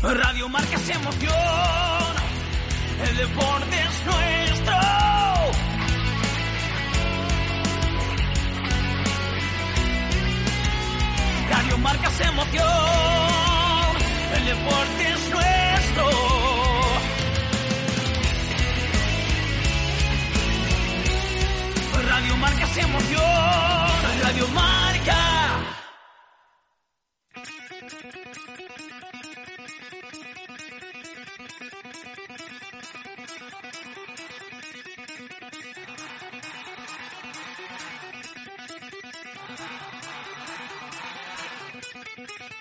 Radio Marca es emoción, el deporte es nuestro. Radio Marca es emoción, el deporte es nuestro. Radio Marca es emoción, Radio Marca.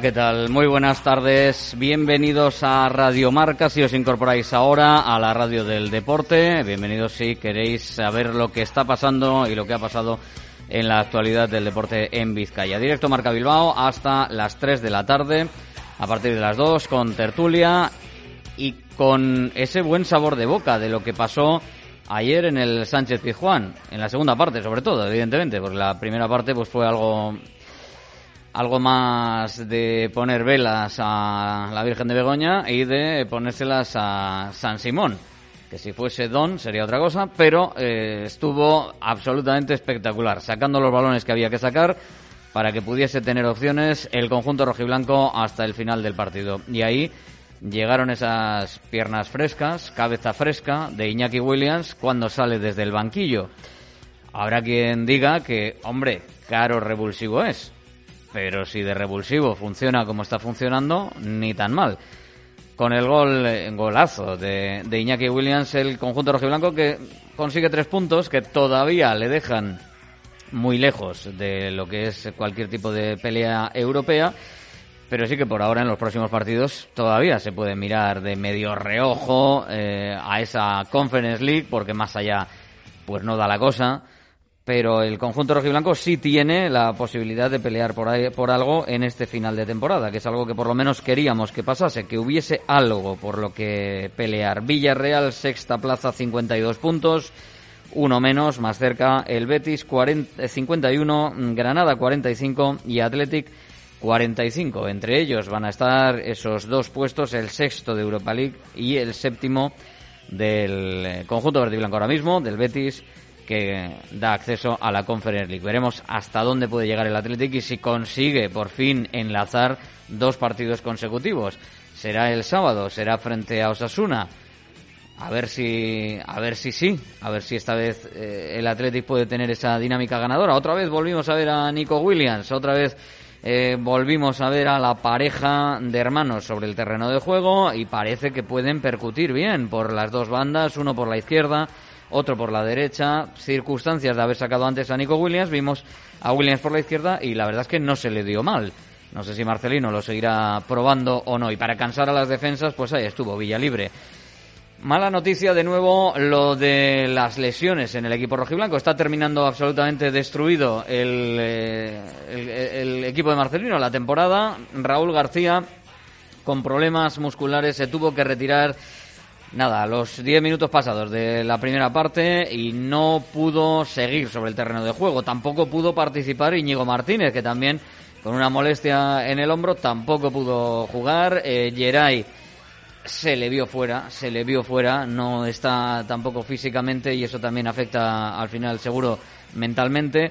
¿Qué tal? Muy buenas tardes. Bienvenidos a Radio Marca. Si os incorporáis ahora a la radio del deporte, bienvenidos si queréis saber lo que está pasando y lo que ha pasado en la actualidad del deporte en Vizcaya. Directo Marca Bilbao hasta las 3 de la tarde, a partir de las 2 con tertulia y con ese buen sabor de boca de lo que pasó ayer en el Sánchez Pizjuán, en la segunda parte sobre todo, evidentemente, porque la primera parte pues fue algo algo más de poner velas a la Virgen de Begoña y de ponérselas a San Simón. Que si fuese Don sería otra cosa, pero eh, estuvo absolutamente espectacular, sacando los balones que había que sacar para que pudiese tener opciones el conjunto rojiblanco hasta el final del partido. Y ahí llegaron esas piernas frescas, cabeza fresca de Iñaki Williams cuando sale desde el banquillo. Habrá quien diga que, hombre, caro revulsivo es, pero si de revulsivo funciona como está funcionando, ni tan mal. Con el gol, eh, golazo de, de Iñaki Williams, el conjunto rojiblanco que consigue tres puntos que todavía le dejan muy lejos de lo que es cualquier tipo de pelea europea, pero sí que por ahora en los próximos partidos todavía se puede mirar de medio reojo eh, a esa Conference League, porque más allá pues no da la cosa pero el conjunto rojiblanco sí tiene la posibilidad de pelear por, por algo en este final de temporada, que es algo que por lo menos queríamos que pasase, que hubiese algo por lo que pelear. Villarreal, sexta plaza, 52 puntos, uno menos, más cerca el Betis, 40, 51, Granada 45 y Athletic 45. Entre ellos van a estar esos dos puestos, el sexto de Europa League y el séptimo del conjunto verde y blanco ahora mismo, del Betis que da acceso a la Conference League. Veremos hasta dónde puede llegar el Athletic y si consigue por fin enlazar dos partidos consecutivos. Será el sábado, será frente a Osasuna. A ver si, a ver si sí, a ver si esta vez eh, el Athletic puede tener esa dinámica ganadora. Otra vez volvimos a ver a Nico Williams, otra vez eh, volvimos a ver a la pareja de hermanos sobre el terreno de juego y parece que pueden percutir bien por las dos bandas, uno por la izquierda, otro por la derecha. Circunstancias de haber sacado antes a Nico Williams, vimos a Williams por la izquierda y la verdad es que no se le dio mal. No sé si Marcelino lo seguirá probando o no. Y para cansar a las defensas, pues ahí estuvo Villa Libre. Mala noticia de nuevo lo de las lesiones en el equipo rojiblanco. Está terminando absolutamente destruido el, eh, el, el equipo de Marcelino la temporada. Raúl García con problemas musculares se tuvo que retirar nada, los 10 minutos pasados de la primera parte y no pudo seguir sobre el terreno de juego. Tampoco pudo participar Íñigo Martínez, que también con una molestia en el hombro tampoco pudo jugar. Eh, se le vio fuera, se le vio fuera, no está tampoco físicamente y eso también afecta al final seguro mentalmente.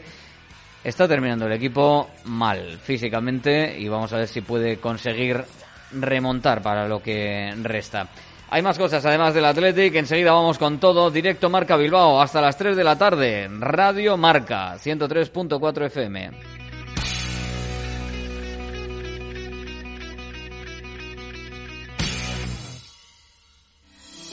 Está terminando el equipo mal físicamente y vamos a ver si puede conseguir remontar para lo que resta. Hay más cosas además del Athletic. Enseguida vamos con todo. Directo Marca Bilbao hasta las 3 de la tarde. Radio Marca 103.4 FM.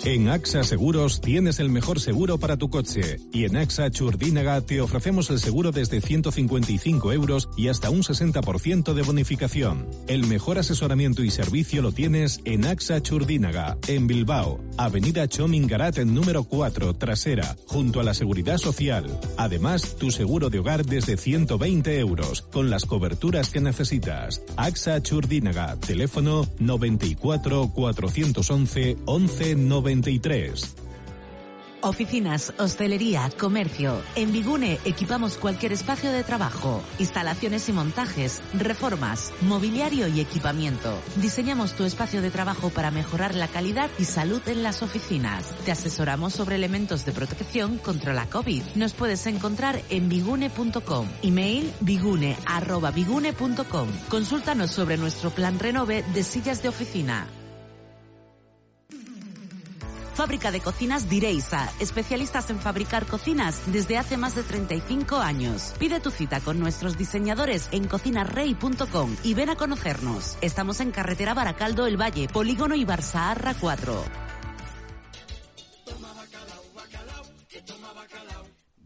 En AXA Seguros tienes el mejor seguro para tu coche y en AXA Churdínaga te ofrecemos el seguro desde 155 euros y hasta un 60% de bonificación. El mejor asesoramiento y servicio lo tienes en AXA Churdínaga, en Bilbao, Avenida Chomingarat en número 4, trasera, junto a la Seguridad Social. Además, tu seguro de hogar desde 120 euros, con las coberturas que necesitas. AXA Churdínaga, teléfono 94 411 1190. Oficinas, hostelería, comercio. En Bigune equipamos cualquier espacio de trabajo, instalaciones y montajes, reformas, mobiliario y equipamiento. Diseñamos tu espacio de trabajo para mejorar la calidad y salud en las oficinas. Te asesoramos sobre elementos de protección contra la COVID. Nos puedes encontrar en bigune.com. Email bigune@bigune.com. Consúltanos sobre nuestro plan Renove de sillas de oficina. Fábrica de Cocinas Direisa, especialistas en fabricar cocinas desde hace más de 35 años. Pide tu cita con nuestros diseñadores en cocinarrey.com y ven a conocernos. Estamos en carretera Baracaldo El Valle, Polígono y Arra 4.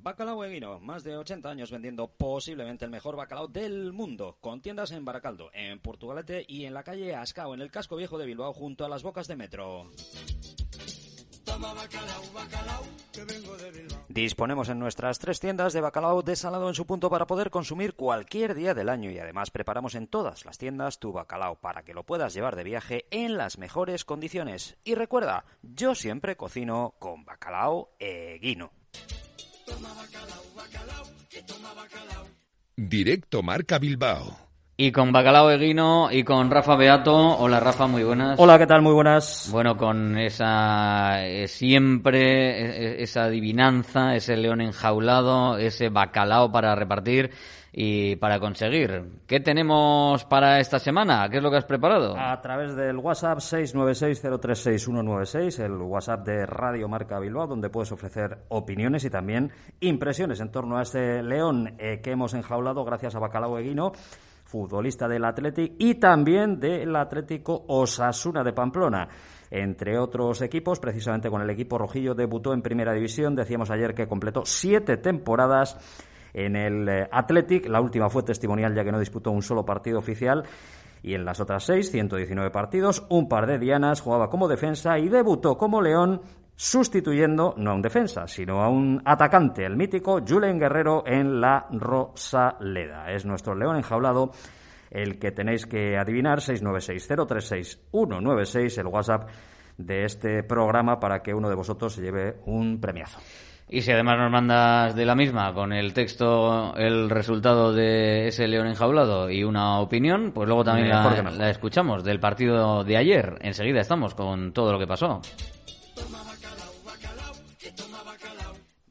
Bacalao Eguino, más de 80 años vendiendo posiblemente el mejor bacalao del mundo, con tiendas en Baracaldo, en Portugalete y en la calle Ascao, en el casco viejo de Bilbao, junto a las bocas de metro. Disponemos en nuestras tres tiendas de bacalao desalado en su punto para poder consumir cualquier día del año y además preparamos en todas las tiendas tu bacalao para que lo puedas llevar de viaje en las mejores condiciones. Y recuerda, yo siempre cocino con bacalao eguino. Directo Marca Bilbao y con Bacalao Eguino y con Rafa Beato. Hola Rafa, muy buenas. Hola, ¿qué tal? Muy buenas. Bueno, con esa eh, siempre e, e, esa adivinanza, ese león enjaulado, ese bacalao para repartir y para conseguir. ¿Qué tenemos para esta semana? ¿Qué es lo que has preparado? A través del WhatsApp 696036196, el WhatsApp de Radio Marca Bilbao, donde puedes ofrecer opiniones y también impresiones en torno a este león eh, que hemos enjaulado gracias a Bacalao Eguino futbolista del Atlético y también del Atlético Osasuna de Pamplona. Entre otros equipos, precisamente con el equipo rojillo debutó en Primera División. Decíamos ayer que completó siete temporadas en el eh, Athletic. La última fue testimonial ya que no disputó un solo partido oficial. Y en las otras seis, 119 partidos, un par de dianas, jugaba como defensa y debutó como León sustituyendo no a un defensa, sino a un atacante, el mítico Julen Guerrero en la Rosaleda. Es nuestro león enjaulado el que tenéis que adivinar 696036196 el WhatsApp de este programa para que uno de vosotros se lleve un premiazo. Y si además nos mandas de la misma con el texto el resultado de ese león enjaulado y una opinión, pues luego también la, la escuchamos del partido de ayer. Enseguida estamos con todo lo que pasó.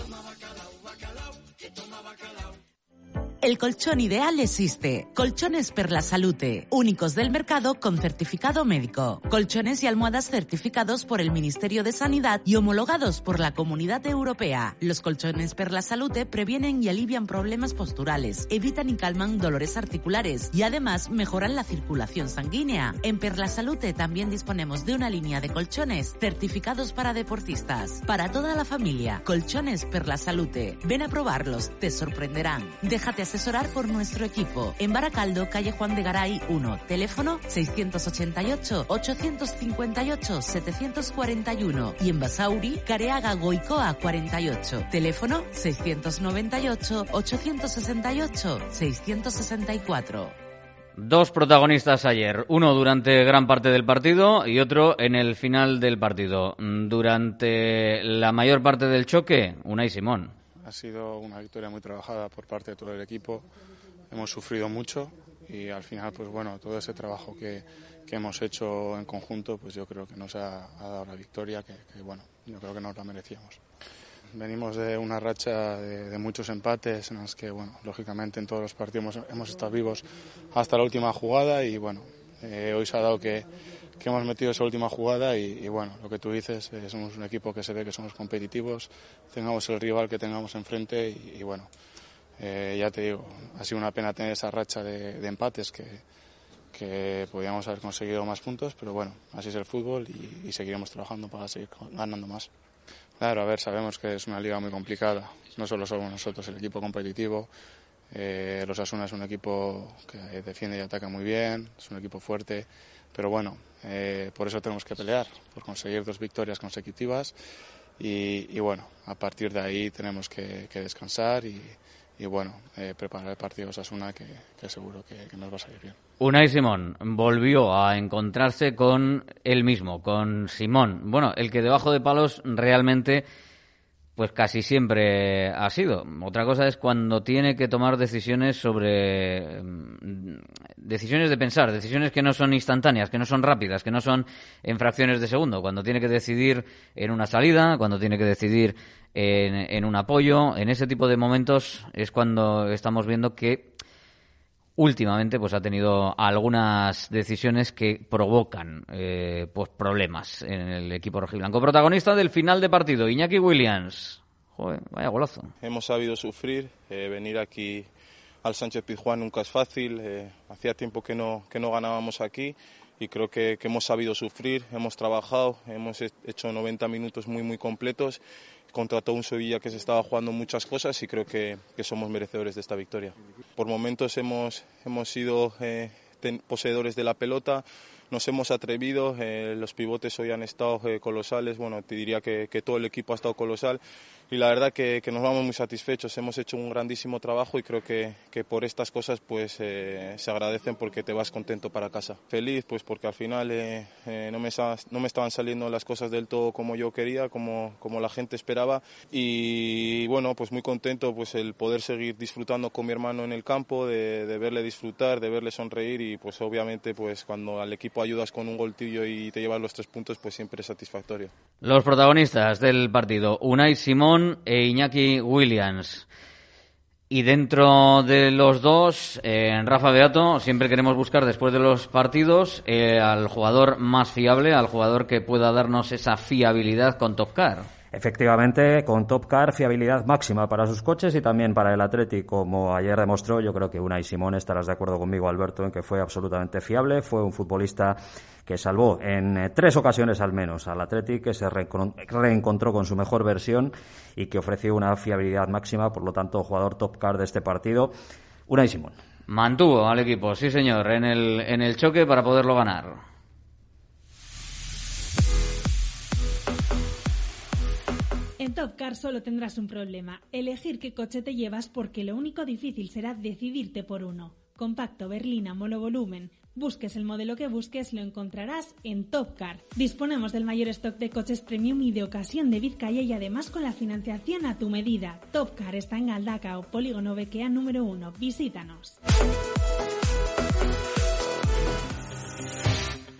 Toma bacalao, bacalao, que toma bacalao. El colchón ideal existe. Colchones per la Salute, únicos del mercado con certificado médico. Colchones y almohadas certificados por el Ministerio de Sanidad y homologados por la Comunidad Europea. Los colchones per la Salute previenen y alivian problemas posturales, evitan y calman dolores articulares y además mejoran la circulación sanguínea. En Per la Salute también disponemos de una línea de colchones certificados para deportistas. Para toda la familia, colchones per la Salute. Ven a probarlos, te sorprenderán. Déjate asesorar por nuestro equipo. En Baracaldo, calle Juan de Garay 1, teléfono 688-858-741 y en Basauri, Careaga Goicoa 48, teléfono 698-868-664. Dos protagonistas ayer, uno durante gran parte del partido y otro en el final del partido. Durante la mayor parte del choque, Unai Simón. Ha sido una victoria muy trabajada por parte de todo el equipo. Hemos sufrido mucho y al final, pues bueno, todo ese trabajo que, que hemos hecho en conjunto, pues yo creo que nos ha, dado la victoria que, que, bueno, yo creo que nos la merecíamos. Venimos de una racha de, muchos empates en los que, bueno, lógicamente en todos los partidos hemos, estado vivos hasta la última jugada y, bueno, eh, hoy se ha dado que, que, hemos metido esa última jugada y, bueno, lo que tú dices, eh, somos un equipo que se ve que somos competitivos, tengamos el rival que tengamos enfrente y, bueno, eh, ya te digo, ha sido una pena tener esa racha de, empates que, que podíamos haber conseguido más puntos, pero bueno, así es el fútbol y, y seguiremos trabajando para seguir ganando más. Claro, a ver, sabemos que es una liga muy complicada. No solo somos nosotros el equipo competitivo. Eh, los Asuna es un equipo que defiende y ataca muy bien, es un equipo fuerte. Pero bueno, eh, por eso tenemos que pelear, por conseguir dos victorias consecutivas. Y, bueno, a partir de ahí tenemos que descansar y, bueno, eh, preparar el partido de Osasuna que, seguro que, nos va a salir bien. Unai Simón volvió a encontrarse con él mismo, con Simón. Bueno, el que debajo de palos realmente pues casi siempre ha sido. Otra cosa es cuando tiene que tomar decisiones sobre mm, decisiones de pensar, decisiones que no son instantáneas, que no son rápidas, que no son en fracciones de segundo. Cuando tiene que decidir en una salida, cuando tiene que decidir en, un apoyo, en ese tipo de momentos es cuando estamos viendo que últimamente pues ha tenido algunas decisiones que provocan eh, pues problemas en el equipo rojiblanco. Protagonista del final de partido, Iñaki Williams. Joder, vaya golazo. Hemos sabido sufrir, eh, venir aquí al Sánchez Pizjuán nunca es fácil. Eh, hacía tiempo que no, que no ganábamos aquí y creo que, que, hemos sabido sufrir, hemos trabajado, hemos hecho 90 minutos muy, muy completos contra todo un Sevilla que se estaba jugando muchas cosas y creo que, somos merecedores de esta victoria. Por momentos hemos, hemos sido eh, poseedores de la pelota, nos hemos atrevido, eh, los pivotes hoy han estado eh, colosales, bueno, te diría que, que, todo el equipo ha estado colosal y la verdad que, que, nos vamos muy satisfechos. Hemos hecho un grandísimo trabajo y creo que, que por estas cosas pues eh, se agradecen porque te vas contento para casa. Feliz pues porque al final eh, eh, no, me, no me estaban saliendo las cosas del todo como yo quería, como, como la gente esperaba y bueno pues muy contento pues el poder seguir disfrutando con mi hermano en el campo, de, de verle disfrutar, de verle sonreír y pues obviamente pues cuando al equipo ayudas con un goltillo y te llevas los tres puntos pues siempre es satisfactorio. Los protagonistas del partido, Unai Simón e Iñaki Williams. Y dentro de los dos, en Rafa Beato, siempre queremos buscar después de los partidos eh, al jugador más fiable, al jugador que pueda darnos esa fiabilidad con Topcar. Efectivamente, con Top Car, fiabilidad máxima para sus coches y también para el Atleti, como ayer demostró, yo creo que Unai Simón estarás de acuerdo conmigo, Alberto, en que fue absolutamente fiable, fue un futbolista que salvó en eh, tres ocasiones al menos al Atleti, que se reencontró con su mejor versión y que ofreció una fiabilidad máxima, por lo tanto, jugador Top Car de este partido, Unai Simón. Mantuvo al equipo, sí señor, en el, en el choque para poderlo ganar. Top Car solo tendrás un problema, elegir qué coche te llevas porque lo único difícil será decidirte por uno. Compacto, berlina, monovolumen. Busques el modelo que busques, lo encontrarás en Top Car. Disponemos del mayor stock de coches premium y de ocasión de Vizcaya y además con la financiación a tu medida. Top Car está en Galdacao, Polígono Bequea número 1. Visítanos.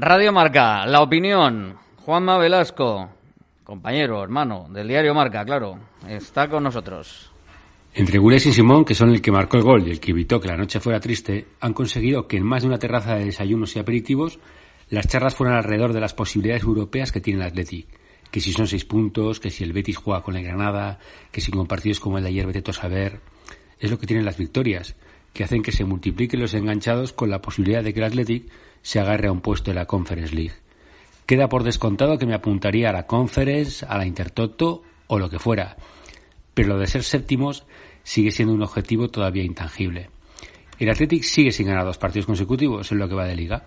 Radio Marca, la opinión. Juanma Velasco, compañero, hermano del diario Marca, claro, está con nosotros. Entre Gules y Simón, que son el que marcó el gol y el que evitó que la noche fuera triste, han conseguido que en más de una terraza de desayunos y aperitivos las charlas fueran alrededor de las posibilidades europeas que tiene el Athletic. Que si son seis puntos, que si el Betis juega con el Granada, que si con partidos como el de ayer vete a saber. Es lo que tienen las victorias, que hacen que se multipliquen los enganchados con la posibilidad de que el Athletic se agarre a un puesto en la Conference League. Queda por descontado que me apuntaría a la Conference, a la Intertoto o lo que fuera. Pero lo de ser séptimos sigue siendo un objetivo todavía intangible. El Athletic sigue sin ganar dos partidos consecutivos en lo que va de liga,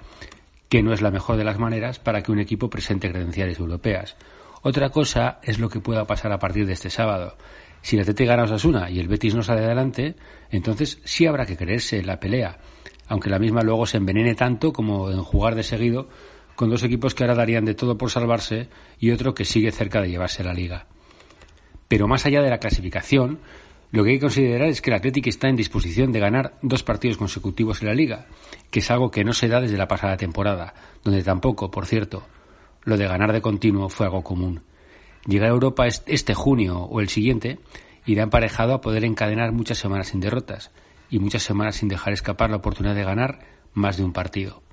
que no es la mejor de las maneras para que un equipo presente credenciales europeas. Otra cosa es lo que pueda pasar a partir de este sábado. Si el Athletic gana a Osasuna y el Betis no sale adelante, entonces sí habrá que creerse en la pelea, aunque la misma luego se envenene tanto como en jugar de seguido con dos equipos que ahora darían de todo por salvarse y otro que sigue cerca de llevarse la liga. Pero más allá de la clasificación, lo que hay que considerar es que el Atlético está en disposición de ganar dos partidos consecutivos en la liga, que es algo que no se da desde la pasada temporada, donde tampoco, por cierto, lo de ganar de continuo fue algo común. Llegar a Europa este junio o el siguiente irá emparejado a poder encadenar muchas semanas sin derrotas y muchas semanas sin dejar escapar la oportunidad de ganar más de un partido.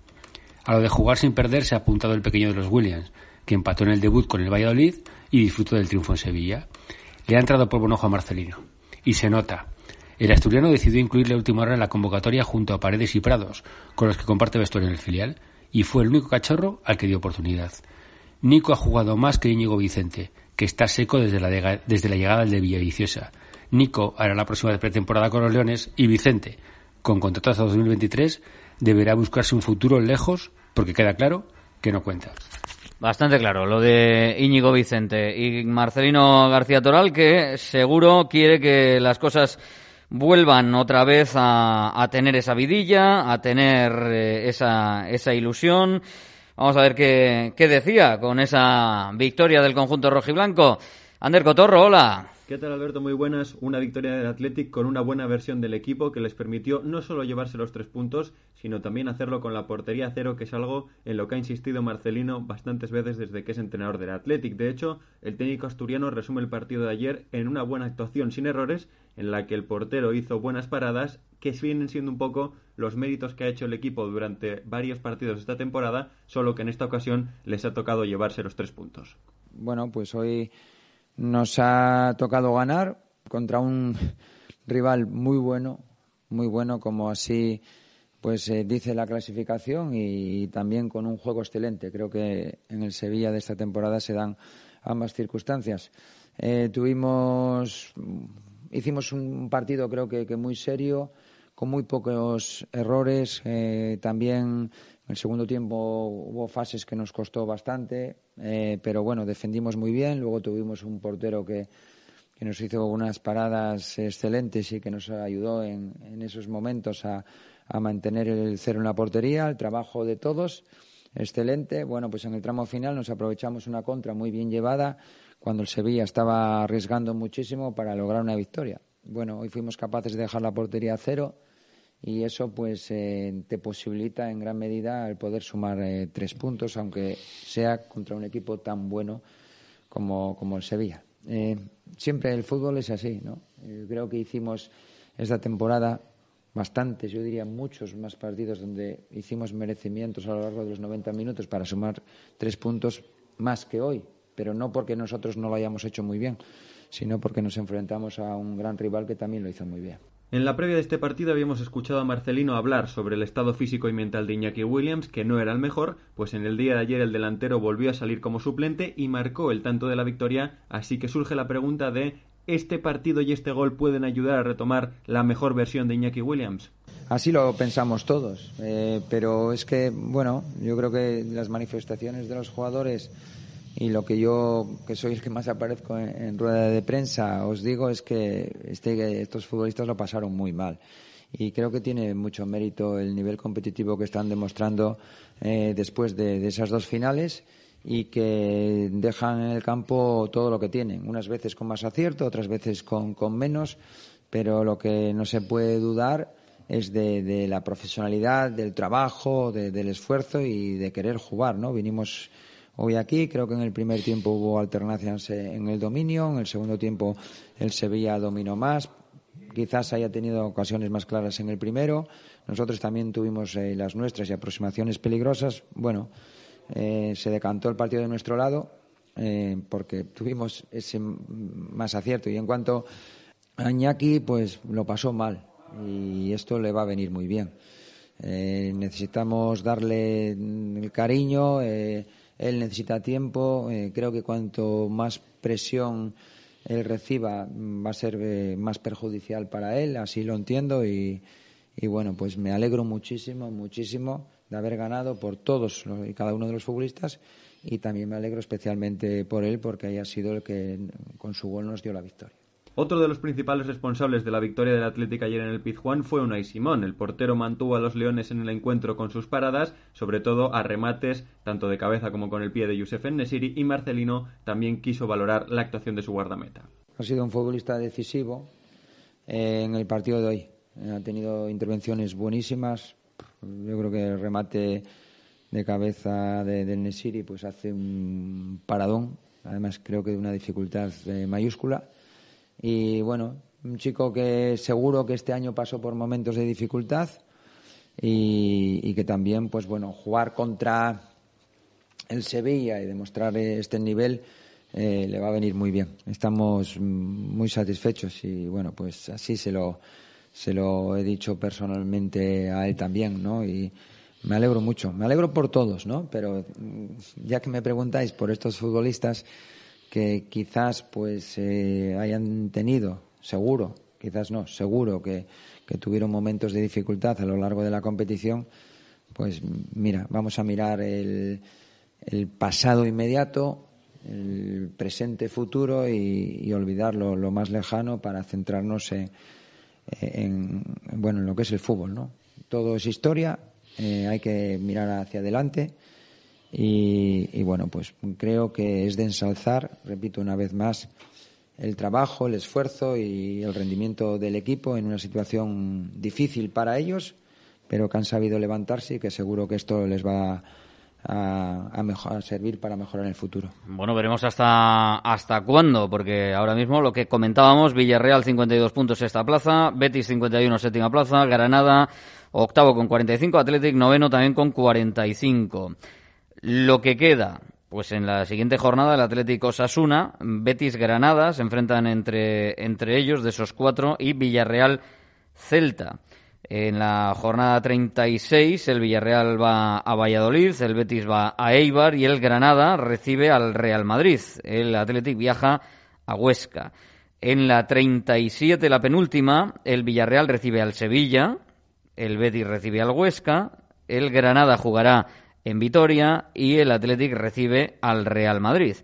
A lo de jugar sin perder se ha apuntado el pequeño de los Williams, que empató en el debut con el Valladolid y disfrutó del triunfo en Sevilla. Le ha entrado por buen ojo a Marcelino. Y se nota. El asturiano decidió incluirle a última hora en la convocatoria junto a Paredes y Prados, con los que comparte vestuario en el filial, y fue el único cachorro al que dio oportunidad. Nico ha jugado más que Íñigo Vicente, que está seco desde la, desde la llegada del de Villaviciosa. Nico hará la próxima pretemporada con los Leones y Vicente, con contrato hasta 2023, deberá buscarse un futuro lejos porque queda claro que no cuenta. Bastante claro, lo de Íñigo Vicente y Marcelino García Toral, que seguro quiere que las cosas vuelvan otra vez a, tener esa vidilla, a tener eh, esa, esa ilusión. Vamos a ver qué, qué decía con esa victoria del conjunto rojiblanco. Ander Cotorro, hola. ¿Qué tal Alberto? Muy buenas. Una victoria del Athletic con una buena versión del equipo que les permitió no solo llevarse los tres puntos, sino también hacerlo con la portería cero, que es algo en lo que ha insistido Marcelino bastantes veces desde que es entrenador del Athletic. De hecho, el técnico asturiano resume el partido de ayer en una buena actuación sin errores, en la que el portero hizo buenas paradas, que vienen siendo un poco los méritos que ha hecho el equipo durante varios partidos esta temporada, solo que en esta ocasión les ha tocado llevarse los tres puntos. Bueno, pues hoy nos ha tocado ganar contra un rival muy bueno, muy bueno, como así pues eh, dice la clasificación y, también con un juego excelente. Creo que en el Sevilla de esta temporada se dan ambas circunstancias. Eh, tuvimos, hicimos un partido creo que, muy serio, con muy pocos errores. Eh, también en el segundo tiempo hubo fases que nos costó bastante. Eh, pero bueno, defendimos muy bien. Luego tuvimos un portero que, que, nos hizo unas paradas excelentes y que nos ayudó en, en esos momentos a, a, mantener el cero en la portería. El trabajo de todos, excelente. Bueno, pues en el tramo final nos aprovechamos una contra muy bien llevada cuando el Sevilla estaba arriesgando muchísimo para lograr una victoria. Bueno, hoy fuimos capaces de dejar la portería a cero y eso pues eh, te posibilita en gran medida el poder sumar eh, tres puntos, aunque sea contra un equipo tan bueno como, como el Sevilla. Eh, siempre el fútbol es así, ¿no? creo que hicimos esta temporada bastantes, yo diría muchos más partidos donde hicimos merecimientos a lo largo de los 90 minutos para sumar tres puntos más que hoy, pero no porque nosotros no lo hayamos hecho muy bien, sino porque nos enfrentamos a un gran rival que también lo hizo muy bien. En la previa de este partido habíamos escuchado a Marcelino hablar sobre el estado físico y mental de Iñaki Williams, que no era el mejor, pues en el día de ayer el delantero volvió a salir como suplente y marcó el tanto de la victoria, así que surge la pregunta de ¿este partido y este gol pueden ayudar a retomar la mejor versión de Iñaki Williams? Así lo pensamos todos, eh, pero es que, bueno, yo creo que las manifestaciones de los jugadores y lo que yo, que soy el que más aparezco en, rueda de prensa, os digo es que este, estos futbolistas lo pasaron muy mal. Y creo que tiene mucho mérito el nivel competitivo que están demostrando eh, después de, esas dos finales y que dejan en el campo todo lo que tienen. Unas veces con más acierto, otras veces con, menos, pero lo que no se puede dudar es de, la profesionalidad, del trabajo, del esfuerzo y de querer jugar, ¿no? Vinimos hoy aquí. Creo que en el primer tiempo hubo alternancias en el dominio, en el segundo tiempo el Sevilla dominó más. Quizás haya tenido ocasiones más claras en el primero. Nosotros también tuvimos eh, las nuestras y aproximaciones peligrosas. Bueno, eh, se decantó el partido de nuestro lado eh, porque tuvimos ese más acierto. Y en cuanto a Iñaki, pues lo pasó mal y esto le va a venir muy bien. necesitamos darle el cariño, él necesita tiempo. Eh, creo que cuanto más presión él reciba va a ser eh, más perjudicial para él, así lo entiendo y, bueno, pues me alegro muchísimo, muchísimo de haber ganado por todos y cada uno de los futbolistas y también me alegro especialmente por él porque haya sido el que con su gol nos dio la victoria. Otro de los principales responsables de la victoria del Atlético ayer en el Pizjuán fue Unai Simón. El portero mantuvo a los Leones en el encuentro con sus paradas, sobre todo a remates tanto de cabeza como con el pie de Youssef Nesiri y Marcelino también quiso valorar la actuación de su guardameta. Ha sido un futbolista decisivo eh, en el partido de hoy. Ha tenido intervenciones buenísimas. Yo creo que el remate de cabeza de, del Nesiri pues hace un paradón. Además creo que de una dificultad eh, mayúscula y bueno, un chico que seguro que este año pasó por momentos de dificultad y, que también, pues bueno, jugar contra el Sevilla y demostrar este nivel eh, le va a venir muy bien. Estamos muy satisfechos y bueno, pues así se lo, se lo he dicho personalmente a él también, ¿no? Y me alegro mucho, me alegro por todos, ¿no? Pero ya que me preguntáis por estos futbolistas, que quizás pues eh, hayan tenido, seguro, quizás no, seguro que, tuvieron momentos de dificultad a lo largo de la competición, pues mira, vamos a mirar el, el pasado inmediato, el presente futuro y, olvidar lo, más lejano para centrarnos en, bueno en lo que es el fútbol, ¿no? Todo es historia, eh, hay que mirar hacia adelante y, bueno, pues creo que es de ensalzar, repito una vez más, el trabajo, el esfuerzo y el rendimiento del equipo en una situación difícil para ellos, pero que han sabido levantarse y que seguro que esto les va a, a, servir para mejorar en el futuro. Bueno, veremos hasta, hasta cuándo, porque ahora mismo lo que comentábamos, Villarreal 52 puntos sexta plaza, Betis 51 séptima plaza, Granada octavo con 45, Athletic noveno también con 45. Lo que queda, pues en la siguiente jornada el Atlético Sasuna, Betis Granada se enfrentan entre, entre ellos de esos cuatro y Villarreal Celta. En la jornada 36 el Villarreal va a Valladolid, el Betis va a Eibar y el Granada recibe al Real Madrid. El Atlético viaja a Huesca. En la 37, la penúltima, el Villarreal recibe al Sevilla, el Betis recibe al Huesca, el Granada jugará en Vitoria y el Athletic recibe al Real Madrid.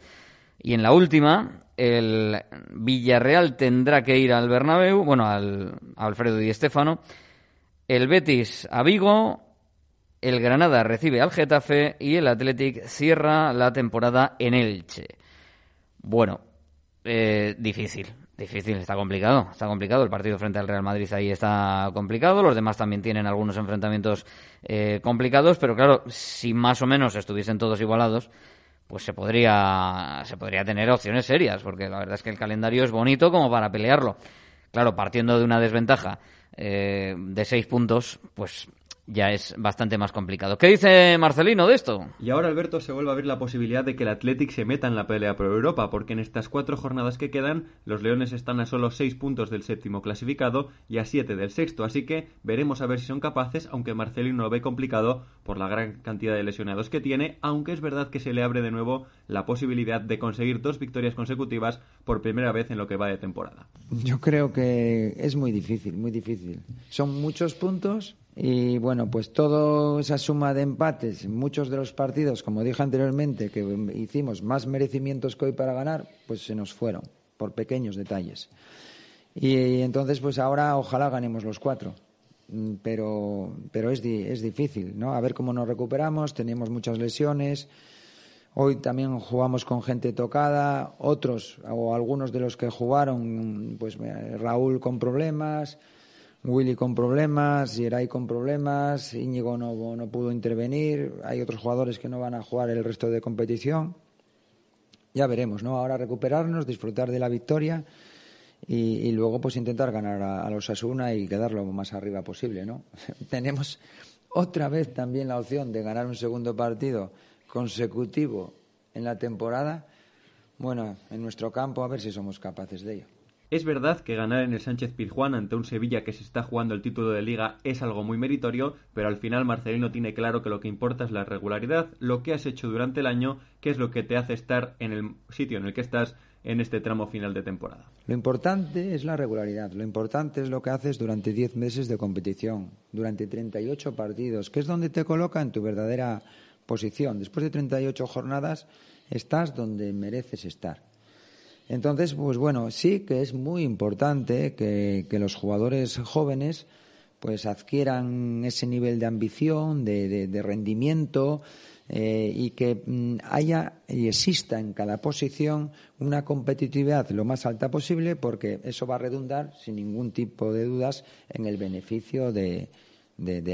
Y en la última, el Villarreal tendrá que ir al Bernabéu, bueno, al Alfredo Di Stéfano, el Betis a Vigo, el Granada recibe al Getafe y el Athletic cierra la temporada en Elche. Bueno, eh, difícil, Difícil, está complicado, está complicado. El partido frente al Real Madrid ahí está complicado. Los demás también tienen algunos enfrentamientos eh, complicados, pero claro, si más o menos estuviesen todos igualados, pues se podría, se podría tener opciones serias, porque la verdad es que el calendario es bonito como para pelearlo. Claro, partiendo de una desventaja eh, de seis puntos, pues ya es bastante más complicado. ¿Qué dice Marcelino de esto? Y ahora, Alberto, se vuelve a ver la posibilidad de que el Athletic se meta en la pelea por Europa, porque en estas cuatro jornadas que quedan, los Leones están a solo seis puntos del séptimo clasificado y a siete del sexto, así que veremos a ver si son capaces, aunque Marcelino lo ve complicado por la gran cantidad de lesionados que tiene, aunque es verdad que se le abre de nuevo la posibilidad de conseguir dos victorias consecutivas por primera vez en lo que va de temporada. Yo creo que es muy difícil, muy difícil. Son muchos puntos Y bueno, pues toda esa suma de empates, muchos de los partidos, como dije anteriormente, que hicimos más merecimientos que hoy para ganar, pues se nos fueron por pequeños detalles. Y entonces, pues ahora ojalá ganemos los cuatro. Mm, pero, pero es, es difícil, ¿no? A ver cómo nos recuperamos, tenemos muchas lesiones. Hoy también jugamos con gente tocada, otros o algunos de los que jugaron, pues Raúl con problemas, Willy con problemas, Yeray con problemas, Íñigo no, no pudo intervenir, hay otros jugadores que no van a jugar el resto de competición. Ya veremos, ¿no? Ahora recuperarnos, disfrutar de la victoria y, luego pues intentar ganar a, los Asuna y quedar lo más arriba posible, ¿no? Tenemos otra vez también la opción de ganar un segundo partido consecutivo en la temporada. Bueno, en nuestro campo a ver si somos capaces de ello. Es verdad que ganar en el Sánchez Pizjuán ante un Sevilla que se está jugando el título de liga es algo muy meritorio, pero al final Marcelino tiene claro que lo que importa es la regularidad, lo que has hecho durante el año, que es lo que te hace estar en el sitio en el que estás en este tramo final de temporada. Lo importante es la regularidad, lo importante es lo que haces durante 10 meses de competición, durante 38 partidos, que es donde te coloca en tu verdadera posición. Después de 38 jornadas estás donde mereces estar. Entonces, pues bueno, sí que es muy importante que, los jugadores jóvenes pues adquieran ese nivel de ambición, de, rendimiento eh, y que mm, haya y exista en cada posición una competitividad lo más alta posible porque eso va a redundar sin ningún tipo de dudas en el beneficio del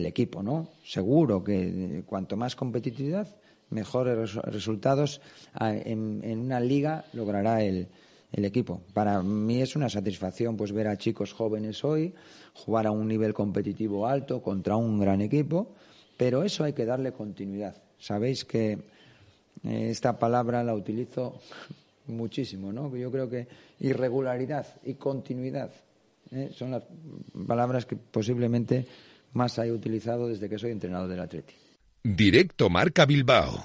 equipo, ¿no? Seguro que eh, cuanto más competitividad, mejores resultados ah, en una liga logrará el, el equipo. Para mí es una satisfacción pues ver a chicos jóvenes hoy jugar a un nivel competitivo alto contra un gran equipo, pero eso hay que darle continuidad. Sabéis que eh, esta palabra la utilizo muchísimo, ¿no? Yo creo que irregularidad y continuidad ¿eh? son las palabras que posiblemente más he utilizado desde que soy entrenador del Atleti. Directo Marca Bilbao.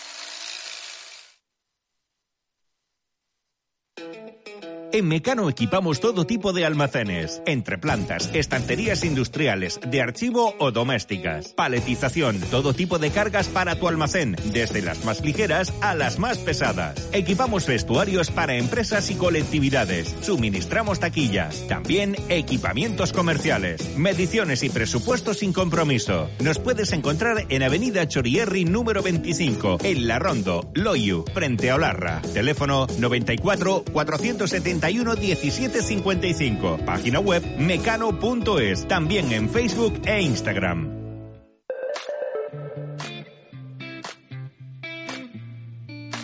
En Mecano equipamos todo tipo de almacenes, entre plantas, estanterías industriales, de archivo o domésticas. Paletización, todo tipo de cargas para tu almacén, desde las más ligeras a las más pesadas. Equipamos vestuarios para empresas y colectividades. Suministramos taquillas, también equipamientos comerciales, mediciones y presupuestos sin compromiso. Nos puedes encontrar en Avenida Chorierri número 25, en La Rondo, Loyu, frente a Olarra. Teléfono 94 470 1755. Página web mecano.es. También en Facebook e Instagram.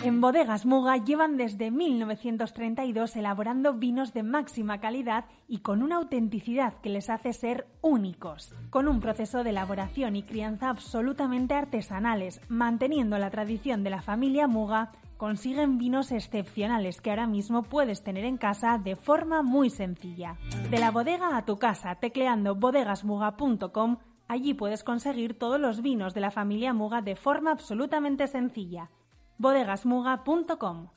En Bodegas Muga llevan desde 1932 elaborando vinos de máxima calidad y con una autenticidad que les hace ser únicos, con un proceso de elaboración y crianza absolutamente artesanales, manteniendo la tradición de la familia Muga consiguen vinos excepcionales que ahora mismo puedes tener en casa de forma muy sencilla. De la bodega a tu casa, tecleando bodegasmuga.com, allí puedes conseguir todos los vinos de la familia Muga de forma absolutamente sencilla. bodegasmuga.com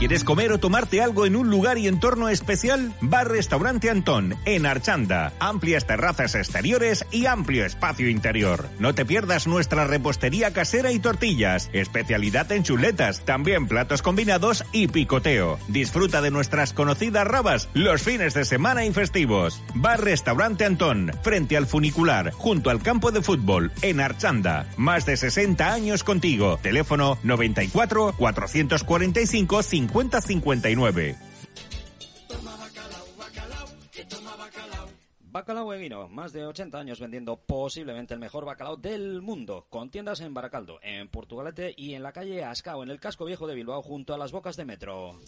¿Quieres comer o tomarte algo en un lugar y entorno especial? Bar Restaurante Antón, en Archanda. Amplias terrazas exteriores y amplio espacio interior. No te pierdas nuestra repostería casera y tortillas. Especialidad en chuletas, también platos combinados y picoteo. Disfruta de nuestras conocidas rabas los fines de semana y festivos. Bar Restaurante Antón, frente al funicular, junto al campo de fútbol, en Archanda. Más de 60 años contigo. Teléfono 94 445 50 5059. Bacalao Eguino, más de 80 años vendiendo posiblemente el mejor bacalao del mundo, con tiendas en Baracaldo, en Portugalete y en la calle Ascao, en el casco viejo de Bilbao, junto a las bocas de metro.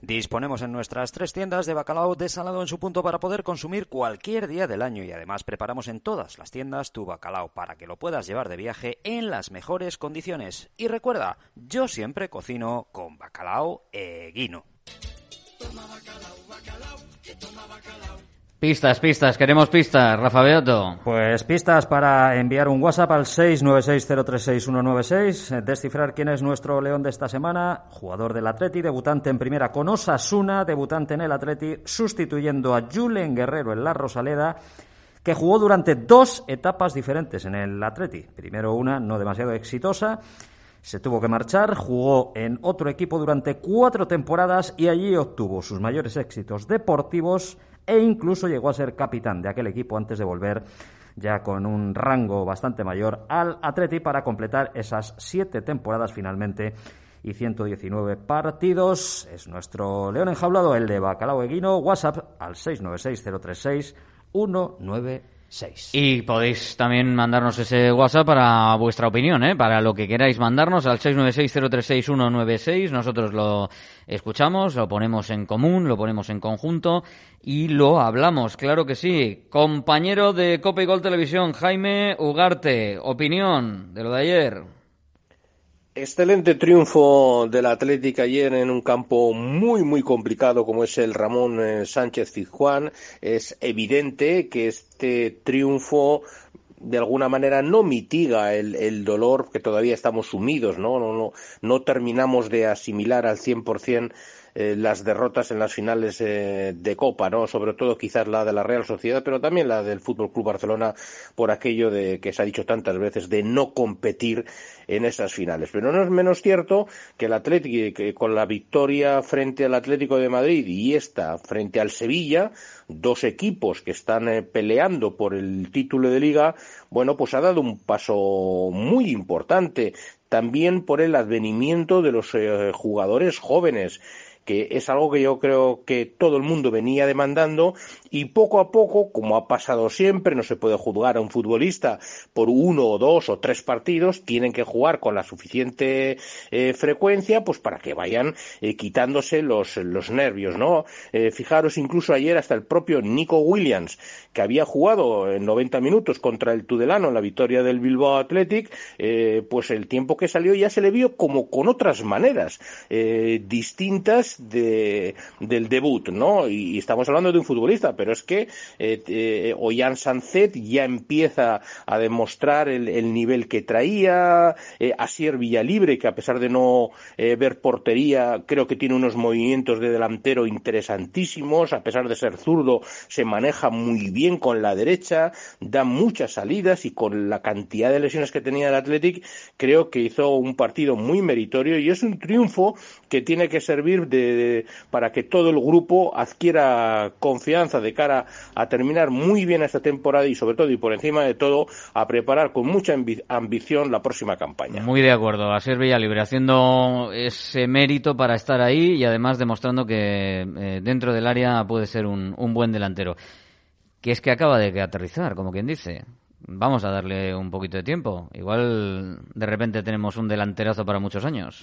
Disponemos en nuestras tres tiendas de bacalao desalado en su punto para poder consumir cualquier día del año y además preparamos en todas las tiendas tu bacalao para que lo puedas llevar de viaje en las mejores condiciones. Y recuerda, yo siempre cocino con bacalao eguino. Pistas, pistas, queremos pistas, Rafa Beato. Pues pistas para enviar un WhatsApp al 696036196, descifrar quién es nuestro león de esta semana, jugador del Atleti, debutante en primera con Osasuna, debutante en el Atleti, sustituyendo a Julen Guerrero en la Rosaleda, que jugó durante dos etapas diferentes en el Atleti. Primero una no demasiado exitosa, se tuvo que marchar, jugó en otro equipo durante cuatro temporadas y allí obtuvo sus mayores éxitos deportivos e incluso llegó a ser capitán de aquel equipo antes de volver ya con un rango bastante mayor al Atleti para completar esas siete temporadas finalmente y 119 partidos. Es nuestro león enjaulado, el de Bacalao Eguino. WhatsApp al 696 y podéis también mandarnos ese WhatsApp para vuestra opinión, ¿eh? para lo que queráis mandarnos al 696-036-196. Nosotros lo escuchamos, lo ponemos en común, lo ponemos en conjunto y lo hablamos, claro que sí. Compañero de Copa y Gol Televisión, Jaime Ugarte, opinión de lo de ayer. Excelente triunfo del Atlético ayer en un campo muy, muy complicado como es el Ramón eh, Sánchez Fizjuán. Es evidente que este triunfo de alguna manera no mitiga el, el, dolor que todavía estamos sumidos, ¿no? No, no, no terminamos de asimilar al 100% eh, las derrotas en las finales eh, de Copa, ¿no? Sobre todo quizás la de la Real Sociedad, pero también la del Fútbol Club Barcelona por aquello de que se ha dicho tantas veces de no competir en esas finales. Pero no es menos cierto que el Atlético, que con la victoria frente al Atlético de Madrid y esta frente al Sevilla, dos equipos que están eh, peleando por el título de liga, bueno, pues ha dado un paso muy importante también por el advenimiento de los jugadores jóvenes que es algo que yo creo que todo el mundo venía demandando y poco a poco, como ha pasado siempre, no se puede juzgar a un futbolista por uno o dos o tres partidos, tienen que jugar con la suficiente eh, frecuencia pues para que vayan eh, quitándose los, los nervios, ¿no? Eh, fijaros incluso ayer hasta el propio Nico Williams, que había jugado en 90 minutos contra el Tudelano en la victoria del Bilbao Athletic, pues el tiempo que salió ya se le vio como con otras maneras distintas de, del debut, ¿no? Y, estamos hablando de un futbolista, pero es que eh, eh, Sancet ya empieza a demostrar el, nivel que traía, eh, Asier Villalibre, que a pesar de no eh, ver portería, creo que tiene unos movimientos de delantero interesantísimos, a pesar de ser zurdo, se maneja muy bien con la derecha, da muchas salidas y con la cantidad de lesiones que tenía el Athletic, creo que hizo un partido muy meritorio y es un triunfo que tiene que servir de para que todo el grupo adquiera confianza de cara a terminar muy bien esta temporada y sobre todo y por encima de todo a preparar con mucha ambición la próxima campaña. Muy de acuerdo, a ser Libre haciendo ese mérito para estar ahí y además demostrando que eh, dentro del área puede ser un, un buen delantero. Que es que acaba de aterrizar, como quien dice. Vamos a darle un poquito de tiempo. Igual de repente tenemos un delanterazo para muchos años.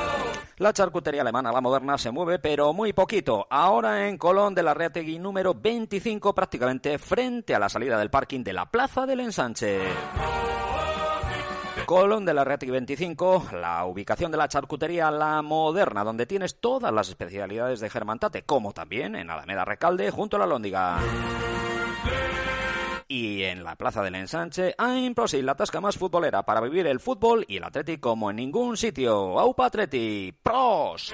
La charcutería alemana, la moderna, se mueve, pero muy poquito. Ahora en Colón de la Reategui número 25, prácticamente frente a la salida del parking de la Plaza del Ensanche. Colón de la Reategui 25, la ubicación de la charcutería La Moderna, donde tienes todas las especialidades de Germantate, como también en Alameda Recalde, junto a la Lóndiga. Y en la Plaza del Ensanche, a Imposil, la tasca más futbolera para vivir el fútbol y el Atleti como en ningún sitio. ¡Aupa Atleti! ¡Pros!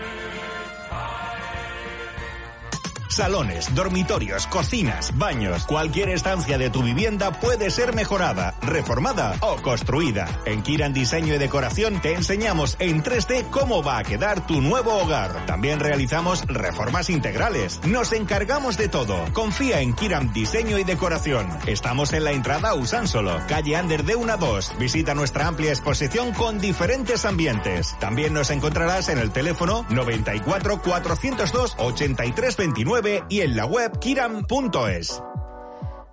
Salones, dormitorios, cocinas, baños. Cualquier estancia de tu vivienda puede ser mejorada, reformada o construida. En Kiran Diseño y Decoración te enseñamos en 3D cómo va a quedar tu nuevo hogar. También realizamos reformas integrales. Nos encargamos de todo. Confía en Kiran Diseño y Decoración. Estamos en la entrada Usánsolo, calle Ander de 1 a 2. Visita nuestra amplia exposición con diferentes ambientes. También nos encontrarás en el teléfono 94 402 8329 y en la web kiram.es.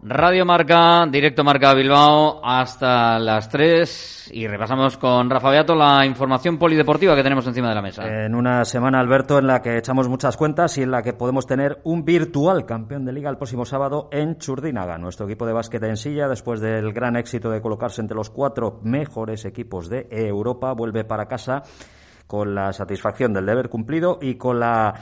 Radio Marca, directo Marca Bilbao, hasta las 3 y repasamos con Rafa Beato la información polideportiva que tenemos encima de la mesa. En una semana, Alberto, en la que echamos muchas cuentas y en la que podemos tener un virtual campeón de liga el próximo sábado en Churdínaga. Nuestro equipo de básquet en silla, después del gran éxito de colocarse entre los cuatro mejores equipos de Europa, vuelve para casa con la satisfacción del deber cumplido y con la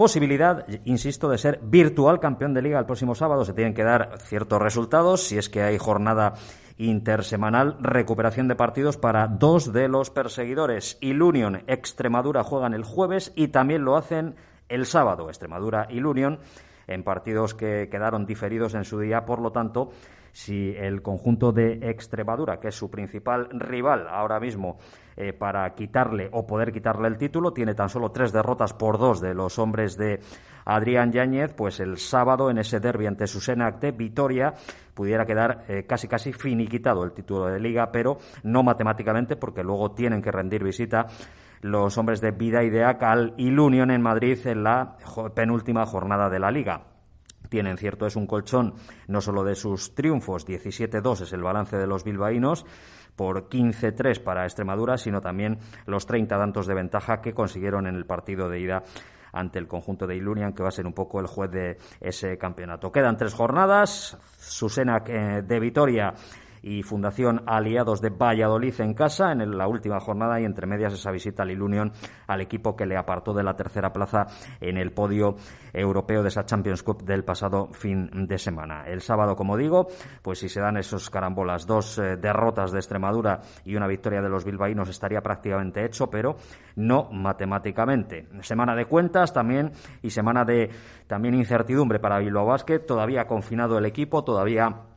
posibilidad, insisto, de ser virtual campeón de liga el próximo sábado. Se tienen que dar ciertos resultados si es que hay jornada intersemanal, recuperación de partidos para dos de los perseguidores. Ilunion, Extremadura juegan el jueves y también lo hacen el sábado. Extremadura y Union en partidos que quedaron diferidos en su día, por lo tanto, si el conjunto de Extremadura, que es su principal rival ahora mismo eh, para quitarle o poder quitarle el título, tiene tan solo tres derrotas por dos de los hombres de Adrián Yáñez, pues el sábado en ese derbi ante Susenac de Vitoria pudiera quedar eh, casi casi finiquitado el título de liga, pero no matemáticamente porque luego tienen que rendir visita los hombres de Vida y de Acal y Unión en Madrid en la penúltima jornada de la liga. Tienen, cierto, es un colchón no solo de sus triunfos, 17-2 es el balance de los bilbaínos, por 15-3 para Extremadura, sino también los 30 tantos de ventaja que consiguieron en el partido de ida ante el conjunto de Ilunian, que va a ser un poco el juez de ese campeonato. Quedan tres jornadas. Susena eh, de Vitoria y Fundación Aliados de Valladolid en casa en la última jornada y entre medias esa visita al Ilunion al equipo que le apartó de la tercera plaza en el podio europeo de esa Champions Cup del pasado fin de semana. El sábado, como digo, pues si se dan esos carambolas, dos eh, derrotas de Extremadura y una victoria de los bilbaínos estaría prácticamente hecho, pero no matemáticamente. Semana de cuentas también y semana de también incertidumbre para Bilbao Basket, todavía confinado el equipo, todavía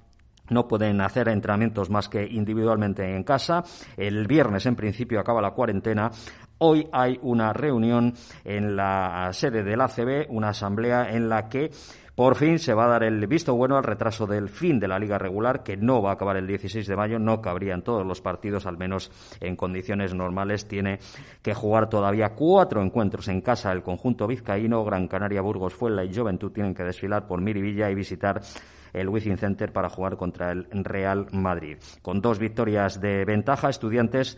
no pueden hacer entrenamientos más que individualmente en casa. El viernes, en principio, acaba la cuarentena. Hoy hay una reunión en la sede del ACB, una asamblea en la que por fin se va a dar el visto bueno al retraso del fin de la liga regular, que no va a acabar el 16 de mayo, no cabría en todos los partidos, al menos en condiciones normales. Tiene que jugar todavía cuatro encuentros en casa el conjunto vizcaíno, Gran Canaria, Burgos, Fuenla y Juventud tienen que desfilar por Miribilla y visitar el Wizzing Center para jugar contra el Real Madrid. Con dos victorias de ventaja, estudiantes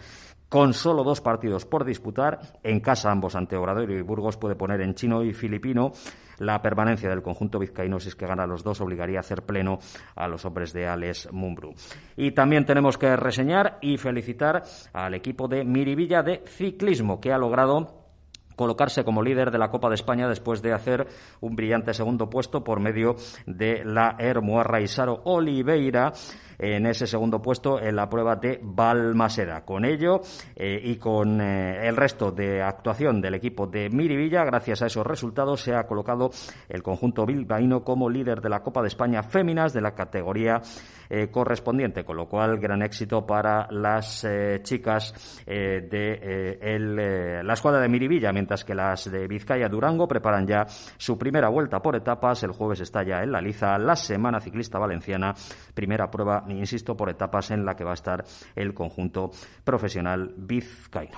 con solo dos partidos por disputar, en casa ambos ante Obrador y Burgos puede poner en chino y filipino la permanencia del conjunto vizcaíno si es que gana los dos obligaría a hacer pleno a los hombres de Alex Mumbru. Y también tenemos que reseñar y felicitar al equipo de Miribilla de ciclismo que ha logrado colocarse como líder de la Copa de España después de hacer un brillante segundo puesto por medio de la Hermoarra Isaro Oliveira en ese segundo puesto en la prueba de Balmaseda. Con ello eh, y con eh, el resto de actuación del equipo de Miribilla, gracias a esos resultados se ha colocado el conjunto bilbaíno como líder de la Copa de España Féminas de la categoría eh, correspondiente, con lo cual gran éxito para las chicas de la escuadra de Miribilla, mientras que las de Vizcaya Durango preparan ya su primera vuelta por etapas. El jueves está ya en la liza la Semana Ciclista Valenciana, primera prueba insisto, por etapas en la que va a estar el conjunto profesional vizcaíno.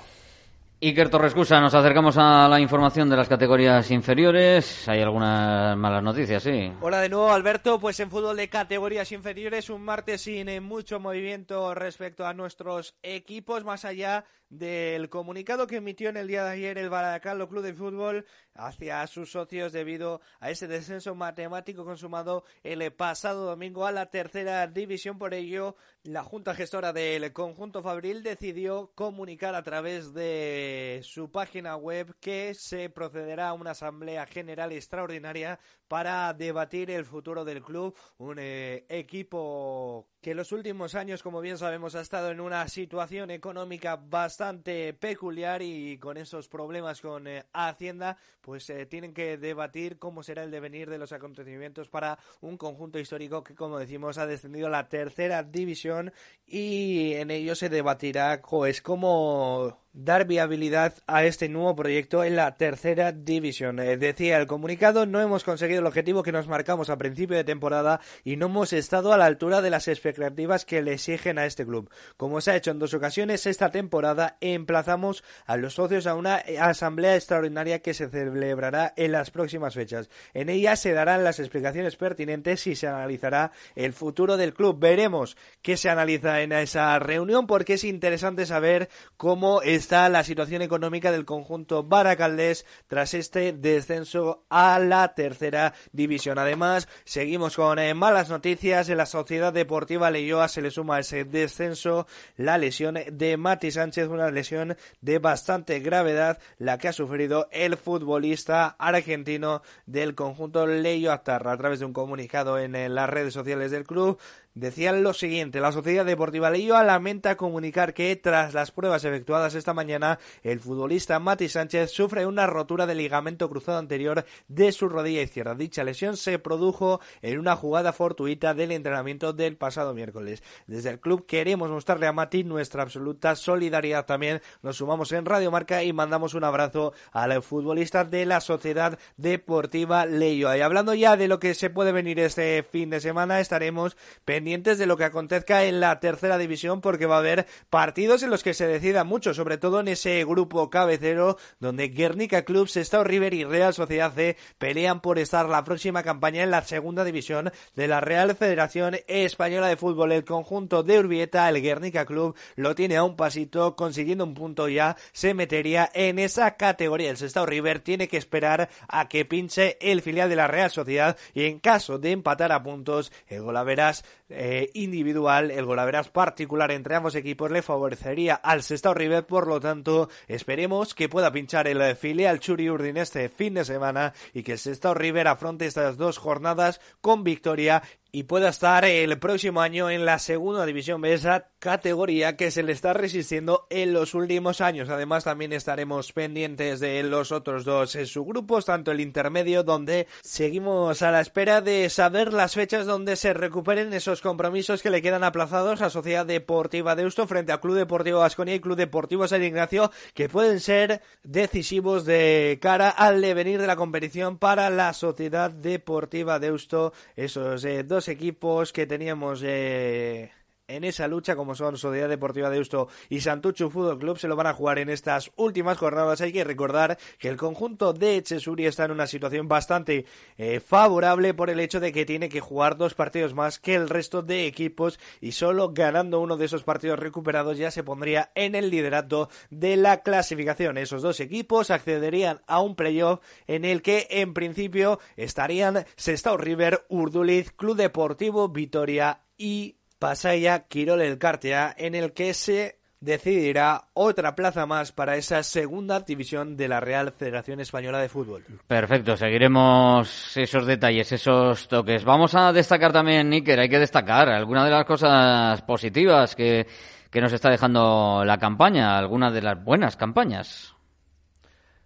Iker Torrescusa, nos acercamos a la información de las categorías inferiores. Hay algunas malas noticias, sí. Hola de nuevo, Alberto. Pues en fútbol de categorías inferiores, un martes sin eh, mucho movimiento respecto a nuestros equipos, más allá del comunicado que emitió en el día de ayer el Baracaldo Club de Fútbol hacia sus socios debido a ese descenso matemático consumado el pasado domingo a la tercera división. Por ello, la Junta Gestora del conjunto Fabril decidió comunicar a través de su página web que se procederá a una asamblea general extraordinaria para debatir el futuro del club, un eh, equipo que en los últimos años, como bien sabemos, ha estado en una situación económica bastante peculiar y con esos problemas con eh, Hacienda, pues eh, tienen que debatir cómo será el devenir de los acontecimientos para un conjunto histórico que, como decimos, ha descendido a la tercera división y en ello se debatirá pues, cómo dar viabilidad a este nuevo proyecto en la tercera división. Eh, decía el comunicado, no hemos conseguido el objetivo que nos marcamos a principio de temporada y no hemos estado a la altura de las expectativas que le exigen a este club. Como se ha hecho en dos ocasiones esta temporada, emplazamos a los socios a una asamblea extraordinaria que se celebrará en las próximas fechas. En ella se darán las explicaciones pertinentes y se analizará el futuro del club. Veremos qué se analiza en esa reunión porque es interesante saber cómo es está la situación económica del conjunto baracaldés tras este descenso a la tercera división. Además, seguimos con eh, malas noticias. En la Sociedad Deportiva Leyoa se le suma ese descenso la lesión de Mati Sánchez, una lesión de bastante gravedad, la que ha sufrido el futbolista argentino del conjunto Leyo Atarra. A través de un comunicado en eh, las redes sociales del club, decían lo siguiente. La Sociedad Deportiva Leyoa lamenta comunicar que tras las pruebas efectuadas esta mañana, el futbolista Mati Sánchez sufre una rotura del ligamento cruzado anterior de su rodilla izquierda. Dicha lesión se produjo en una jugada fortuita del entrenamiento del pasado miércoles. Desde el club queremos mostrarle a Mati nuestra absoluta solidaridad también. Nos sumamos en Radio Marca y mandamos un abrazo al futbolista de la Sociedad Deportiva Leyoa. Y hablando ya de lo que se puede venir este fin de semana, estaremos pendientes de lo que acontezca en la tercera división porque va a haber partidos en los que se decida mucho, sobre todo en ese grupo cabecero donde Guernica Club, Sestao River y Real Sociedad C pelean por estar la próxima campaña en la segunda división de la Real Federación Española de Fútbol. El conjunto de Urbieta, el Guernica Club, lo tiene a un pasito, consiguiendo un punto ya, se metería en esa categoría. El Sestao River tiene que esperar a que pinche el filial de la Real Sociedad y en caso de empatar a puntos, el Golaveras eh, individual, el golaveras particular entre ambos equipos le favorecería al Sestao River, por lo tanto, esperemos que pueda pinchar el filial Churi Urdin este fin de semana y que el Sestao River afronte estas dos jornadas con victoria y pueda estar el próximo año en la segunda división B, esa categoría que se le está resistiendo en los últimos años. Además, también estaremos pendientes de los otros dos subgrupos, tanto el intermedio, donde seguimos a la espera de saber las fechas donde se recuperen esos compromisos que le quedan aplazados a Sociedad Deportiva de Deusto frente a Club Deportivo Vasconia y Club Deportivo San Ignacio, que pueden ser decisivos de cara al devenir de la competición para la Sociedad Deportiva de Deusto. Esos eh, equipos que teníamos eh, en esa lucha, como son Sociedad Deportiva de Usto y Santucho Fútbol Club, se lo van a jugar en estas últimas jornadas. Hay que recordar que el conjunto de Echesuri está en una situación bastante eh, favorable por el hecho de que tiene que jugar dos partidos más que el resto de equipos y solo ganando uno de esos partidos recuperados ya se pondría en el liderato de la clasificación. Esos dos equipos accederían a un playoff en el que en principio estarían Sestao River, Urduliz, Club Deportivo Vitoria y Pasaya Quirol el Cartea, en el que se decidirá otra plaza más para esa segunda división de la Real Federación Española de Fútbol. Perfecto, seguiremos esos detalles, esos toques. Vamos a destacar también, Níker, hay que destacar algunas de las cosas positivas que, que nos está dejando la campaña, algunas de las buenas campañas.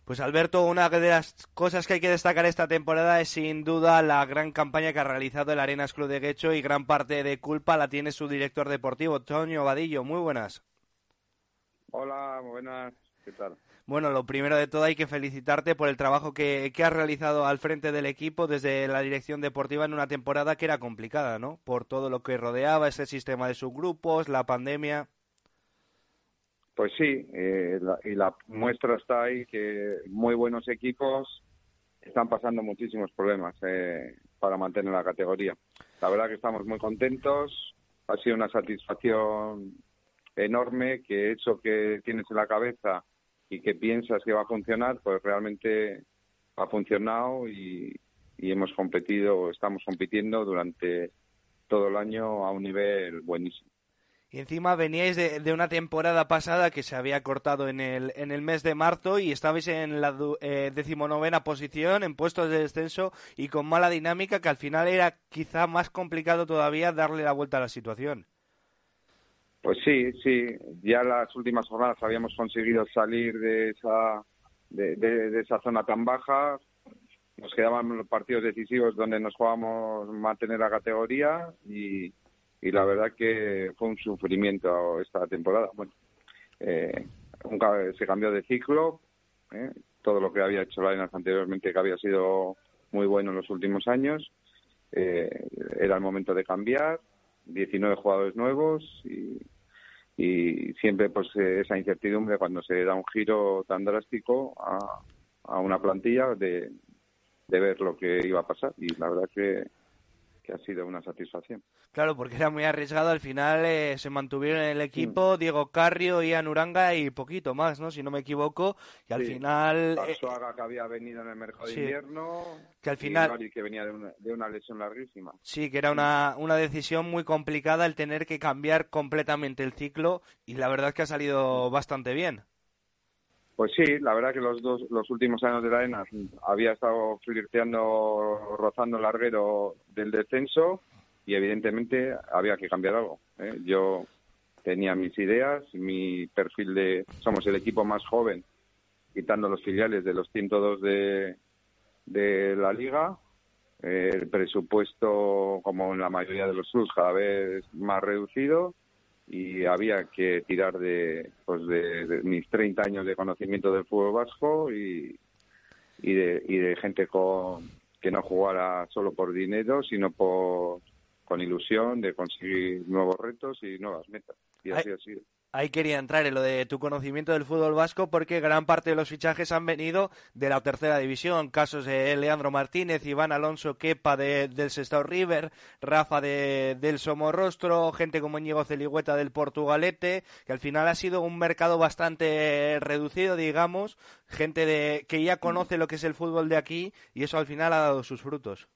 Pues Alberto, una de las cosas que hay que destacar esta temporada es sin duda la gran campaña que ha realizado el Arenas Club de Guecho y gran parte de culpa la tiene su director deportivo, Toño Vadillo. Muy buenas. Hola, buenas. ¿Qué tal? Bueno, lo primero de todo hay que felicitarte por el trabajo que, que has realizado al frente del equipo desde la dirección deportiva en una temporada que era complicada, ¿no? Por todo lo que rodeaba ese sistema de subgrupos, la pandemia. Pues sí, eh, y la muestra está ahí que muy buenos equipos están pasando muchísimos problemas eh, para mantener la categoría. La verdad que estamos muy contentos, ha sido una satisfacción enorme que eso que tienes en la cabeza y que piensas que va a funcionar, pues realmente ha funcionado y, y hemos competido, estamos compitiendo durante todo el año a un nivel buenísimo. Y encima veníais de, una temporada pasada que se había cortado en el, en el mes de marzo y estabais en la eh, decimonovena posición, en puestos de descenso y con mala dinámica que al final era quizá más complicado todavía darle la vuelta a la situación. Pues sí, sí. Ya las últimas jornadas habíamos conseguido salir de esa, de, esa zona tan baja. Nos quedaban los partidos decisivos donde nos jugábamos mantener la categoría y, y la verdad que fue un sufrimiento esta temporada. Bueno, eh, se cambió de ciclo, ¿eh? todo lo que había hecho Lainas anteriormente, que había sido muy bueno en los últimos años, eh, era el momento de cambiar, 19 jugadores nuevos y, y siempre pues esa incertidumbre cuando se da un giro tan drástico a, a una plantilla de, de ver lo que iba a pasar y la verdad que que ha sido una satisfacción. Claro, porque era muy arriesgado. Al final eh, se mantuvieron en el equipo Diego Carrio, Ian Uranga y poquito más, ¿no? Si no me equivoco. Y al final. Eh, que había venido en el mercado de invierno. Que al final. Y que venía de una, de una lesión larguísima. Sí, que era una, una decisión muy complicada el tener que cambiar completamente el ciclo. Y la verdad es que ha salido bastante bien. Pues sí, la verdad que los dos, los últimos años de la ENA había estado flirteando, rozando el larguero del descenso y evidentemente había que cambiar algo. ¿eh? Yo tenía mis ideas, mi perfil de, somos el equipo más joven, quitando los filiales de los 102 de, de la liga, el presupuesto, como en la mayoría de los clubes, cada vez más reducido y había que tirar de, pues de, mis 30 años de conocimiento del fútbol vasco y, y, de, y de gente con, que no jugara solo por dinero, sino por, con ilusión de conseguir nuevos retos y nuevas metas. Y así ha sido ahí quería entrar en lo de tu conocimiento del fútbol vasco porque gran parte de los fichajes han venido de la tercera división. Casos de Leandro Martínez, Iván Alonso Kepa del Sestao River, Rafa de, del Somorrostro, gente como Íñigo Celigüeta del Portugalete, que al final ha sido un mercado bastante reducido, digamos, gente de, que ya conoce lo que es el fútbol de aquí y eso al final ha dado sus frutos.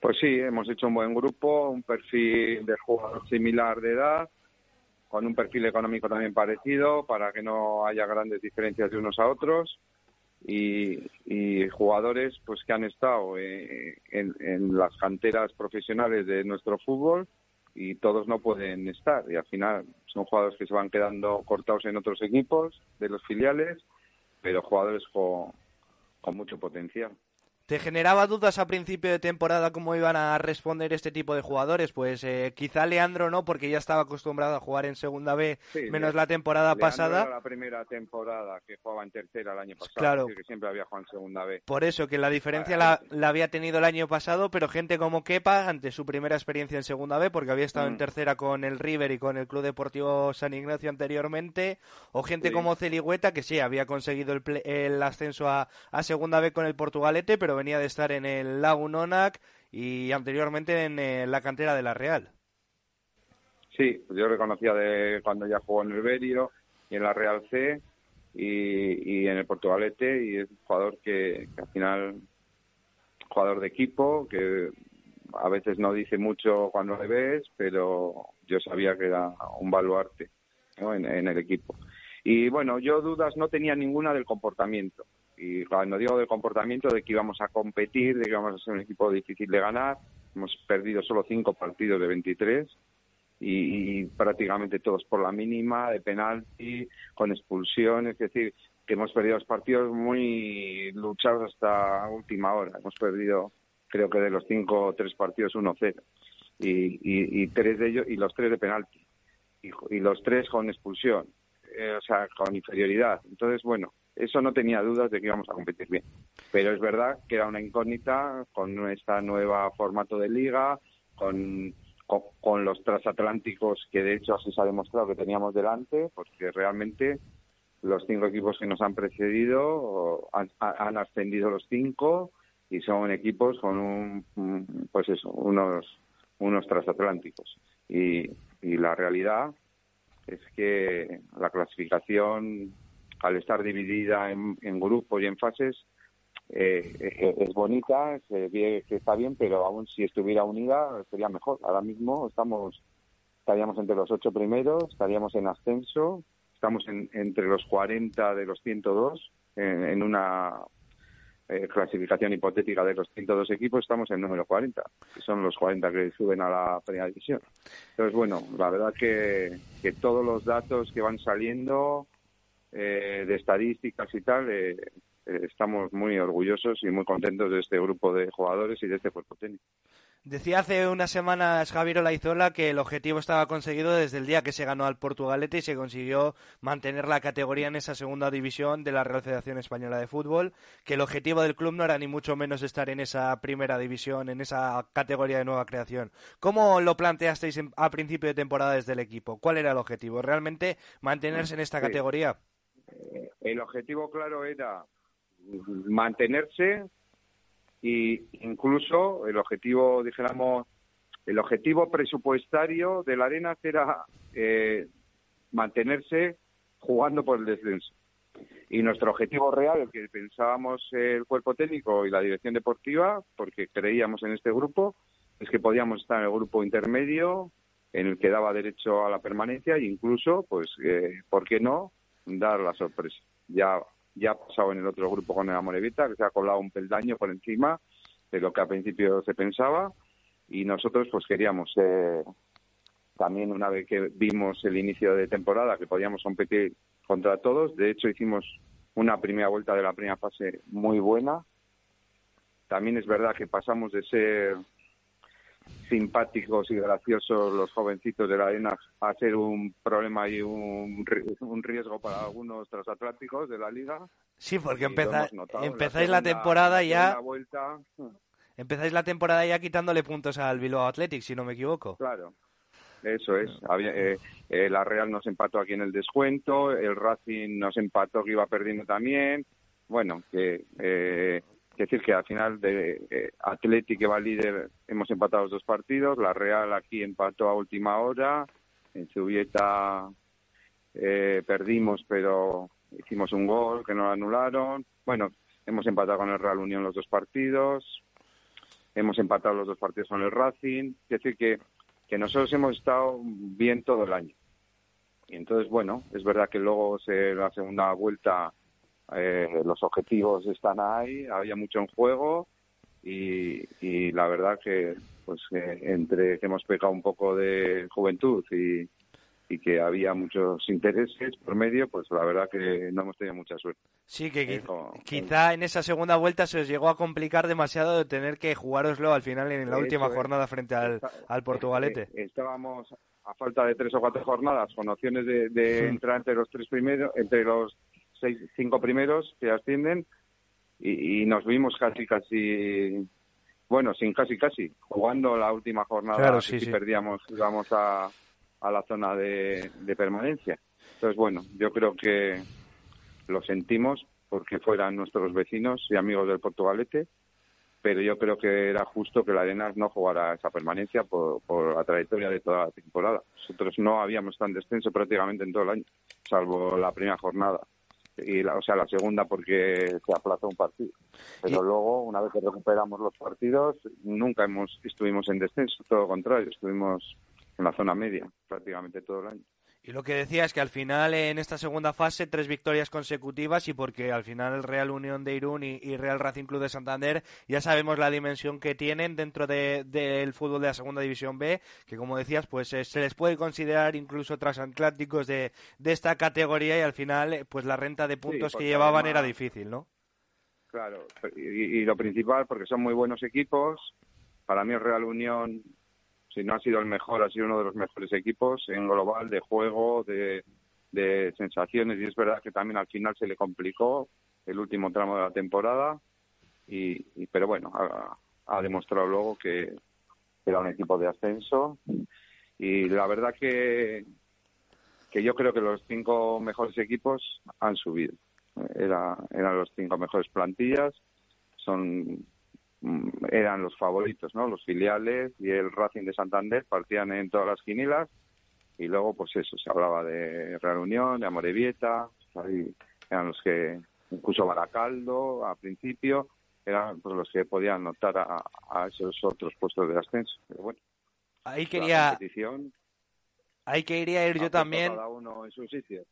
Pues sí, hemos hecho un buen grupo, un perfil de jugador similar de edad con un perfil económico también parecido para que no haya grandes diferencias de unos a otros y, jugadores pues que han estado eh, en, las canteras profesionales de nuestro fútbol y todos no pueden estar y al final son jugadores que se van quedando cortados en otros equipos de los filiales pero jugadores con mucho potencial. ¿Te generaba dudas a principio de temporada cómo iban a responder este tipo de jugadores? Pues eh, quizá Leandro no, porque ya estaba acostumbrado a jugar en segunda B, menos la temporada pasada. Era la primera temporada que jugaba en tercera el año pasado, claro. que siempre había jugado en segunda B. Por eso, que la diferencia la, había tenido el año pasado, pero gente como Kepa, ante su primera experiencia en segunda B, porque había estado en mm. tercera con el River y con el Club Deportivo San Ignacio anteriormente, o gente como Celigüeta, que sí, había conseguido el, el ascenso a, a segunda B con el Portugalete, pero venía de estar en el Lago Nonac y anteriormente en eh, la cantera de la Real. Sí, yo reconocía de cuando ya jugó en el Berio y en la Real C y, en el Portugalete y es un jugador que, al final jugador de equipo que a veces no dice mucho cuando le ves pero yo sabía que era un baluarte en el equipo. Y bueno yo dudas no tenía ninguna del comportamiento y cuando digo de comportamiento, de que íbamos a competir, de que íbamos a ser un equipo difícil de ganar, hemos perdido solo cinco partidos de 23 y, prácticamente todos por la mínima, de penalti, con expulsión, es decir, que hemos perdido los partidos muy luchados hasta última hora. Hemos perdido, creo que de los cinco, tres partidos, 1-0. Y, y, tres de ellos, y los tres de penalti. Y, y los tres con expulsión, eh, o sea, con inferioridad. Entonces, bueno, eso no tenía dudas de que íbamos a competir bien. Pero es verdad que era una incógnita con esta nueva formato de liga, con, con, los transatlánticos que de hecho así se ha demostrado que teníamos delante, porque realmente los cinco equipos que nos han precedido han, han ascendido los cinco y son equipos con un, pues unos, unos transatlánticos. Y, y la realidad es que la clasificación al estar dividida en, grupos y en fases, eh, eh, es bonita, se ve que está bien, pero aún si estuviera unida sería mejor. Ahora mismo estamos estaríamos entre los ocho primeros, estaríamos en ascenso, estamos entre los 40 de los 102 en, una eh, clasificación hipotética de los 102 equipos, estamos en número 40, que son los 40 que suben a la primera división. Entonces, bueno, la verdad que, que todos los datos que van saliendo eh, de estadísticas y tal, eh, estamos muy orgullosos y muy contentos de este grupo de jugadores y de este cuerpo técnico. Decía hace unas semanas Javier Olaizola que el objetivo estaba conseguido desde el día que se ganó al Portugalete y se consiguió mantener la categoría en esa segunda división de la Real Federación Española de Fútbol, que el objetivo del club no era ni mucho menos estar en esa primera división, en esa categoría de nueva creación. ¿Cómo lo planteasteis a principio de temporada desde el equipo? ¿Cuál era el objetivo? ¿Realmente mantenerse en esta categoría? Eh, el objetivo claro era mantenerse y incluso el objetivo, dijéramos, el objetivo presupuestario de la Arena era eh, mantenerse jugando por el descenso. Y nuestro objetivo real, el que pensábamos el cuerpo técnico y la dirección deportiva, porque creíamos en este grupo, es que podíamos estar en el grupo intermedio, en el que daba derecho a la permanencia e incluso, pues, eh, ¿por qué no?, dar la sorpresa. Ya ya ha pasado en el otro grupo con el Amorevita, que se ha colado un peldaño por encima de lo que al principio se pensaba y nosotros pues queríamos eh, también una vez que vimos el inicio de temporada que podíamos competir contra todos, de hecho hicimos una primera vuelta de la primera fase muy buena. También es verdad que pasamos de ser simpáticos y graciosos los jovencitos de la arena a ser un problema y un, un riesgo para algunos transatlánticos de la liga. Sí, porque empezáis la, temporada ya... Empezáis la temporada ya quitándole puntos al Bilbao Athletic, si no me equivoco. Claro, eso es. Eh, eh, la Real nos empató aquí en el descuento, el Racing nos empató que iba perdiendo también. Bueno, que eh, es decir, que al final de eh, Atleti, que va líder, hemos empatado los dos partidos. La Real aquí empató a última hora. En Subieta eh, perdimos, pero hicimos un gol que no lo anularon. Bueno, hemos empatado con el Real Unión los dos partidos. Hemos empatado los dos partidos con el Racing. Es decir, que, que nosotros hemos estado bien todo el año. Y entonces, bueno, es verdad que luego se, la segunda vuelta eh, los objetivos están ahí, había mucho en juego y, la verdad que pues entre que hemos pecado un poco de juventud y, que había muchos intereses por medio, pues la verdad que no hemos tenido mucha suerte. Sí, que quizá, en esa segunda vuelta se os llegó a complicar demasiado de tener que jugároslo al final en la última jornada frente al, al Portugalete. Eh, estábamos a falta de tres o cuatro jornadas con opciones de, entrar entre los tres primeros, entre los seis, cinco primeros que ascienden y, nos vimos casi, casi, bueno, sin casi, casi, jugando la última jornada claro, sí, perdíamos, íbamos a, a la zona de, de permanencia. Entonces, bueno, yo creo que lo sentimos porque fueran nuestros vecinos y amigos del Portugalete, pero yo creo que era justo que la Arenas no jugara esa permanencia por, por, la trayectoria de toda la temporada. Nosotros no habíamos en descenso prácticamente en todo el año, salvo la primera jornada y la, o sea la segunda porque se aplazó un partido. Pero luego una vez que recuperamos los partidos nunca hemos estuvimos en descenso todo lo contrario estuvimos en la zona media prácticamente todo el año y lo que decía es que al final en esta segunda fase tres victorias consecutivas y porque al final el Real Unión de Irún y, Real Racing Club de Santander ya sabemos la dimensión que tienen dentro del fútbol de la segunda división B, que como decías pues eh, se les puede considerar incluso transatlánticos de, de esta categoría y al final eh, pues la renta de puntos que llevaban era difícil, ¿no? Claro, y, y lo principal porque son muy buenos equipos. Para mí el Real Unión si no ha sido el mejor, ha sido uno de los mejores equipos en global de juego, de, sensaciones. Y es verdad que también al final se le complicó el último tramo de la temporada. Y, pero bueno ha, demostrado luego que era un equipo de ascenso. Y la verdad que que yo creo que los cinco mejores equipos han subido. Era, eran los cinco mejores plantillas. Son eran los favoritos, ¿no? Los filiales y el Racing de Santander partían en todas las quinilas y luego, pues eso, se hablaba de Real Unión, de Amorebieta, eran los que, incluso Baracaldo a principio, eran pues, los que podían notar a, esos otros puestos de ascenso. Pero bueno, ahí quería, Ahí quería ir yo también. Cada uno en su sitio.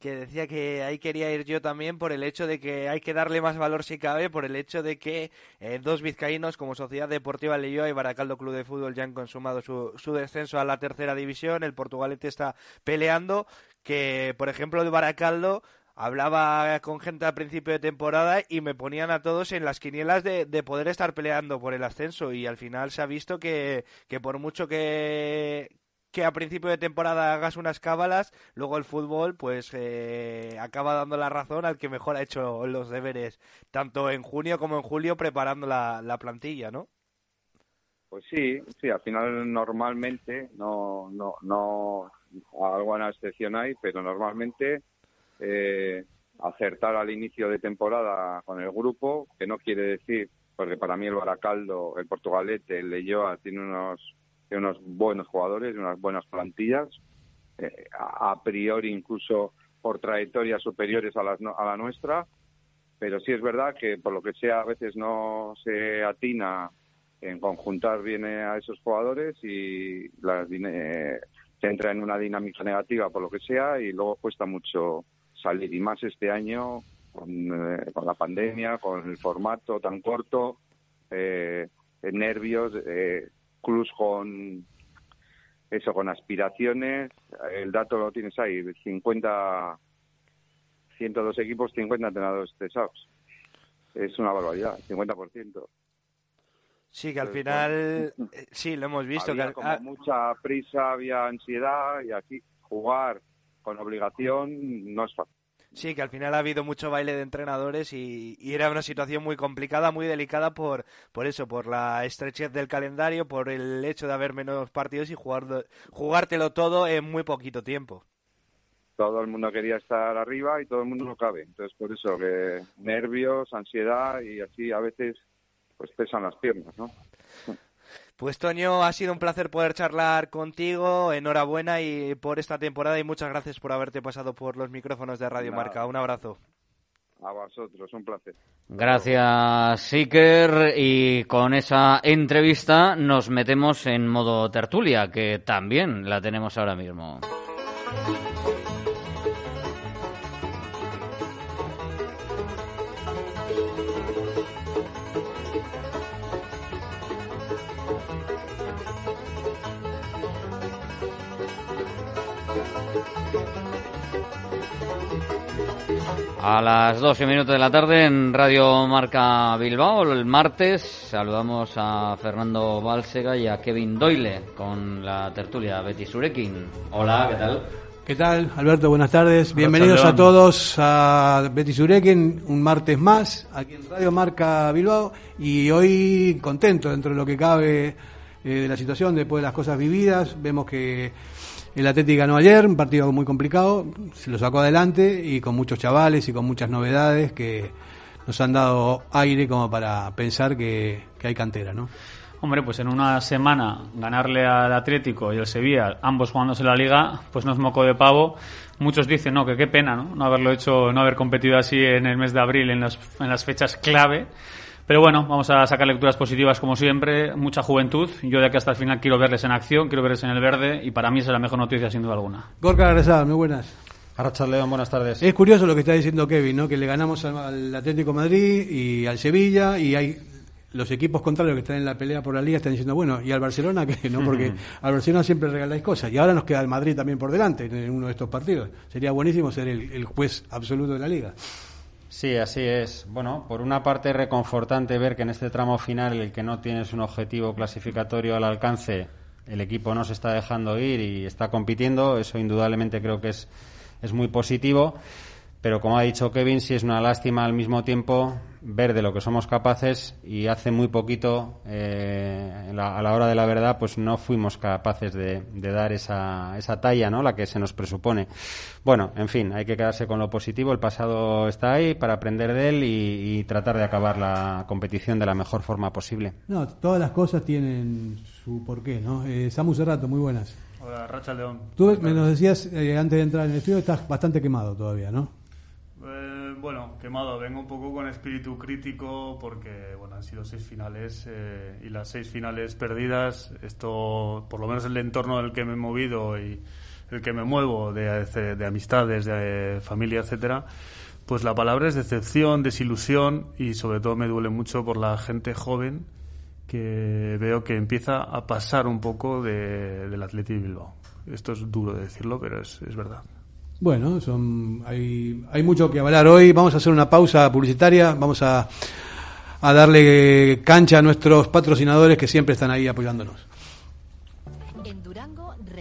Que decía que ahí quería ir yo también por el hecho de que hay que darle más valor si cabe, por el hecho de que eh, dos vizcaínos como Sociedad Deportiva Leyoa y Baracaldo Club de Fútbol ya han consumado su, su descenso a la tercera división, el Portugalete está peleando, que por ejemplo el Baracaldo hablaba con gente al principio de temporada y me ponían a todos en las quinielas de, de, poder estar peleando por el ascenso. Y al final se ha visto que, que por mucho que, que a principio de temporada hagas unas cábalas, luego el fútbol pues eh, acaba dando la razón al que mejor ha hecho los deberes, tanto en junio como en julio preparando la, la plantilla, ¿no? Pues sí, sí, al final normalmente, no, no, no, alguna excepción hay, pero normalmente eh, acertar al inicio de temporada con el grupo, que no quiere decir, porque para mí el Baracaldo, el Portugalete, el Leyoa tiene unos tiene unos buenos jugadores, unas buenas plantillas, eh, a, priori incluso por trayectorias superiores a, las, a la nuestra, pero sí es verdad que por lo que sea a veces no se atina en conjuntar bien a esos jugadores y las, eh, se entra en una dinámica negativa por lo que sea y luego cuesta mucho salir. Y más este año con, eh, con la pandemia, con el formato tan corto, eh, nervios, eh, Cruz con eso, con aspiraciones. El dato lo tienes ahí, 50, 102 equipos, 50 entrenadores cesados. Es una barbaridad, 50%. Sí, que al final, eh, sí, lo hemos visto. Había que, como ah, mucha prisa, había ansiedad y aquí jugar con obligación no es fácil. Sí, que al final ha habido mucho baile de entrenadores y, era una situación muy complicada, muy delicada por, por eso, por la estrechez del calendario, por el hecho de haber menos partidos y jugar, jugártelo todo en muy poquito tiempo. Todo el mundo quería estar arriba y todo el mundo no cabe. Entonces, por eso que nervios, ansiedad y así a veces pues pesan las piernas, ¿no? Pues Toño, ha sido un placer poder charlar contigo. Enhorabuena y por esta temporada y muchas gracias por haberte pasado por los micrófonos de Radio Nada. Marca. Un abrazo. A vosotros, un placer. Gracias, Iker. Y con esa entrevista nos metemos en modo tertulia, que también la tenemos ahora mismo. A las 12 minutos de la tarde en Radio Marca Bilbao, el martes, saludamos a Fernando Bálsega y a Kevin Doyle con la tertulia Betty Surekin. Hola, ¿qué tal? ¿Qué tal, Alberto? Buenas tardes. Bienvenidos a todos a Betty Surekin, un martes más, aquí en Radio Marca Bilbao, y hoy contento dentro de lo que cabe eh, de la situación, después de las cosas vividas. Vemos que el Atlético ganó ayer, un partido muy complicado, se lo sacó adelante y con muchos chavales y con muchas novedades que nos han dado aire como para pensar que, que hay cantera, ¿no? Hombre, pues en una semana ganarle al Atlético y al Sevilla, ambos jugándose la liga, pues no es moco de pavo. Muchos dicen, no, que qué pena, ¿no? Haberlo hecho, no haber competido así en el mes de abril, en las, en las fechas clave. Pero bueno, vamos a sacar lecturas positivas como siempre, mucha juventud. Yo de aquí hasta el final quiero verles en acción, quiero verles en el verde y para mí esa es la mejor noticia sin duda alguna. Gorka Regresada, muy buenas. Arrachar León, buenas tardes. Es curioso lo que está diciendo Kevin, ¿no? Que le ganamos al, al Atlético de Madrid y al Sevilla y hay los equipos contrarios que están en la pelea por la liga están diciendo, bueno, ¿y al Barcelona qué? ¿No? Porque al Barcelona siempre regaláis cosas. Y ahora nos queda el Madrid también por delante en uno de estos partidos. Sería buenísimo ser el, el juez absoluto de la liga. Sí, así es. Bueno, por una parte reconfortante ver que en este tramo final el que no tienes un objetivo clasificatorio al alcance, el equipo no se está dejando ir y está compitiendo. Eso indudablemente creo que es, es muy positivo. Pero como ha dicho Kevin, sí es una lástima al mismo tiempo ver de lo que somos capaces y hace muy poquito, eh, la, a la hora de la verdad, pues no fuimos capaces de, de, dar esa, esa talla, ¿no? La que se nos presupone. Bueno, en fin, hay que quedarse con lo positivo. El pasado está ahí para aprender de él y, y tratar de acabar la competición de la mejor forma posible. No, todas las cosas tienen su porqué, ¿no? Eh, Samu Cerrato, muy buenas. Hola, Racha León. Tú me nos decías eh, antes de entrar en el estudio, estás bastante quemado todavía, ¿no? Eh, bueno, quemado. Vengo un poco con espíritu crítico porque, bueno, han sido seis finales eh, y las seis finales perdidas. Esto, por lo menos el entorno en el que me he movido y el que me muevo, de, de amistades, de familia, etcétera, pues la palabra es decepción, desilusión y sobre todo me duele mucho por la gente joven que veo que empieza a pasar un poco de, del Athletic Bilbao. Esto es duro de decirlo, pero es, es verdad. Bueno, son, hay, hay mucho que hablar hoy. Vamos a hacer una pausa publicitaria. Vamos a, a darle cancha a nuestros patrocinadores que siempre están ahí apoyándonos.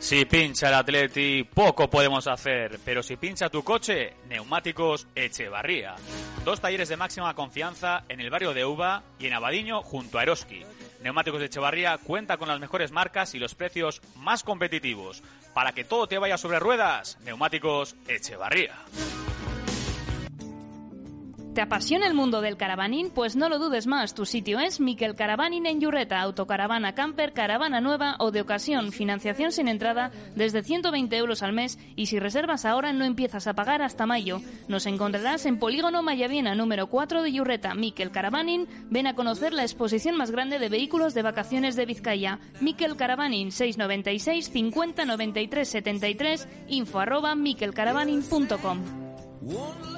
Si pincha el Atleti, poco podemos hacer, pero si pincha tu coche, Neumáticos Echevarría. Dos talleres de máxima confianza en el barrio de Uva y en Abadiño junto a Eroski. Neumáticos Echevarría cuenta con las mejores marcas y los precios más competitivos. Para que todo te vaya sobre ruedas, Neumáticos Echevarría. ¿Te apasiona el mundo del caravaning? Pues no lo dudes más, tu sitio es Miquel Caravaning en Yurreta, autocaravana camper, caravana nueva o de ocasión, financiación sin entrada desde 120 euros al mes y si reservas ahora no empiezas a pagar hasta mayo. Nos encontrarás en Polígono Mayaviena número 4 de Yurreta, Miquel Caravaning, ven a conocer la exposición más grande de vehículos de vacaciones de Vizcaya. Miquel Caravaning 696 50 93 73 info arroba miquelcaravaning.com.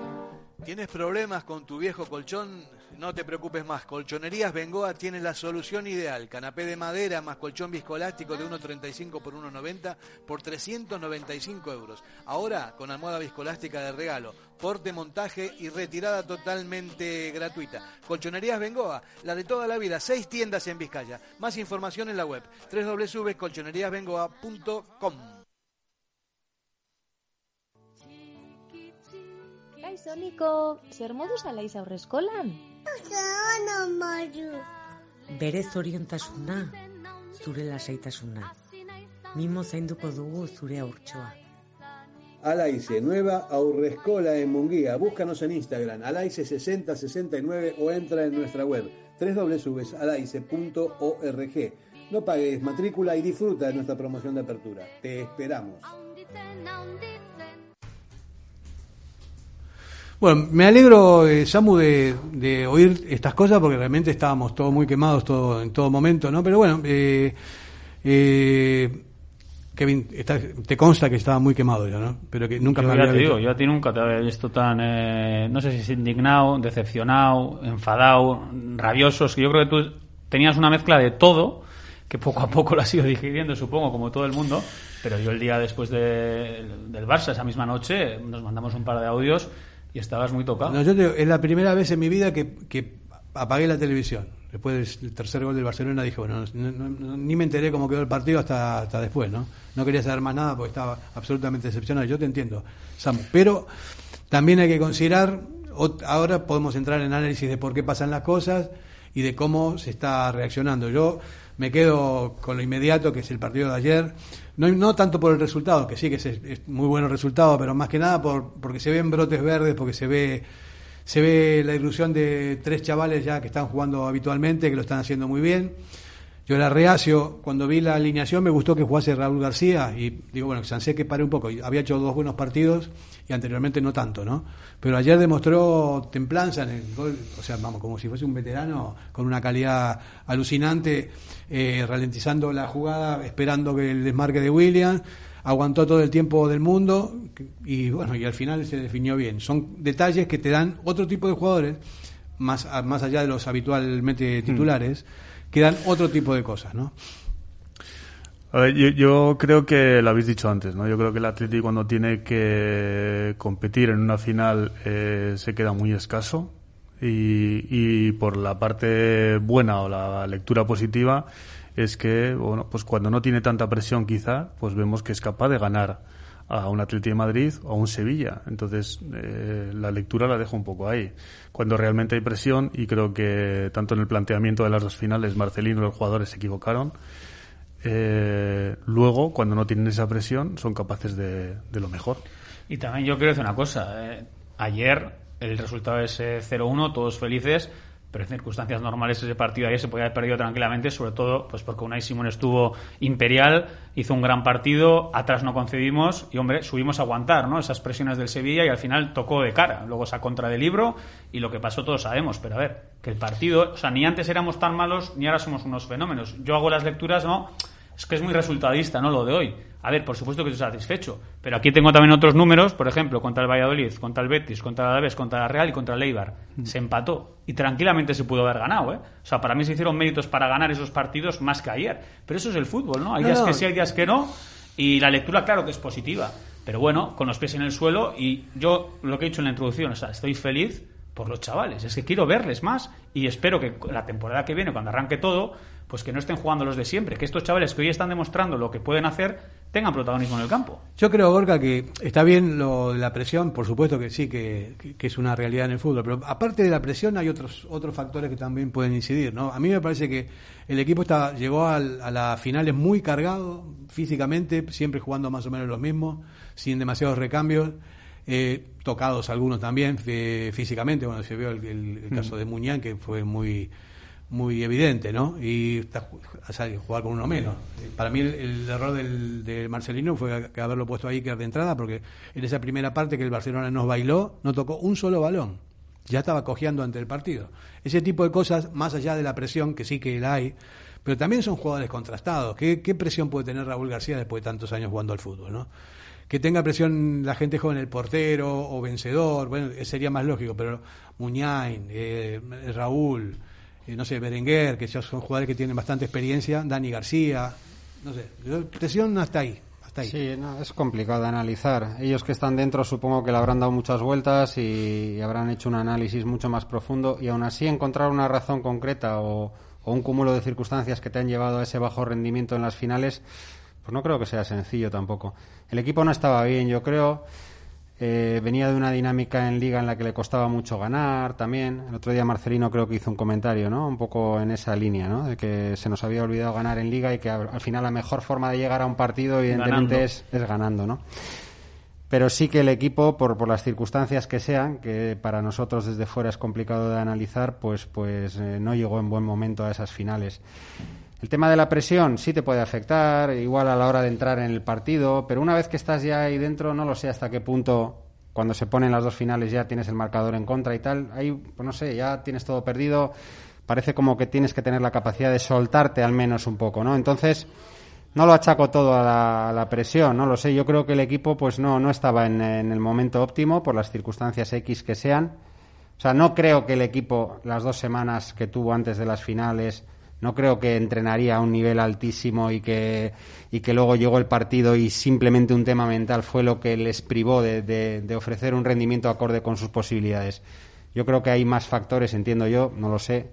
¿Tienes problemas con tu viejo colchón? No te preocupes más. Colchonerías Bengoa tiene la solución ideal. Canapé de madera más colchón viscoelástico de 1,35 por 1,90 por 395 euros. Ahora con almohada viscoelástica de regalo. Porte, montaje y retirada totalmente gratuita. Colchonerías Bengoa, la de toda la vida. Seis tiendas en Vizcaya. Más información en la web www.colchoneríasbengoa.com. Kaixo, zer moduz alaiz aurreskolan? Oso modu. Bere zoriontasuna, zure lasaitasuna. Mimo zainduko dugu zure aurtsoa. Alaize, nueva aurrescola en Munguía. Búscanos en Instagram, alaice6069 o entra en nuestra web www.alaice.org. No pagues matrícula y disfruta de nuestra promoción de apertura. Te esperamos. Bueno, me alegro, eh, Samu, de, de, oír estas cosas porque realmente estábamos todos muy quemados todo, en todo momento, ¿no? Pero bueno, eh, eh, Kevin, te consta que estaba muy quemado yo, ¿no? Pero que nunca yo me había había te visto. digo, yo a ti nunca te había visto tan, eh, no sé si es indignado, decepcionado, enfadado, rabioso. Es que yo creo que tú tenías una mezcla de todo que poco a poco lo has ido digiriendo, supongo, como todo el mundo. Pero yo el día después de, del Barça, esa misma noche, nos mandamos un par de audios y estabas muy tocado. No, yo te digo, es la primera vez en mi vida que, que apagué la televisión. Después del tercer gol del Barcelona dije, bueno, no- no- ni me enteré cómo quedó el partido hasta, hasta después, ¿no? No quería saber más nada porque estaba absolutamente decepcionado. Yo te entiendo, Samu. Pero también hay que considerar, ahora podemos entrar en análisis de por qué pasan las cosas y de cómo se está reaccionando. Yo me quedo con lo inmediato, que es el partido de ayer. No, tanto por el resultado, que sí que es, muy bueno resultado, pero más que nada por, porque se ven brotes verdes, porque se ve se ve la ilusión de tres chavales ya que están jugando habitualmente, que lo están haciendo muy bien. Yo era reacio, cuando vi la alineación me gustó que jugase Raúl García y digo, bueno, Sansé que pare un poco. Había hecho dos buenos partidos y anteriormente no tanto, ¿no? Pero ayer demostró templanza en el gol, o sea, vamos, como si fuese un veterano con una calidad alucinante, eh, ralentizando la jugada, esperando que el desmarque de Williams aguantó todo el tiempo del mundo y bueno, y al final se definió bien. Son detalles que te dan otro tipo de jugadores, más, más allá de los habitualmente titulares, que dan otro tipo de cosas, ¿no? A ver, yo, yo creo que lo habéis dicho antes, ¿no? Yo creo que el Atlético cuando tiene que competir en una final eh, se queda muy escaso. Y, por la parte buena o la lectura positiva es que, bueno, pues cuando no tiene tanta presión quizá, pues vemos que es capaz de ganar a un Atlético de Madrid o a un Sevilla. Entonces, eh, la lectura la dejo un poco ahí. Cuando realmente hay presión, y creo que tanto en el planteamiento de las dos finales, Marcelino y los jugadores se equivocaron, eh, luego, cuando no tienen esa presión, son capaces de, lo mejor. Y también yo quiero decir una cosa. Eh, ayer el resultado es 0-1, todos felices, pero en circunstancias normales ese partido ayer se podía haber perdido tranquilamente, sobre todo pues porque Unai Simón estuvo imperial, hizo un gran partido, atrás no concedimos y hombre, subimos a aguantar, ¿no? Esas presiones del Sevilla y al final tocó de cara, luego esa contra del libro y lo que pasó todos sabemos, pero a ver, que el partido, o sea, ni antes éramos tan malos ni ahora somos unos fenómenos. Yo hago las lecturas, ¿no? Es que es muy resultadista, ¿no? Lo de hoy. A ver, por supuesto que estoy satisfecho. Pero aquí tengo también otros números, por ejemplo, contra el Valladolid, contra el Betis, contra el Alavés, contra la Real y contra el Eibar. Mm. Se empató. Y tranquilamente se pudo haber ganado, ¿eh? O sea, para mí se hicieron méritos para ganar esos partidos más que ayer. Pero eso es el fútbol, ¿no? Hay días que sí, hay días que no. Y la lectura, claro que es positiva. Pero bueno, con los pies en el suelo. Y yo, lo que he dicho en la introducción, o sea, estoy feliz por los chavales. Es que quiero verles más y espero que la temporada que viene, cuando arranque todo, pues que no estén jugando los de siempre, que estos chavales que hoy están demostrando lo que pueden hacer tengan protagonismo en el campo. Yo creo, Gorka, que está bien lo de la presión, por supuesto que sí, que, es una realidad en el fútbol, pero aparte de la presión hay otros otros factores que también pueden incidir, ¿no? A mí me parece que el equipo está, llegó a, las finales muy cargado físicamente, siempre jugando más o menos los mismos, sin demasiados recambios. Eh, tocados algunos también físicamente, bueno, se vio el, mm. caso de Muñán, que fue muy muy evidente, ¿no? Y jugar con uno menos. Para mí el, error del, de Marcelino fue haberlo puesto ahí que de entrada, porque en esa primera parte que el Barcelona nos bailó, no tocó un solo balón. Ya estaba cojeando ante el partido. Ese tipo de cosas, más allá de la presión, que sí que la hay, pero también son jugadores contrastados. ¿Qué, qué presión puede tener Raúl García después de tantos años jugando al fútbol, no? que tenga presión la gente joven, el portero o vencedor, bueno, sería más lógico, pero Muñain, eh, Raúl, eh, no sé, Berenguer, que ya son jugadores que tienen bastante experiencia, Dani García, no sé, presión hasta ahí. Hasta ahí. Sí, es complicado de analizar. Ellos que están dentro supongo que le habrán dado muchas vueltas y, habrán hecho un análisis mucho más profundo y aún así encontrar una razón concreta o, o un cúmulo de circunstancias que te han llevado a ese bajo rendimiento en las finales, pues no creo que sea sencillo tampoco. El equipo no estaba bien, yo creo. Eh, venía de una dinámica en liga en la que le costaba mucho ganar también. El otro día Marcelino creo que hizo un comentario, ¿no? Un poco en esa línea, ¿no? De que se nos había olvidado ganar en liga y que al final la mejor forma de llegar a un partido evidentemente es, es, ganando, ¿no? Pero sí que el equipo, por, por las circunstancias que sean, que para nosotros desde fuera es complicado de analizar, pues, pues eh, no llegó en buen momento a esas finales. El tema de la presión sí te puede afectar, igual a la hora de entrar en el partido, pero una vez que estás ya ahí dentro, no lo sé hasta qué punto, cuando se ponen las dos finales, ya tienes el marcador en contra y tal. Ahí, pues no sé, ya tienes todo perdido. Parece como que tienes que tener la capacidad de soltarte al menos un poco, ¿no? Entonces, no lo achaco todo a la, presión, no lo sé. Yo creo que el equipo, pues no, no estaba en, en el momento óptimo por las circunstancias X que sean. O sea, no creo que el equipo, las dos semanas que tuvo antes de las finales, no creo que entrenaría a un nivel altísimo y que, y que luego llegó el partido y simplemente un tema mental fue lo que les privó de, de, ofrecer un rendimiento acorde con sus posibilidades. Yo creo que hay más factores, entiendo yo, no lo sé,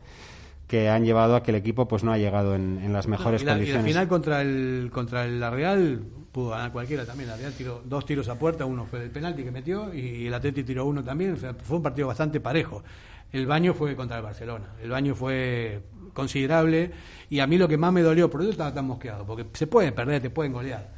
que han llevado a que el equipo pues no ha llegado en, las mejores condiciones. Y al final contra el contra el la Real pudo ganar cualquiera también. La Real tiró dos tiros a puerta, uno fue del penalti que metió y el Atleti tiró uno también. fue un partido bastante parejo. El baño fue contra el Barcelona. El baño fue considerable y a mí lo que más me dolió, por eso estaba tan mosqueado, porque se pueden perder, te pueden golear.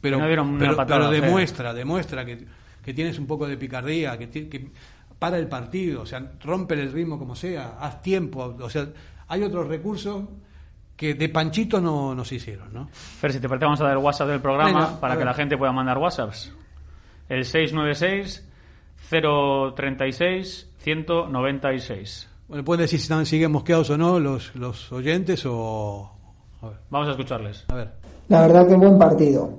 Pero, pero, demuestra, demuestra que, tienes un poco de picardía, que, que para el partido, o sea, rompe el ritmo como sea, haz tiempo, o sea, hay otros recursos que de panchito no nos hicieron, ¿no? Fer, si te parece vamos a dar el WhatsApp del programa para que la gente pueda mandar WhatsApps. El 696 036 196. Bueno, pueden decir si están, siguen mosqueados o no los, los oyentes o... Vamos a escucharles. A ver. La verdad que buen partido.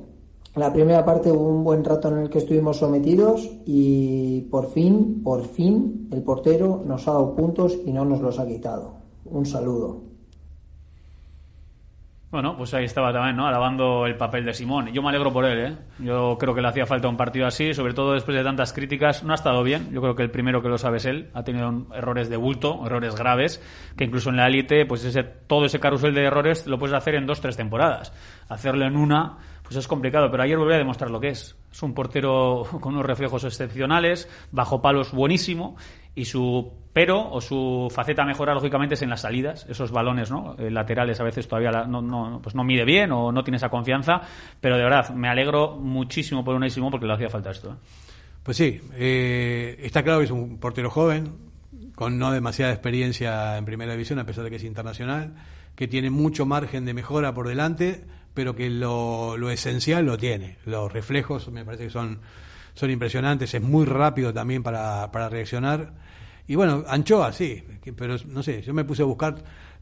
La primera parte hubo un buen rato en el que estuvimos sometidos y por fin, por fin, el portero nos ha dado puntos y no nos los ha quitado. Un saludo. Bueno, pues ahí estaba también, ¿no? Alabando el papel de Simón. Yo me alegro por él, ¿eh? Yo creo que le hacía falta un partido así, sobre todo después de tantas críticas. No ha estado bien. Yo creo que el primero que lo sabe es él. Ha tenido errores de bulto, errores graves, que incluso en la élite, pues ese, todo ese carrusel de errores lo puedes hacer en dos, tres temporadas. Hacerlo en una, pues es complicado. Pero ayer volví a demostrar lo que es. Es un portero con unos reflejos excepcionales, bajo palos buenísimo, y su pero o su faceta mejora lógicamente es en las salidas esos balones ¿no? Eh, laterales a veces todavía no, no, pues no mide bien o no tiene esa confianza pero de verdad me alegro muchísimo por Unai porque le hacía falta esto ¿eh? pues sí eh, está claro que es un portero joven con no demasiada experiencia en primera división a pesar de que es internacional que tiene mucho margen de mejora por delante pero que lo, lo esencial lo tiene los reflejos me parece que son son impresionantes es muy rápido también para, para reaccionar y bueno, anchoas, sí, pero no sé, yo me puse a buscar,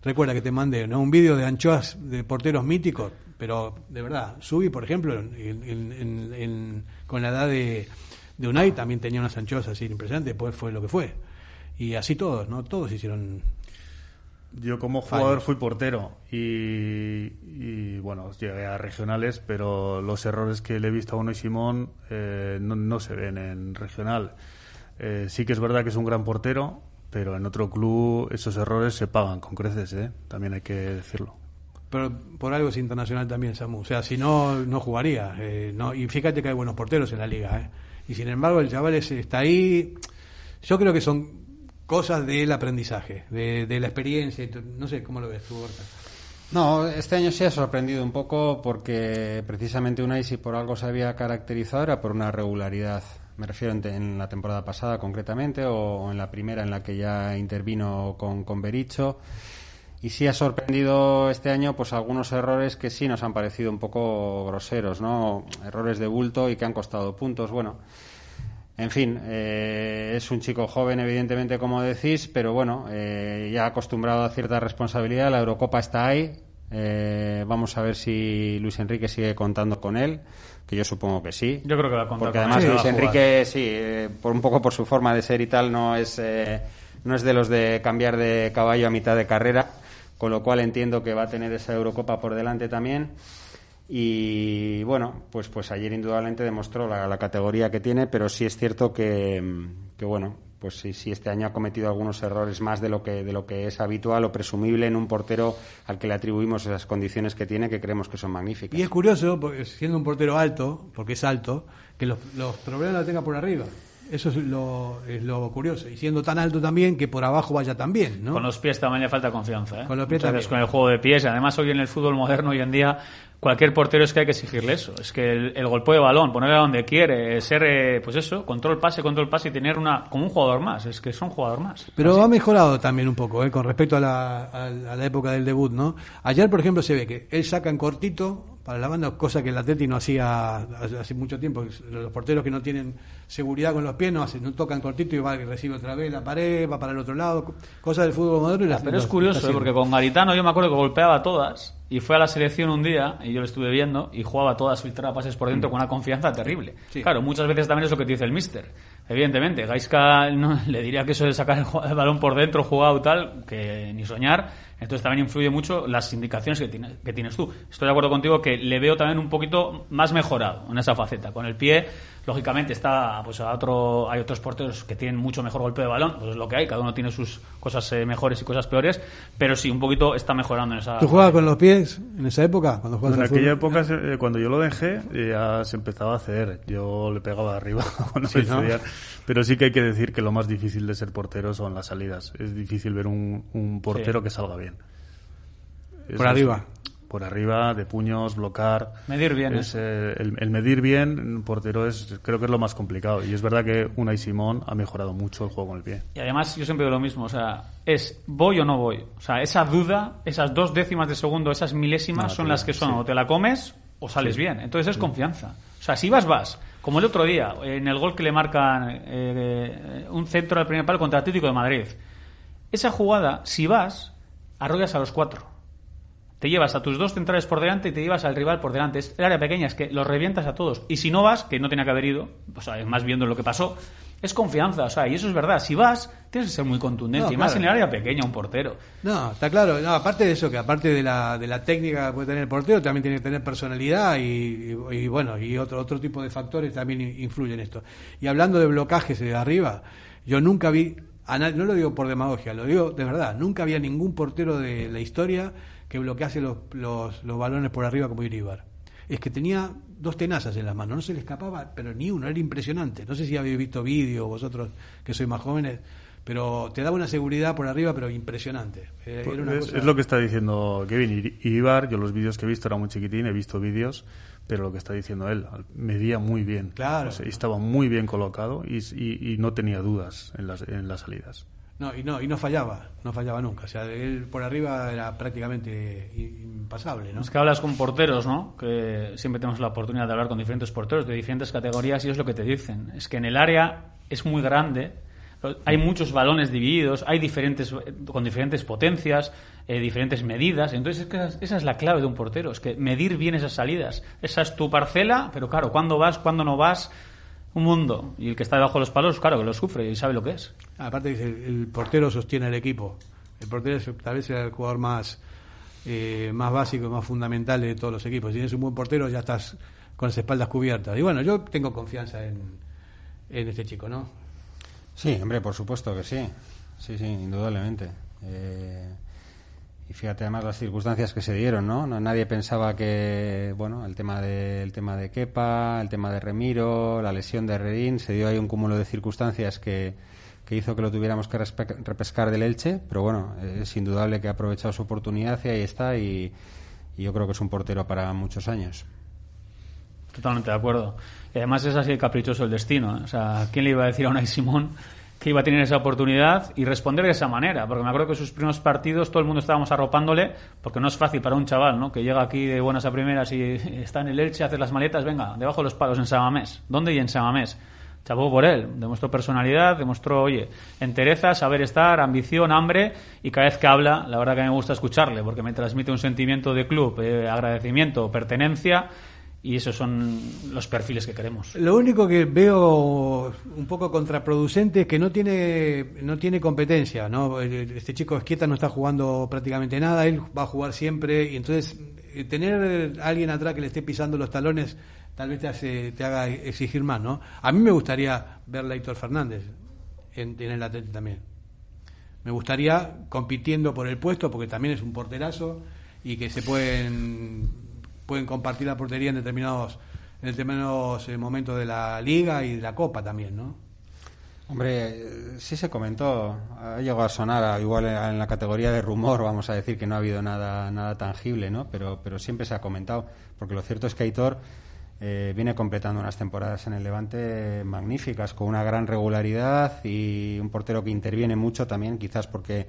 recuerda que te mandé un vídeo de anchoas de porteros míticos, pero de verdad, Subi, por ejemplo, con la edad de, de Unai también tenía unas anchoas así impresionantes, después fue lo que fue. Y así todos, ¿no? Todos hicieron... Yo como jugador fui portero y, bueno, llegué a regionales, pero los errores que le he visto a uno y Simón eh, no, no se ven en regional. Eh, sí que es verdad que es un gran portero, pero en otro club esos errores se pagan con creces, ¿eh? también hay que decirlo. Pero por algo es internacional también, Samu. O sea, si no, no jugaría. No, y fíjate que hay buenos porteros en la liga. Y sin embargo, el chaval está ahí. Yo creo que son cosas del aprendizaje, de, la experiencia. No sé, ¿cómo lo ves tú, Borja? No, este año sí ha sorprendido un poco porque precisamente Unai, si por algo se había caracterizado, era por una regularidad me refiero en, la temporada pasada concretamente o, en la primera en la que ya intervino con, con Bericho. Y sí ha sorprendido este año pues algunos errores que sí nos han parecido un poco groseros, ¿no? Errores de bulto y que han costado puntos. Bueno, en fin, eh, es un chico joven, evidentemente, como decís, pero bueno, eh, ya acostumbrado a cierta responsabilidad. La Eurocopa está ahí. Eh, vamos a ver si Luis Enrique sigue contando con él que yo supongo que sí. Yo creo que va a contar Porque además Luis Enrique, sí, eh, por un poco por su forma de ser y tal, no es, eh, no es de los de cambiar de caballo a mitad de carrera, con lo cual entiendo que va a tener esa Eurocopa por delante también. Y bueno, pues, pues ayer indudablemente demostró la, la categoría que tiene, pero sí es cierto que, que bueno, pues sí, sí, este año ha cometido algunos errores más de lo que de lo que es habitual o presumible en un portero al que le atribuimos esas condiciones que tiene que creemos que son magníficas. Y es curioso, porque siendo un portero alto, porque es alto, que los, los problemas los tenga por arriba. Eso es lo, es lo curioso. Y siendo tan alto también, que por abajo vaya tan bien, ¿no? Con los pies también le falta confianza, ¿eh? Con los pies también. con el juego de pies. Además, hoy en el fútbol moderno, hoy en día, cualquier portero es que hay que exigirle eso. Es que el, golpe de balón, ponerle donde quiere, ser, eh, pues eso, control pase, control pase y tener una como un jugador más. Es que es un jugador más. Pero ha mejorado también un poco, ¿eh? con respecto a la, a la época del debut, ¿no? Ayer, por ejemplo, se ve que él saca en cortito para la banda, cosa que el Atleti no hacía hace mucho tiempo. Los porteros que no tienen seguridad con los pies no, hacen, no tocan cortito y va y recibe otra vez la pared, va para el otro lado, cosas del fútbol moderno. Y las, Pero es curioso, ¿eh? porque con Garitano yo me acuerdo que golpeaba todas y fue a la selección un día y yo lo estuve viendo y jugaba todas, filtraba pases por dentro con una confianza terrible. Claro, muchas veces también es lo que te dice el mister. Evidentemente, Gaiska no, le diría que eso de sacar el, balón por dentro, jugado tal, que ni soñar entonces también influye mucho las indicaciones que, que tienes tú. Estoy de acuerdo contigo que le veo también un poquito más mejorado en esa faceta. Con el pie, lógicamente, está pues a otro, hay otros porteros que tienen mucho mejor golpe de balón, pues es lo que hay, cada uno tiene sus cosas eh, mejores y cosas peores, pero sí, un poquito está mejorando en esa... ¿Tú jugabas con los pies en esa época? Cuando en aquella época, eh, cuando yo lo dejé, ya se empezaba a hacer. Yo le pegaba arriba cuando sí, Pero sí que hay que decir que lo más difícil de ser portero son las salidas. Es difícil ver un, un portero que salga bien. por arriba. Por arriba, de puños, blocar. Medir bien. Es, eh, el, medir bien, un portero, es creo que es lo más complicado. Y es verdad que Unai Simón ha mejorado mucho el juego con el pie. Y además, yo siempre digo lo mismo, o sea, es voy o no voy. O sea, esa duda, esas dos décimas de segundo, esas milésimas son las que son o te la comes o sales bien. Entonces es confianza. O sea, si vas, vas. Como el otro día, en el gol que le marcan eh, un centro al primer palo contra Atlético de Madrid. Esa jugada, si vas, arrollas a los cuatro. Te llevas a tus dos centrales por delante y te llevas al rival por delante. Es el área pequeña, es que los revientas a todos. Y si no vas, que no tenía que haber ido, o sea, más viendo lo que pasó, es confianza, o sea, y eso es verdad. Si vas, tienes que ser muy contundente, y más en el área pequeña, un portero. No, está claro. No, aparte de eso, que aparte de la, de la técnica que puede tener el portero, también tiene que tener personalidad y, y, bueno, y otro, otro tipo de factores también influyen en esto. Y hablando de blocajes de arriba, yo nunca vi, no lo digo por demagogia, lo digo de verdad, nunca había ningún portero de la historia que bloquease los, los, los balones por arriba como Iribar es que tenía dos tenazas en las manos, no se le escapaba, pero ni uno, era impresionante. No sé si habéis visto vídeo vosotros que sois más jóvenes, pero te daba una seguridad por arriba, pero impresionante. Eh, pues es, lo que está diciendo Kevin. Ibar, yo los vídeos que he visto era muy chiquitín, he visto vídeos, pero lo que está diciendo él, medía muy bien. Claro. estaba muy bien colocado y, y, no tenía dudas en las, en las salidas. No, y no, y no fallaba, no fallaba nunca. O sea, él por arriba era prácticamente impasable, ¿no? Es que hablas con porteros, ¿no? Que siempre tenemos la oportunidad de hablar con diferentes porteros de diferentes categorías y es lo que te dicen. Es que en el área es muy grande, hay muchos balones divididos, hay diferentes con diferentes potencias, eh, diferentes medidas. Entonces, es que esa es la clave de un portero, es que medir bien esas salidas. Esa es tu parcela, pero claro, cuándo vas, cuándo no vas un mundo. Y el que está debajo de los palos, claro, que lo sufre y sabe lo que es. Aparte, el, el portero sostiene el equipo. El portero es, tal vez sea el jugador más, eh, más básico y más fundamental de todos los equipos. Si tienes un buen portero, ya estás con las espaldas cubiertas. Y bueno, yo tengo confianza en, en este chico, ¿no? Sí, hombre, por supuesto que sí. Sí, sí, indudablemente. Eh, y fíjate además las circunstancias que se dieron, ¿no? Nadie pensaba que, bueno, el tema de, el tema de Kepa, el tema de Remiro, la lesión de Redín, se dio ahí un cúmulo de circunstancias que, que hizo que lo tuviéramos que repescar del Elche, pero bueno, es indudable que ha aprovechado su oportunidad y ahí está y, yo creo que es un portero para muchos años. Totalmente de acuerdo. Y además es así caprichoso el destino. ¿eh? O sea, ¿quién le iba a decir a Unai Simón que iba a tener esa oportunidad y responder de esa manera, porque me acuerdo que sus primeros partidos todo el mundo estábamos arropándole, porque no es fácil para un chaval, ¿no? Que llega aquí de buenas a primeras y está en el Elche, hace las maletas, venga, debajo de los palos en Samamés. ¿Dónde y en Samamés? Chapó por él, demostró personalidad, demostró, oye, entereza, saber estar, ambición, hambre, y cada vez que habla, la verdad que me gusta escucharle, porque me transmite un sentimiento de club, eh, agradecimiento, pertenencia, y esos son los perfiles que queremos. Lo único que veo un poco contraproducente es que no tiene no tiene competencia, ¿no? Este chico Esquieta no está jugando prácticamente nada, él va a jugar siempre y entonces eh, tener a alguien atrás que le esté pisando los talones tal vez te, hace, te haga exigir más, ¿no? A mí me gustaría ver a Héctor Fernández en, en el Atlético también. Me gustaría compitiendo por el puesto porque también es un porterazo y que se pueden pueden compartir la portería en determinados, en determinados eh, momentos de la liga y de la copa también, ¿no? Hombre, sí se comentó, ha llegado a sonar igual en la categoría de rumor, vamos a decir que no ha habido nada, nada tangible, ¿no? Pero, pero siempre se ha comentado, porque lo cierto es que Aitor eh, viene completando unas temporadas en el Levante magníficas, con una gran regularidad y un portero que interviene mucho también, quizás porque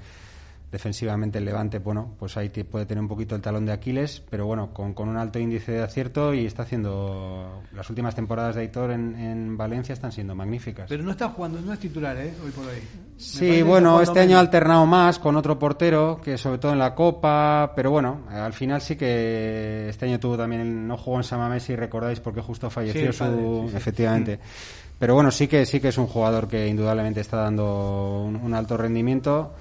defensivamente el Levante, bueno, pues ahí puede tener un poquito el talón de Aquiles, pero bueno, con, con un alto índice de acierto y está haciendo. Las últimas temporadas de Aitor en, en, Valencia están siendo magníficas. Pero no está jugando, no es titular, ¿eh? Hoy por hoy. sí, bueno, este año ha alternado más con otro portero, que sobre todo en la Copa, pero bueno, al final sí que este año tuvo también, no jugó en Samamés, si recordáis, porque justo falleció su. efectivamente. Pero bueno, sí que, sí que es un jugador que indudablemente está dando un alto rendimiento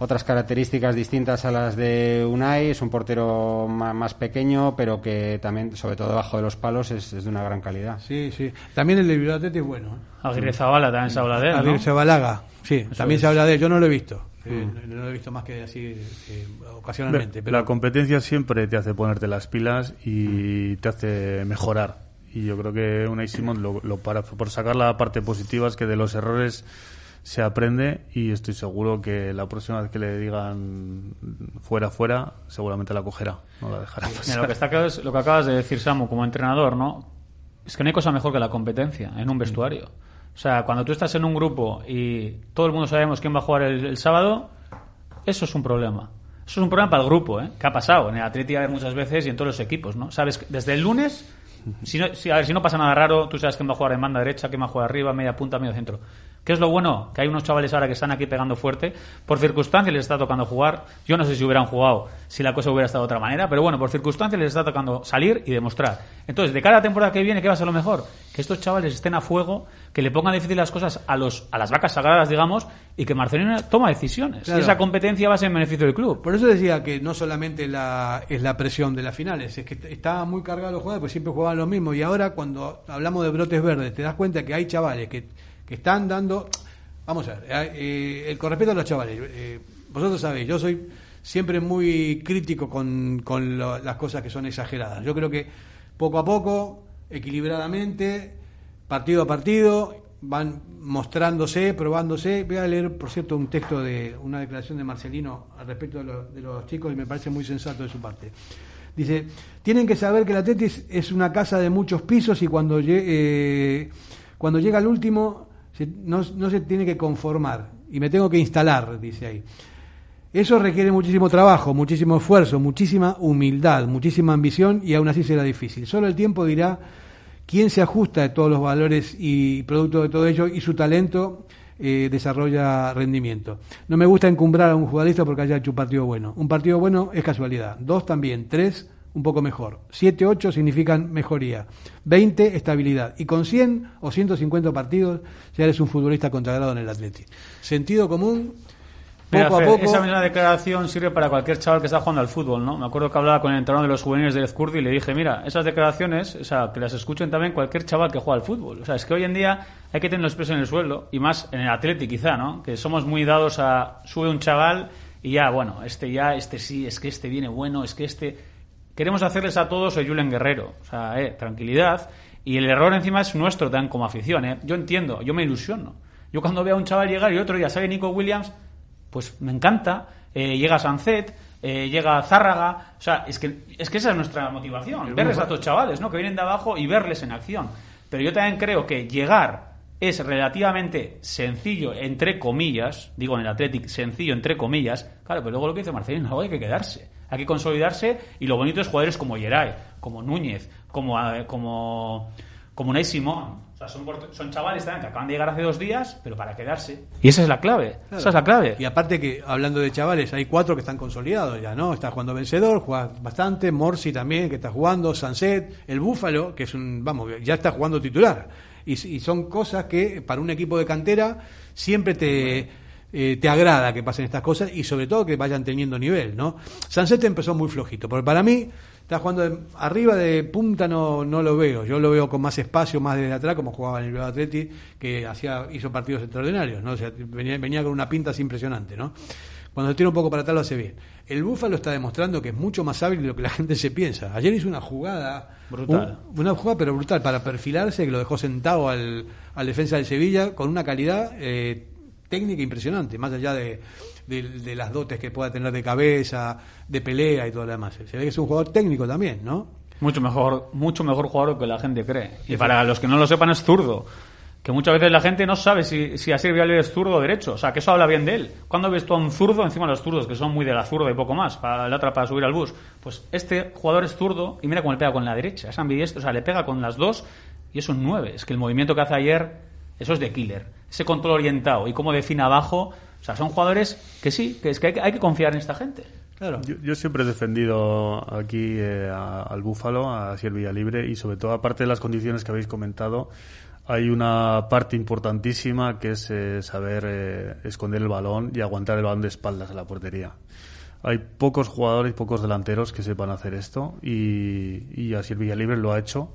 otras características distintas a las de Unai. Es un portero más, pequeño, pero que también, sobre todo debajo de los palos, es, de una gran calidad. Sí, sí. También el de Bilbao es bueno. ¿eh? Aguirre Zabala también se habla de él. Aguirre Zabalaga, sí, también se habla de él. Yo no lo he visto. Mm. no lo he visto más que así eh, ocasionalmente. Pero... La competencia siempre te hace ponerte las pilas y te hace mejorar. Y yo creo que Unai Simón lo, lo para por sacar la parte positiva es que de los errores se aprende y estoy seguro que la próxima vez que le digan fuera, fuera, seguramente la cogerá, no la dejará lo que, está es lo que acabas de decir, Samu, como entrenador, ¿no? Es que no hay cosa mejor que la competencia en un vestuario. O sea, cuando tú estás en un grupo y todo el mundo sabemos quién va a jugar el, sábado, eso es un problema. Eso es un problema para el grupo, ¿eh? ¿Qué ha pasado? En el Atlético muchas veces y en todos los equipos, ¿no? Sabes, desde el lunes, si no, si, a ver, si no pasa nada raro, tú sabes quién va a jugar en banda derecha, quién va a jugar arriba, media punta, medio centro ¿Qué es lo bueno? Que hay unos chavales ahora que están aquí pegando fuerte. Por circunstancias les está tocando jugar. Yo no sé si hubieran jugado si la cosa hubiera estado de otra manera, pero bueno, por circunstancias les está tocando salir y demostrar. Entonces, de cada temporada que viene, ¿qué va a ser lo mejor? Que estos chavales estén a fuego, que le pongan difícil las cosas a, los, a las vacas sagradas, digamos, y que Marcelino toma decisiones. Y esa competencia va a ser en beneficio del club. Por eso decía que no solamente la, es la presión de las finales, es que está muy cargado los jugadores, pues siempre jugaban lo mismo. Y ahora, cuando hablamos de brotes verdes, te das cuenta que hay chavales que, están dando Vamos a ver, eh, eh, el con respeto a los chavales, eh, vosotros sabéis, yo soy siempre muy crítico con, las cosas que son exageradas. Yo creo que poco a poco, equilibradamente, partido a partido, van mostrándose, probándose. Voy a leer, por cierto, un texto de una declaración de Marcelino al respecto de, los chicos y me parece muy sensato de su parte. Dice, tienen que saber que la Tetis es una casa de muchos pisos y cuando, cuando llega el último no, se tiene que conformar y me tengo que instalar, dice ahí. Eso requiere muchísimo trabajo, muchísimo esfuerzo, muchísima humildad, muchísima ambición y aún así será difícil. Solo el tiempo dirá quién se ajusta de todos los valores y producto de todo ello y su talento eh, desarrolla rendimiento. No me gusta encumbrar a un jugadista porque haya hecho un partido bueno. Un partido bueno es casualidad. Dos también. Tres un poco mejor. 7, 8 significan mejoría. 20, estabilidad. Y con 100 o 150 partidos ya eres un futbolista consagrado en el Atleti. Sentido común, poco a poco. Esa misma declaración sirve para cualquier chaval que está jugando al fútbol, ¿no? Me acuerdo que hablaba con el entrenador de los juveniles de Ezcurdi y le dije, mira, esas declaraciones, o sea, que las escuchen también cualquier chaval que juega al fútbol. O sea, es que hoy en día hay que tener los pies en el suelo, y más en el Atleti quizá, ¿no? Que somos muy dados a sube un chaval y ya, bueno, este ya, este sí, es que este viene bueno, es que este queremos hacerles a todos el Julen Guerrero. O sea, eh, tranquilidad. Y el error encima es nuestro, tan como afición. Eh. Yo entiendo, yo me ilusiono. Yo cuando veo a un chaval llegar y otro ya sabe Nico Williams, pues me encanta. Eh, llega Sancet, eh, llega Zárraga. O sea, es que, es que esa es nuestra motivación. verles a estos chavales, ¿no? Que vienen de abajo y verles en acción. Pero yo también creo que llegar es relativamente sencillo, entre comillas, digo en el Athletic, sencillo, entre comillas. Claro, pero luego lo que dice Marcelino, luego hay que quedarse hay que consolidarse y lo bonito es jugadores como Geray, como Núñez, como, eh, como, como Ney Simón. O sea, son, son chavales también que acaban de llegar hace dos días, pero para quedarse. Y esa es la clave. Esa es la clave. Y aparte que, hablando de chavales, hay cuatro que están consolidados ya, ¿no? Está jugando Vencedor, juega bastante, Morsi también, que está jugando, Sanset, el Búfalo, que es un, vamos, ya está jugando titular. Y, y son cosas que para un equipo de cantera siempre te eh, te agrada que pasen estas cosas y sobre todo que vayan teniendo nivel, ¿no? Sancet empezó muy flojito, porque para mí está jugando arriba de punta no, no lo veo, yo lo veo con más espacio, más desde atrás, como jugaba en el Real Atleti, que hacía, hizo partidos extraordinarios, ¿no? venía, venía con una pinta así impresionante, ¿no? Cuando se tira un poco para atrás lo hace bien. El Búfalo está demostrando que es mucho más hábil de lo que la gente se piensa. Ayer hizo una jugada. Brutal. una jugada, pero brutal, para perfilarse, que lo dejó sentado al, al defensa del Sevilla, con una calidad eh, técnica impresionante, más allá de, de, las dotes que pueda tener de cabeza, de pelea y todo lo demás. Se ve que es un jugador técnico también, ¿no? Mucho mejor, mucho mejor jugador que la gente cree. Y para los que no lo sepan es zurdo. Que muchas veces la gente no sabe si, si así es zurdo o derecho. O sea, que eso habla bien de él. cuando ves tú a un zurdo encima de los zurdos, que son muy de la zurda y poco más, para la otra para subir al bus? Pues este jugador es zurdo y mira cómo le pega con la derecha. Es ambidiestro, o sea, le pega con las dos y es un nueve. Es que el movimiento que hace ayer, eso es de killer ese control orientado y cómo define abajo. O sea, son jugadores que sí, que es que hay, que confiar en esta gente. Claro. Yo, siempre he defendido aquí eh, al Búfalo, a Sierra Libre y sobre todo, aparte de las condiciones que habéis comentado, hay una parte importantísima que es eh, saber eh, esconder el balón y aguantar el balón de espaldas a la portería. Hay pocos jugadores y pocos delanteros que sepan hacer esto y, y Asier Villalibre lo ha hecho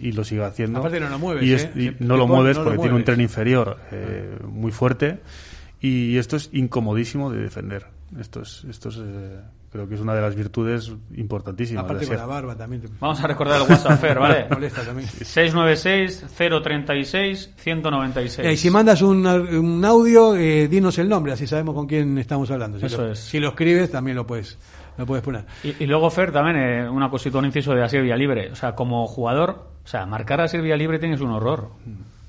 y lo sigue haciendo. Aparte no lo mueves, y, ¿eh? no lo mueves porque tiene un tren inferior eh, muy fuerte y esto es incomodísimo de defender. Esto es, esto es eh, creo que es una de las virtudes importantísimas. Aparte con la barba también. Vamos a recordar el WhatsApp, ¿vale? 696-036-196. Y si mandas un, un audio, dinos el nombre, así sabemos con quién estamos hablando. Si Eso lo, es. Si lo escribes, también lo puedes lo puedes poner. Y, luego, Fer, también eh, una cosita, un inciso de Asier Libre O sea, como jugador, o sea, marcar a Asier Libre tienes un horror.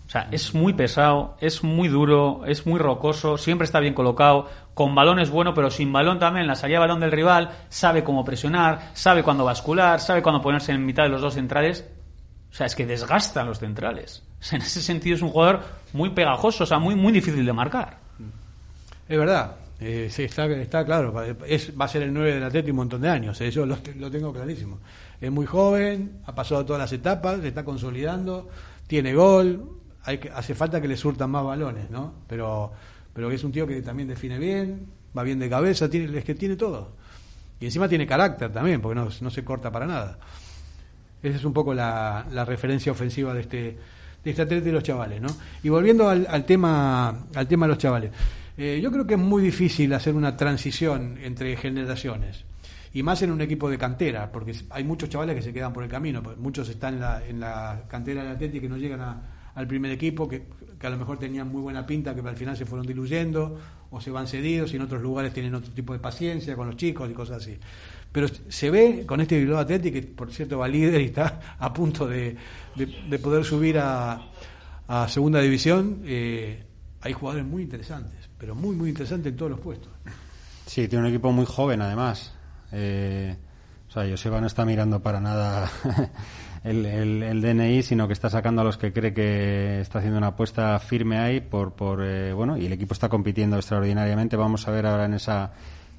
O sea, es muy pesado, es muy duro, es muy rocoso, siempre está bien colocado, con balón es bueno, pero sin balón también, la salida de balón del rival, sabe cómo presionar, sabe cuándo bascular, sabe cuándo ponerse en mitad de los dos centrales. O sea, es que desgasta a los centrales. en ese sentido es un jugador muy pegajoso, o sea, muy, muy difícil de marcar. Es verdad. Eh, está claro. Es, va a ser el 9 del Atlético un montón de años. Eh, yo lo, lo, tengo clarísimo. Es muy joven, ha pasado todas las etapas, se está consolidando, tiene gol. Hay que, hace falta que le surtan más balones, ¿no? Pero, pero es un tío que también define bien, va bien de cabeza, tiene, es que tiene todo. Y encima tiene carácter también, porque no, no se corta para nada. Esa es un poco la, la referencia ofensiva de este, de este atleta y los chavales, ¿no? Y volviendo al, al tema, al tema de los chavales. Eh, yo creo que es muy difícil hacer una transición entre generaciones. Y más en un equipo de cantera, porque hay muchos chavales que se quedan por el camino. Pues muchos están en la, en la cantera del Atlético que no llegan al primer equipo, que, que, a lo mejor tenían muy buena pinta, que al final se fueron diluyendo, o se van cedidos, y en otros lugares tienen otro tipo de paciencia con los chicos y cosas así. Pero se ve con este Bilbao Atlético, que por cierto va líder y está a punto de, de, de poder subir a, a segunda división, eh, hay jugadores muy interesantes pero muy, muy interesante en todos los puestos. Sí, tiene un equipo muy joven además. Eh, o sea, Joseba no está mirando para nada el, el, DNI, sino que está sacando a los que cree que está haciendo una apuesta firme ahí por, por eh, bueno, y el equipo está compitiendo extraordinariamente. Vamos a ver ahora en esa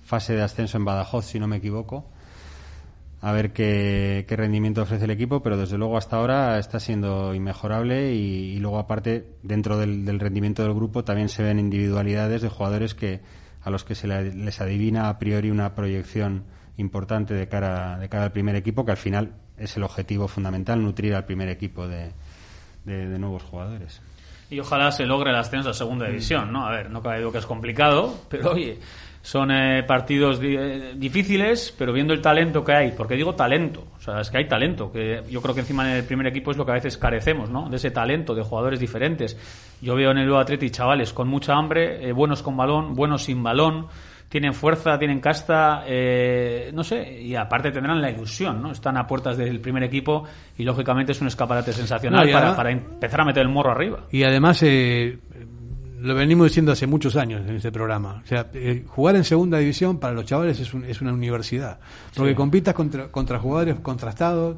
fase de ascenso en Badajoz, si no me equivoco, a ver qué, qué, rendimiento ofrece el equipo, pero desde luego hasta ahora está siendo inmejorable y, y luego aparte dentro del, del, rendimiento del grupo también se ven individualidades de jugadores que a los que se les adivina a priori una proyección importante de cara, de cara al primer equipo, que al final es el objetivo fundamental, nutrir al primer equipo de, de, de nuevos jugadores. Y ojalá se logre el ascenso a segunda división, ¿no? A ver, no cabe duda que es complicado, pero oye, son eh, partidos di eh, difíciles, pero viendo el talento que hay, porque digo talento, o sea, es que hay talento, que yo creo que encima en el primer equipo es lo que a veces carecemos, ¿no? De ese talento, de jugadores diferentes. Yo veo en el Nuevo Atleti chavales con mucha hambre, eh, buenos con balón, buenos sin balón, tienen fuerza, tienen casta, eh, no sé, y aparte tendrán la ilusión, ¿no? Están a puertas del primer equipo y lógicamente es un escaparate sensacional no, para, además, para, empezar a meter el morro arriba. Y además, eh, lo venimos diciendo hace muchos años en este programa. O sea, eh, jugar en segunda división para los chavales es, un, es una universidad. Porque sí. compitas contra, contra jugadores contrastados,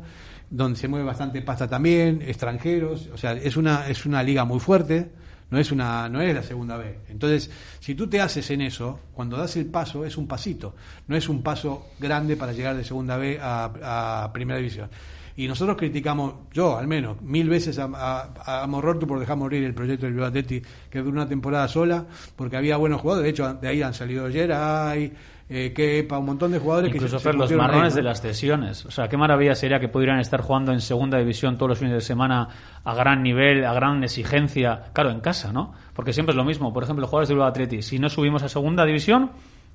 donde se mueve bastante pasta también, extranjeros. O sea, es una, es una liga muy fuerte. No es una, no es la segunda vez. Entonces, si tú te haces en eso, cuando das el paso, es un pasito. No es un paso grande para llegar de segunda B a, a primera división. Y nosotros criticamos, yo al menos, mil veces a, a, a por dejar morir el proyecto del Bilbao Atleti, que duró una temporada sola, porque había buenos jugadores. De hecho, de ahí han salido Geray, eh, Kepa, un montón de jugadores Incluso que se, los marrones ahí, ¿no? de las cesiones. O sea, qué maravilla sería que pudieran estar jugando en segunda división todos los fines de semana a gran nivel, a gran exigencia. Claro, en casa, ¿no? Porque siempre es lo mismo. Por ejemplo, los jugadores del Bilbao Atleti, si no subimos a segunda división,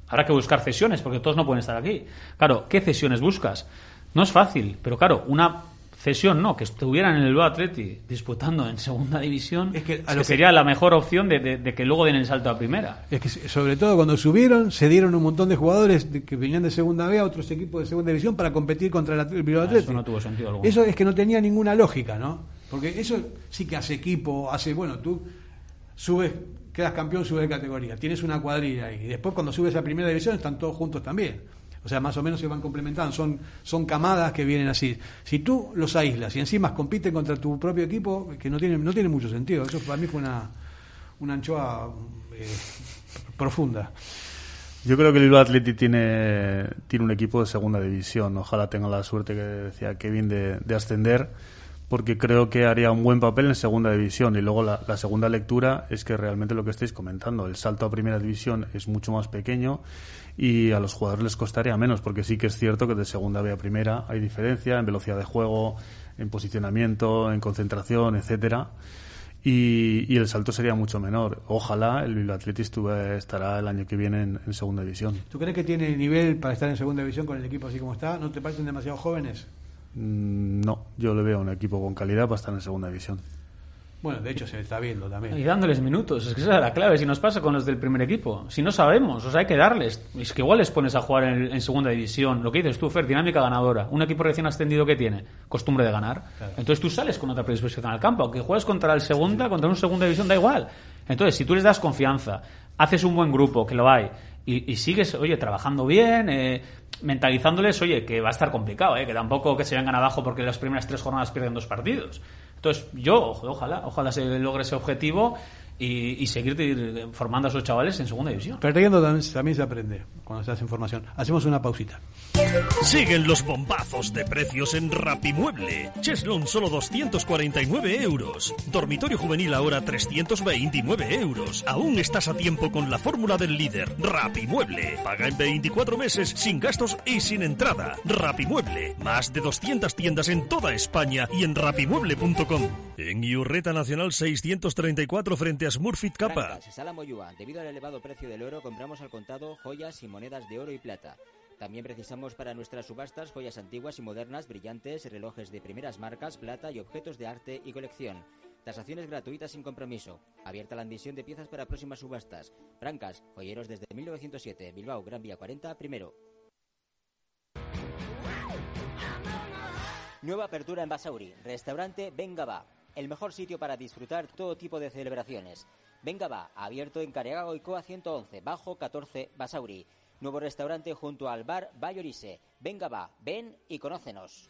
habrá que buscar cesiones, porque todos no pueden estar aquí. Claro, ¿qué cesiones buscas? No es fácil, pero claro, una cesión no, que estuvieran en el Bilbao Atleti disputando en segunda división, es que, es que sería la mejor opción de, de, de, que luego den el salto a primera. Es que sobre todo cuando subieron, se dieron un montón de jugadores de, que venían de segunda B a otros equipos de segunda división para competir contra el, el Bilbao Atleti. Eso no tuvo sentido alguno. Eso es que no tenía ninguna lógica, ¿no? Porque eso sí que hace equipo, hace, bueno, tú subes quedas campeón, subes de categoría, tienes una cuadrilla ahí, y después cuando subes a primera división están todos juntos también. O sea, más o menos se van complementando, son, son camadas que vienen así. Si tú los aíslas y encima compiten contra tu propio equipo, que no tiene, no tiene mucho sentido. Eso para mí fue una, una anchoa eh, profunda. Yo creo que el Bilbao Athletic tiene, tiene un equipo de segunda división. Ojalá tenga la suerte que decía Kevin de, de ascender, porque creo que haría un buen papel en segunda división. Y luego la, segunda lectura es que realmente lo que estáis comentando, el salto a primera división es mucho más pequeño y a los jugadores les costaría menos, porque sí que es cierto que de segunda B a primera hay diferencia en velocidad de juego, en posicionamiento, en concentración, etcétera. Y, y, el salto sería mucho menor. Ojalá el Bilbao Athletic estará el año que viene en, en, segunda división. ¿Tú crees que tiene nivel para estar en segunda división con el equipo así como está? ¿No te parecen demasiado jóvenes? Mm, no, yo le veo un equipo con calidad para estar en segunda división. Bueno, de hecho se está viendo también. Y dándoles minutos, es que esa es la clave. Si nos pasa con los del primer equipo, si no sabemos, o sea, hay que darles. Es que igual les pones a jugar en, en segunda división. Lo que dices tú, Fer, dinámica ganadora. Un equipo recién ascendido que tiene costumbre de ganar. Claro. Entonces tú sales con otra predisposición al campo. Aunque juegues contra el segunda, sí. contra un segunda división, da igual. Entonces, si tú les das confianza, haces un buen grupo, que lo hay, y, y sigues, oye, trabajando bien, eh, mentalizándoles, oye, que va a estar complicado, ¿eh? que tampoco que se vengan abajo porque las primeras tres jornadas pierden dos partidos. Entonces, yo, ojalá, ojalá se logre ese objetivo y, seguir formando a esos chavales en segunda división. Perdiendo también, se aprende cuando se hace información. Hacemos una pausita. Siguen los bombazos de precios en Rapimueble. Cheslon solo 249 euros. Dormitorio juvenil ahora 329 euros. Aún estás a tiempo con la fórmula del líder. Rapimueble. Paga en 24 meses sin gastos y sin entrada. Rapimueble. Más de 200 tiendas en toda España y en rapimueble.com. En Iurreta Nacional 634 frente a Smurfit Capa. Debido al elevado precio del oro, compramos al contado joyas y monedas de oro y plata. También precisamos para nuestras subastas joyas antiguas y modernas, brillantes, relojes de primeras marcas, plata y objetos de arte y colección. Tasaciones gratuitas sin compromiso. Abierta la admisión de piezas para próximas subastas. Francas, joyeros desde 1907. Bilbao, Gran Vía 40, primero. Nueva apertura en Basauri. Restaurante Venga Va. El mejor sitio para disfrutar todo tipo de celebraciones. Venga Va. Abierto en Careago y Coa 111, bajo 14, Basauri. Nuevo restaurante junto al bar Bayorise. Venga va, ven y conócenos.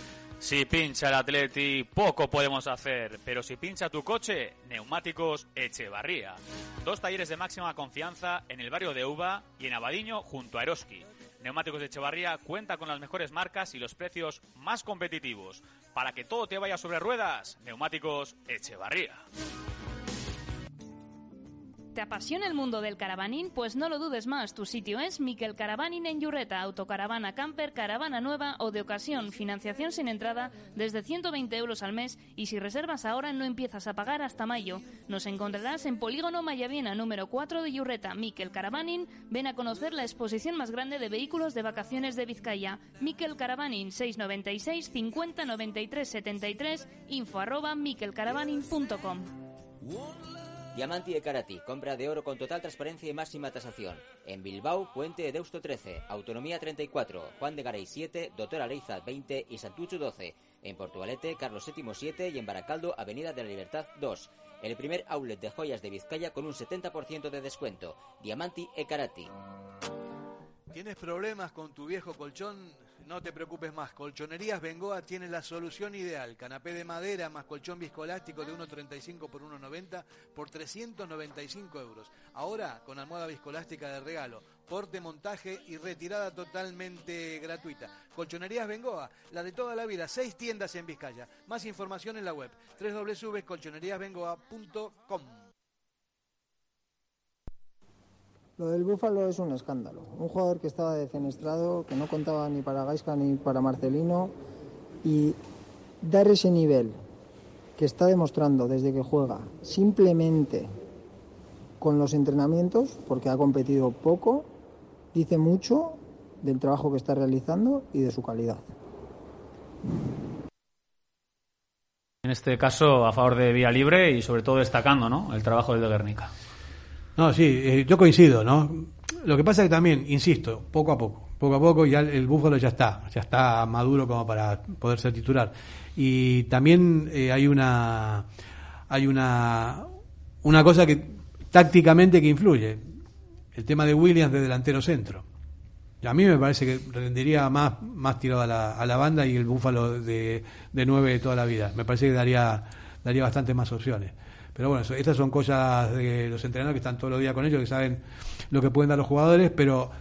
Si pincha el Atleti, poco podemos hacer, pero si pincha tu coche, Neumáticos Echevarría. Dos talleres de máxima confianza en el barrio de Uva y en Abadiño junto a Eroski. Neumáticos Echevarría cuenta con las mejores marcas y los precios más competitivos. Para que todo te vaya sobre ruedas, Neumáticos Echevarría. ¿Te apasiona el mundo del caravanín? Pues no lo dudes más, tu sitio es Miquel Caravanin en Yurreta, autocaravana camper, caravana nueva o de ocasión, financiación sin entrada desde 120 euros al mes y si reservas ahora no empiezas a pagar hasta mayo. Nos encontrarás en Polígono Mayaviena número 4 de Yurreta. Miquel Caravanin, ven a conocer la exposición más grande de vehículos de vacaciones de Vizcaya. Miquel Caravanin 696 50 93 73 info arroba miquelcaravanin.com. Diamanti de Karati, compra de oro con total transparencia y máxima tasación. En Bilbao, Puente de Deusto 13, Autonomía 34, Juan de Garay 7, Doctor Aleiza 20 y Santucho 12. En Portugalete, Carlos VII 7 y en Baracaldo, Avenida de la Libertad 2. El primer outlet de joyas de Vizcaya con un 70% de descuento. Diamanti e Karati. ¿Tienes problemas con tu viejo colchón? No te preocupes más, Colchonerías Bengoa tiene la solución ideal. Canapé de madera más colchón viscoelástico de 1,35 por 1,90 por 395 euros. Ahora con almohada viscolástica de regalo, porte, montaje y retirada totalmente gratuita. Colchonerías Bengoa, la de toda la vida, seis tiendas en Vizcaya. Más información en la web www.colchoneríasbengoa.com. Lo del Búfalo es un escándalo. Un jugador que estaba defenestrado, que no contaba ni para Gaisca ni para Marcelino, y dar ese nivel que está demostrando desde que juega, simplemente con los entrenamientos, porque ha competido poco, dice mucho del trabajo que está realizando y de su calidad. En este caso, a favor de Vía Libre y sobre todo destacando ¿no? el trabajo del de Guernica. No, sí, eh, yo coincido, ¿no? Lo que pasa es que también, insisto, poco a poco, poco a poco ya el, Búfalo ya está, ya está maduro como para poder ser titular. Y también eh, hay una hay una una cosa que tácticamente que influye, el tema de Williams de delantero centro. A mí me parece que rendiría más, más tirado a la, a la banda y el Búfalo de, de de toda la vida. Me parece que daría, daría bastante más opciones. Pero bueno, estas son cosas de los entrenadores que están todos los días con ellos, que saben lo que pueden dar los jugadores, pero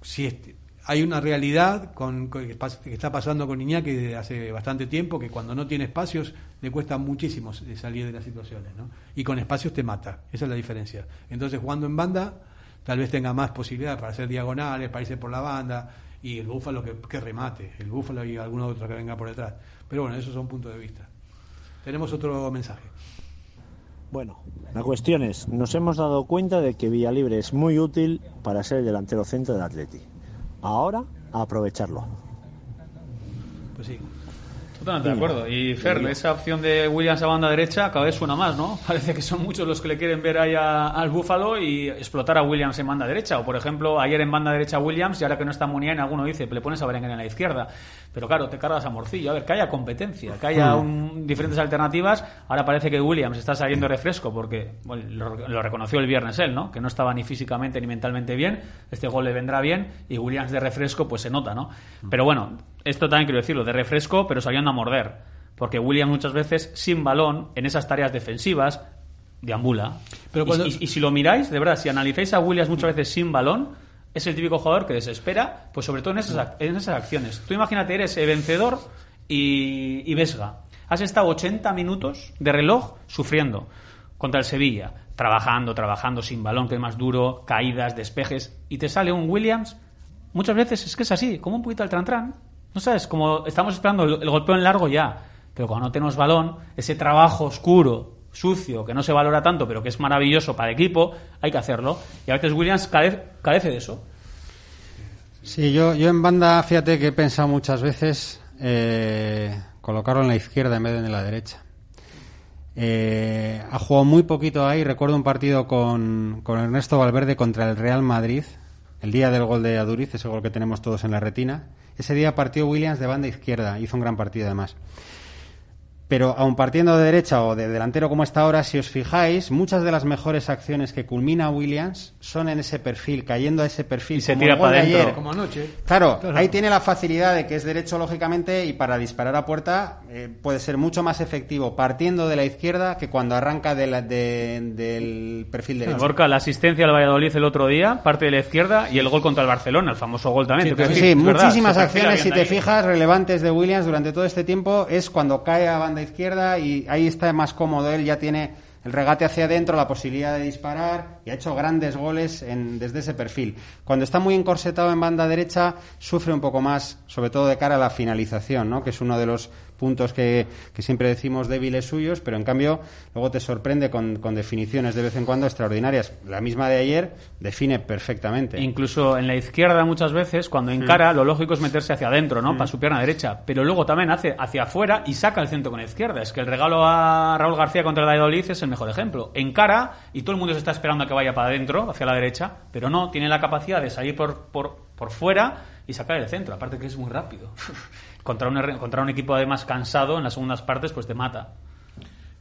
si hay una realidad con, que, está pasando con Iñaki desde hace bastante tiempo, que cuando no tiene espacios le cuesta muchísimo salir de las situaciones, ¿no? Y con espacios te mata, esa es la diferencia. Entonces jugando en banda tal vez tenga más posibilidades para hacer diagonales, para irse por la banda, y el búfalo que, que remate, el búfalo y alguno otro que venga por detrás. Pero bueno, esos son puntos de vista. Tenemos otro mensaje. Bueno, la cuestión es, nos hemos dado cuenta de que Villalibre es muy útil para ser el delantero centro del Atleti. Ahora, aprovecharlo. Pues sí. Totalmente de acuerdo. Y Fer, esa opción de Williams a banda derecha cada vez suena más, ¿no? Parece que son muchos los que le quieren ver ahí a- al Búfalo y explotar a Williams en banda derecha. O, por ejemplo, ayer en banda derecha Williams y ahora que no está Muniain, alguno dice, le pones a Berenguer en la izquierda. Pero claro, te cargas a Morcillo. A ver, que haya competencia, que haya un- diferentes alternativas. Ahora parece que Williams está saliendo refresco porque bueno, lo, lo reconoció el viernes él, ¿no? Que no estaba ni físicamente ni mentalmente bien. Este gol le vendrá bien y Williams de refresco pues se nota, ¿no? Pero bueno, esto también quiero decirlo, de refresco, pero saliendo a morder. Porque Williams muchas veces, sin balón, en esas tareas defensivas, deambula. Pero Y- cuando- y, y si lo miráis, de verdad, si analizáis a Williams muchas veces sin balón, es el típico jugador que desespera, pues sobre todo en esas, en esas acciones. Tú imagínate, eres eh, vencedor y, y Vesga. Has estado 80 minutos de reloj sufriendo contra el Sevilla, trabajando, trabajando sin balón, que es más duro, caídas, despejes, y te sale un Williams. Muchas veces es que es así, como un poquito al tran No sabes, como estamos esperando el, el golpeo en largo ya, pero cuando no tenemos balón, ese trabajo oscuro, sucio, que no se valora tanto, pero que es maravilloso para el equipo, hay que hacerlo. Y a veces Williams carece, de eso. Sí, yo, yo en banda, fíjate que he pensado muchas veces eh, colocarlo en la izquierda en vez de en la derecha. Eh, ha jugado muy poquito ahí. Recuerdo un partido con, con Ernesto Valverde contra el Real Madrid, el día del gol de Aduriz, ese gol que tenemos todos en la retina. Ese día partió Williams de banda izquierda, hizo un gran partido además. Pero aun partiendo de derecha o de delantero como está ahora, si os fijáis, muchas de las mejores acciones que culmina Williams son en ese perfil, cayendo a ese perfil. Y se como tira para de adentro. Como anoche. Claro, Claro. ahí tiene la facilidad de que es derecho lógicamente y para disparar a puerta eh, puede ser mucho más efectivo partiendo de la izquierda que cuando arranca de la- de- del perfil derecho. Gorka, la asistencia al Valladolid el otro día, parte de la izquierda, y el gol contra el Barcelona, el famoso gol también. Sí, muchísimas acciones, si te ahí. fijas, relevantes de Williams durante todo este tiempo es cuando cae a banda izquierda y ahí está más cómodo. Él ya tiene el regate hacia adentro, la posibilidad de disparar y ha hecho grandes goles en- desde ese perfil. Cuando está muy encorsetado en banda derecha, sufre un poco más, sobre todo de cara a la finalización, ¿no? que es uno de los puntos que, que siempre decimos débiles suyos, pero en cambio luego te sorprende con, con definiciones de vez en cuando extraordinarias. La misma de ayer define perfectamente. Incluso en la izquierda muchas veces, cuando encara, lo lógico es meterse hacia adentro, ¿no? Para su pierna derecha. Pero luego también hace hacia afuera y saca el centro con la izquierda. Es que el regalo a Raúl García contra el Valladolid es el mejor ejemplo. Encara y todo el mundo se está esperando a que vaya para adentro, hacia la derecha, pero no, tiene la capacidad de salir por, por, por fuera y sacar el centro. Aparte que es muy rápido. contra, un, contra un equipo además cansado en las segundas partes, pues te mata.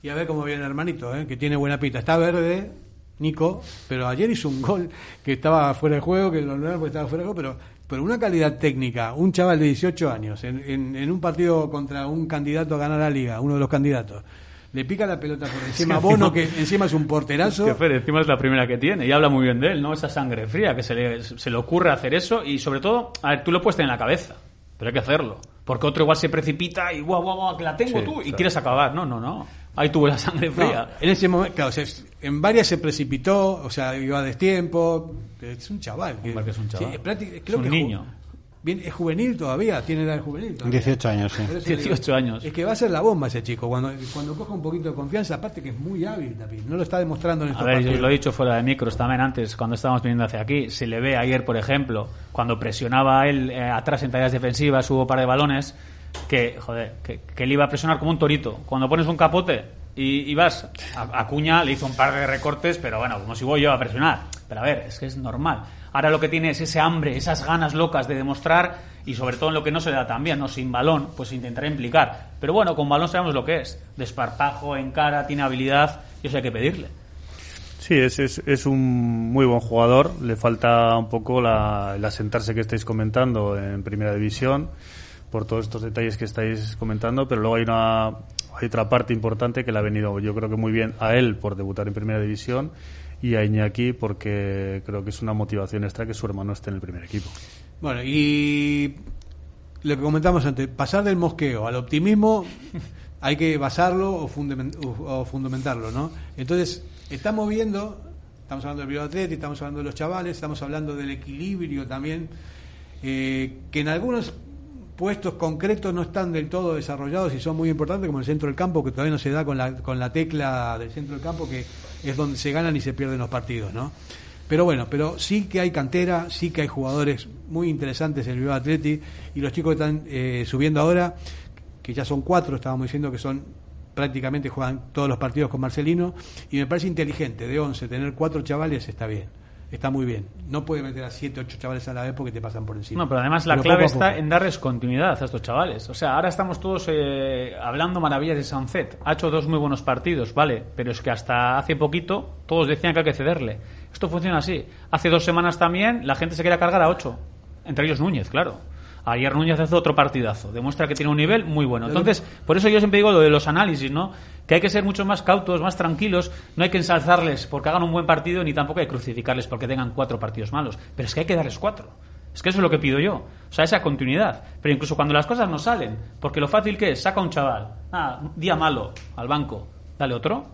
Y a ver cómo viene el hermanito, ¿eh? que tiene buena pita. Está verde, Nico, pero ayer hizo un gol que estaba fuera de juego, que lo normal porque estaba fuera de juego, pero, pero una calidad técnica. Un chaval de 18 años en, en, en un partido contra un candidato a ganar la liga, uno de los candidatos. Le pica la pelota por encima a Bono, que encima es un porterazo. Es que Fer, encima es la primera que tiene y habla muy bien de él, ¿no? Esa sangre fría, que se le, se le ocurre hacer eso y sobre todo, a ver, tú lo puedes tener en la cabeza, pero hay que hacerlo. Porque otro igual se precipita y guau, guau, guau, que la tengo Sí, tú y claro. quieres acabar. No, no, no. Ahí tuvo la sangre No, fría. en ese momento, claro, o sea, en varias se precipitó, o sea, iba a destiempo. Es un chaval. Hombre, que es un chaval. Sí, Es un que niño. Bien, es juvenil todavía, tiene edad de juvenil. todavía. 18 años, sí. Por eso digo, 18 años. Es que va a ser la bomba ese chico. Cuando, cuando coja un poquito de confianza, aparte que es muy hábil también. No lo está demostrando en A estos ver, yo partidos. lo he dicho fuera de micros también antes, cuando estábamos viniendo hacia aquí. Se le ve ayer, por ejemplo, cuando presionaba él eh, atrás en tareas defensivas, hubo un par de balones, que, joder, que, que él iba a presionar como un torito. Cuando pones un capote y, y vas, a, a Cuña le hizo un par de recortes, pero bueno, como si voy yo a presionar. Pero a ver, es que es normal. Ahora lo que tiene es ese hambre, esas ganas locas de demostrar y sobre todo en lo que no se le da tan bien, ¿no? Sin balón, pues intentará implicar. Pero bueno, con balón sabemos lo que es. Desparpajo, encara, tiene habilidad y eso hay que pedirle. Sí, es, es, es un muy buen jugador. Le falta un poco la, el asentarse que estáis comentando en primera división por todos estos detalles que estáis comentando, pero luego hay una hay otra parte importante que le ha venido yo creo que muy bien a él por debutar en primera división y a Iñaki porque creo que es una motivación extra que su hermano esté en el primer equipo. Bueno, y lo que comentamos antes, pasar del mosqueo al optimismo hay que basarlo o, fundamen- o- o fundamentarlo, ¿no? Entonces, estamos viendo, estamos hablando del bioatleti, estamos hablando de los chavales, estamos hablando del equilibrio también, eh, que en algunos puestos concretos no están del todo desarrollados y son muy importantes, como el centro del campo, que todavía no se da con la, con la tecla del centro del campo, que es donde se ganan y se pierden los partidos, ¿no? Pero bueno, pero sí que hay cantera, sí que hay jugadores muy interesantes en el Bilbao Atleti y los chicos que están eh, subiendo ahora, que ya son cuatro, estábamos diciendo que son prácticamente juegan todos los partidos con Marcelino y me parece inteligente de 11 tener cuatro chavales está bien está muy bien. No puede meter a siete, ocho chavales a la vez porque te pasan por encima. No, pero además la clave está en darles continuidad a estos chavales. O sea, ahora estamos todos eh, hablando maravillas de Sunset. Ha hecho dos muy buenos partidos, vale, pero es que hasta hace poquito todos decían que hay que cederle. Esto funciona así. Hace dos semanas también la gente se quería cargar a ocho. Entre ellos Núñez, claro. Ayer Núñez hace otro partidazo. Demuestra que tiene un nivel muy bueno. Entonces, por eso yo siempre digo lo de los análisis, ¿no? Que hay que ser mucho más cautos, más tranquilos. No hay que ensalzarles porque hagan un buen partido, ni tampoco hay que crucificarles porque tengan cuatro partidos malos. Pero es que hay que darles cuatro. Es que eso es lo que pido yo. O sea, esa continuidad. Pero incluso cuando las cosas no salen, porque lo fácil que es, saca un chaval, ah, día malo, al banco, dale otro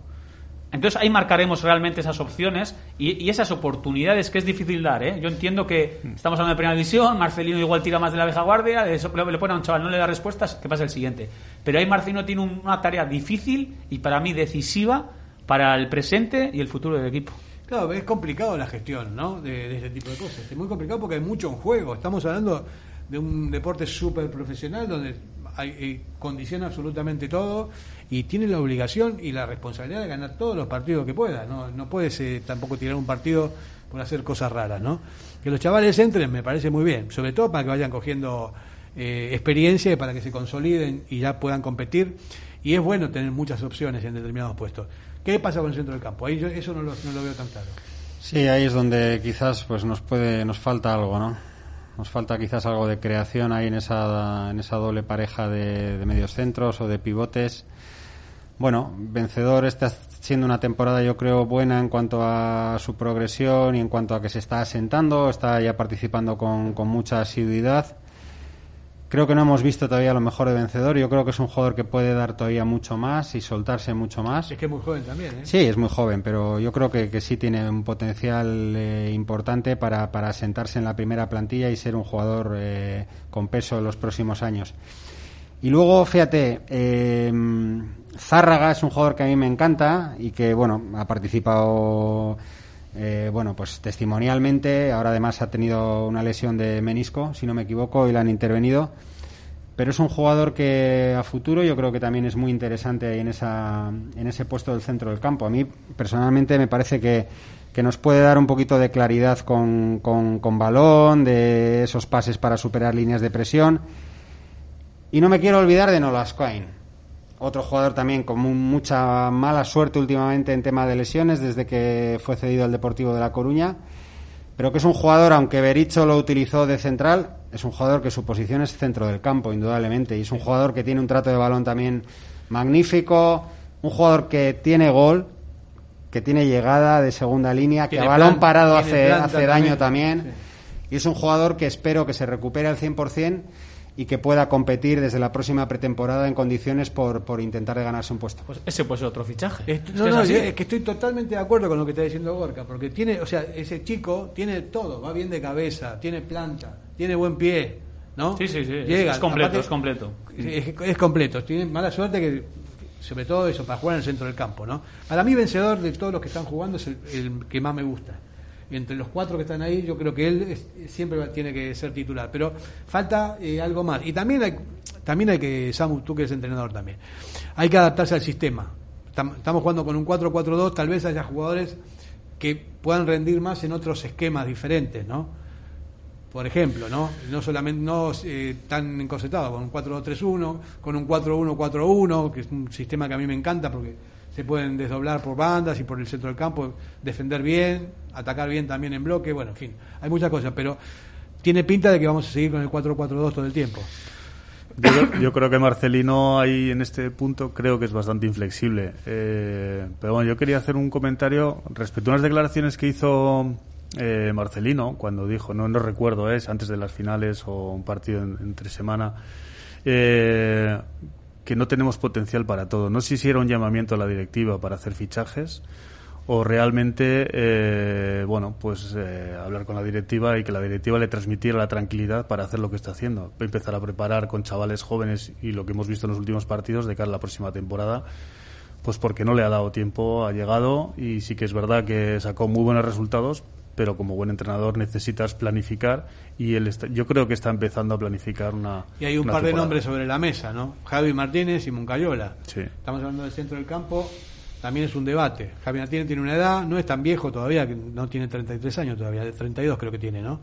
entonces ahí marcaremos realmente esas opciones y, esas oportunidades que es difícil dar. ¿eh? Yo entiendo que estamos hablando de primera división, Marcelino igual tira más de la vieja guardia, le, le pone a un chaval, no le da respuestas, que pasa el siguiente. Pero ahí Marcelino tiene una tarea difícil y para mí decisiva para el presente y el futuro del equipo. Claro, es complicado la gestión ¿no? de, de este tipo de cosas. Es muy complicado porque hay mucho en juego. Estamos hablando de un deporte súper profesional donde condiciona absolutamente todo y tiene la obligación y la responsabilidad de ganar todos los partidos que pueda. No, no puedes eh, tampoco tirar un partido por hacer cosas raras, ¿no? Que los chavales entren me parece muy bien, sobre todo para que vayan cogiendo eh, experiencia y para que se consoliden y ya puedan competir. Y es bueno tener muchas opciones en determinados puestos. ¿Qué pasa con el centro del campo? Ahí eso no lo, no lo veo tan claro. Sí, ahí es donde quizás pues nos puede nos falta algo, ¿no? Nos falta quizás algo de creación ahí en esa en esa doble pareja de, de medios centros o de pivotes bueno, vencedor está siendo una temporada yo creo buena en cuanto a su progresión y en cuanto a que se está asentando, está ya participando con, mucha asiduidad. Creo que no hemos visto todavía lo mejor de vencedor. Yo creo que es un jugador que puede dar todavía mucho más y soltarse mucho más. Es que es muy joven también, ¿eh? Sí, es muy joven, pero yo creo que, sí tiene un potencial eh, importante para, para sentarse en la primera plantilla y ser un jugador eh, con peso en los próximos años. Y luego, fíjate, eh, Zárraga es un jugador que a mí me encanta y que, bueno, ha participado, eh, bueno, pues testimonialmente. Ahora además ha tenido una lesión de menisco, si no me equivoco, y la han intervenido. Pero es un jugador que a futuro yo creo que también es muy interesante en, esa, en ese puesto del centro del campo. A mí personalmente me parece que, que nos puede dar un poquito de claridad con, con, con balón, de esos pases para superar líneas de presión. Y no me quiero olvidar de Nolascoin otro jugador también con mucha mala suerte últimamente en tema de lesiones desde que fue cedido al Deportivo de La Coruña, pero que es un jugador, aunque Bericho lo utilizó de central, es un jugador que su posición es centro del campo, indudablemente, y es un jugador que tiene un trato de balón también magnífico, un jugador que tiene gol, que tiene llegada de segunda línea, que a balón parado hace, hace daño también, y es un jugador que espero que se recupere al 100% y que pueda competir desde la próxima pretemporada en condiciones por, por intentar de ganarse un puesto. Pues ese puede ser otro fichaje. no, no, es, que estoy totalmente de acuerdo con lo que está diciendo Gorka, porque tiene, o sea, ese chico tiene todo, va bien de cabeza, tiene planta, tiene buen pie, ¿no? Sí, sí, sí. Llega, es completo, es completo. Es, completo. Tiene mala suerte que sobre todo eso, para jugar en el centro del campo, ¿no? Para mí, vencedor de todos los que están jugando es el que más me gusta entre los cuatro que están ahí, yo creo que él siempre tiene que ser titular. Pero falta eh, algo más. Y también hay, también hay que, Samu, tú que eres entrenador también, hay que adaptarse al sistema. Estamos jugando con un 4-4-2, tal vez haya jugadores que puedan rendir más en otros esquemas diferentes, ¿no? Por ejemplo, ¿no? No solamente no eh, tan encorsetados, con un 4-2-3-1, con un 4-1-4-1, que es un sistema que a mí me encanta porque se pueden desdoblar por bandas y por el centro del campo, defender bien, atacar bien también en bloque, bueno, en fin, hay muchas cosas, pero tiene pinta de que vamos a seguir con el 4-4-2 todo el tiempo. Yo, creo que Marcelino ahí en este punto creo que es bastante inflexible. Eh, pero bueno, yo quería hacer un comentario respecto a unas declaraciones que hizo eh, Marcelino cuando dijo, no, no recuerdo, es antes de las finales o un partido entre semana, eh, que no tenemos potencial para todo. No sé si era un llamamiento a la directiva para hacer fichajes o realmente, eh, bueno, pues eh, hablar con la directiva y que la directiva le transmitiera la tranquilidad para hacer lo que está haciendo. Empezar a preparar con chavales jóvenes y lo que hemos visto en los últimos partidos de cara a la próxima temporada, pues porque no le ha dado tiempo, ha llegado y sí que es verdad que sacó muy buenos resultados, pero como buen entrenador necesitas planificar y él yo creo que está empezando a planificar una. Y hay un par de nombres sobre la mesa, ¿no? Javi Martínez y Moncayola. Sí. Estamos hablando del centro del campo también es un debate. Javi Martínez tiene una edad, no es tan viejo todavía, que no tiene 33 años todavía, de 32 creo que tiene, ¿no?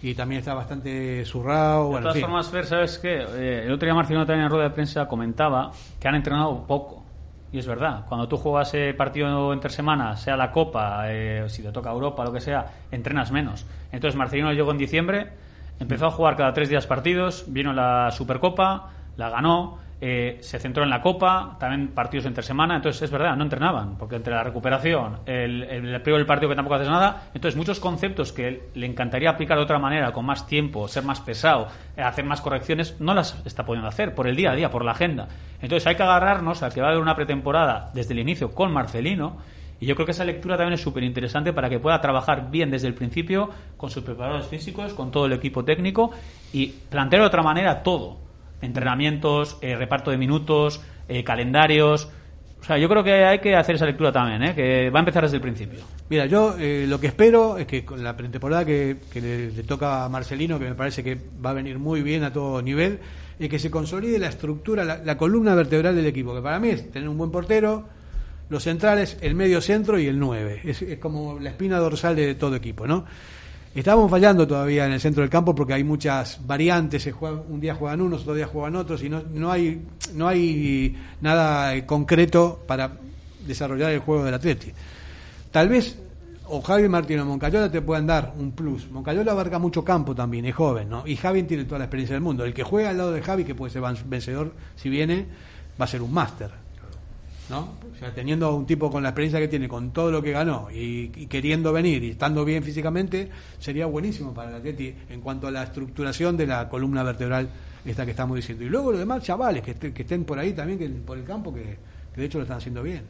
Y también está bastante zurrado. De todas formas, Fer, ¿sabes qué? Eh, el otro día Marcelino también en rueda de prensa comentaba que han entrenado poco. Y es verdad, cuando tú juegas eh, partido entre semana, sea la Copa, eh, si te toca Europa, lo que sea, entrenas menos. Entonces Marcelino llegó en diciembre, empezó a jugar cada tres días partidos, vino la Supercopa, la ganó, eh, se centró en la Copa, también partidos entre semana, entonces es verdad, no entrenaban, porque entre la recuperación, el, el, el del partido que tampoco haces nada, entonces muchos conceptos que le encantaría aplicar de otra manera, con más tiempo, ser más pesado, eh, hacer más correcciones, no las está pudiendo hacer por el día a día, por la agenda. Entonces hay que agarrarnos a que va a haber una pretemporada desde el inicio con Marcelino, y yo creo que esa lectura también es súper interesante para que pueda trabajar bien desde el principio con sus preparadores físicos, con todo el equipo técnico y plantear de otra manera todo entrenamientos, eh, reparto de minutos, eh, calendarios. O sea, yo creo que hay que hacer esa lectura también, ¿eh? que va a empezar desde el principio. Mira, yo lo que espero es que con la pretemporada que, le, toca a Marcelino, que me parece que va a venir muy bien a todo nivel, es que se consolide la estructura, la, columna vertebral del equipo, que para mí es tener un buen portero, los centrales, el medio centro y el 9. Es, es como la espina dorsal de todo equipo, ¿no? Estábamos fallando todavía en el centro del campo porque hay muchas variantes, se un día juegan unos, otro día juegan otros y no, no, hay, no hay nada concreto para desarrollar el juego del Atleti. Tal vez o Javi Martín o Moncayola te puedan dar un plus. Moncayola abarca mucho campo también, es joven, ¿no? Y Javi tiene toda la experiencia del mundo. El que juega al lado de Javi, que puede ser vencedor si viene, va a ser un máster. ¿No? O sea, teniendo un tipo con la experiencia que tiene, con todo lo que ganó y, queriendo venir y estando bien físicamente, sería buenísimo para el Atleti en cuanto a la estructuración de la columna vertebral esta que estamos diciendo. Y luego los demás chavales que, que estén por ahí también, que, por el campo, que, de hecho lo están haciendo bien.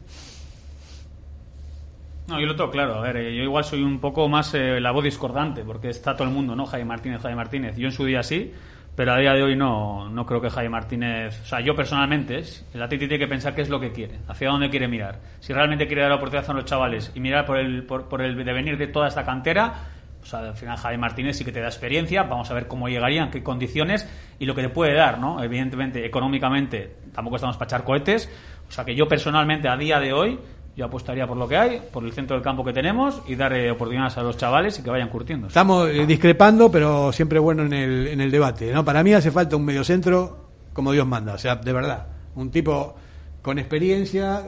No, yo lo tengo claro. A ver, eh, yo igual soy un poco más eh, la voz discordante, porque está todo el mundo, ¿no? Jaime Martínez, Jaime Martínez. Yo en su día sí, pero a día de hoy no, no creo que Jaime Martínez, o sea, yo personalmente, el Atleti tiene que pensar qué es lo que quiere, hacia dónde quiere mirar. Si realmente quiere dar la oportunidad a los chavales y mirar por el, por, el devenir de toda esta cantera, o sea, al final Jaime Martínez sí que te da experiencia, vamos a ver cómo llegaría, en qué condiciones y lo que te puede dar, ¿no? Evidentemente, económicamente, tampoco estamos para echar cohetes, o sea que yo personalmente a día de hoy yo apostaría por lo que hay, por el centro del campo que tenemos y dar oportunidades a los chavales y que vayan curtiendo. Estamos eh, discrepando, pero siempre bueno en el, en el debate. ¿no? Para mí hace falta un mediocentro como Dios manda, o sea, de verdad. Un tipo con experiencia,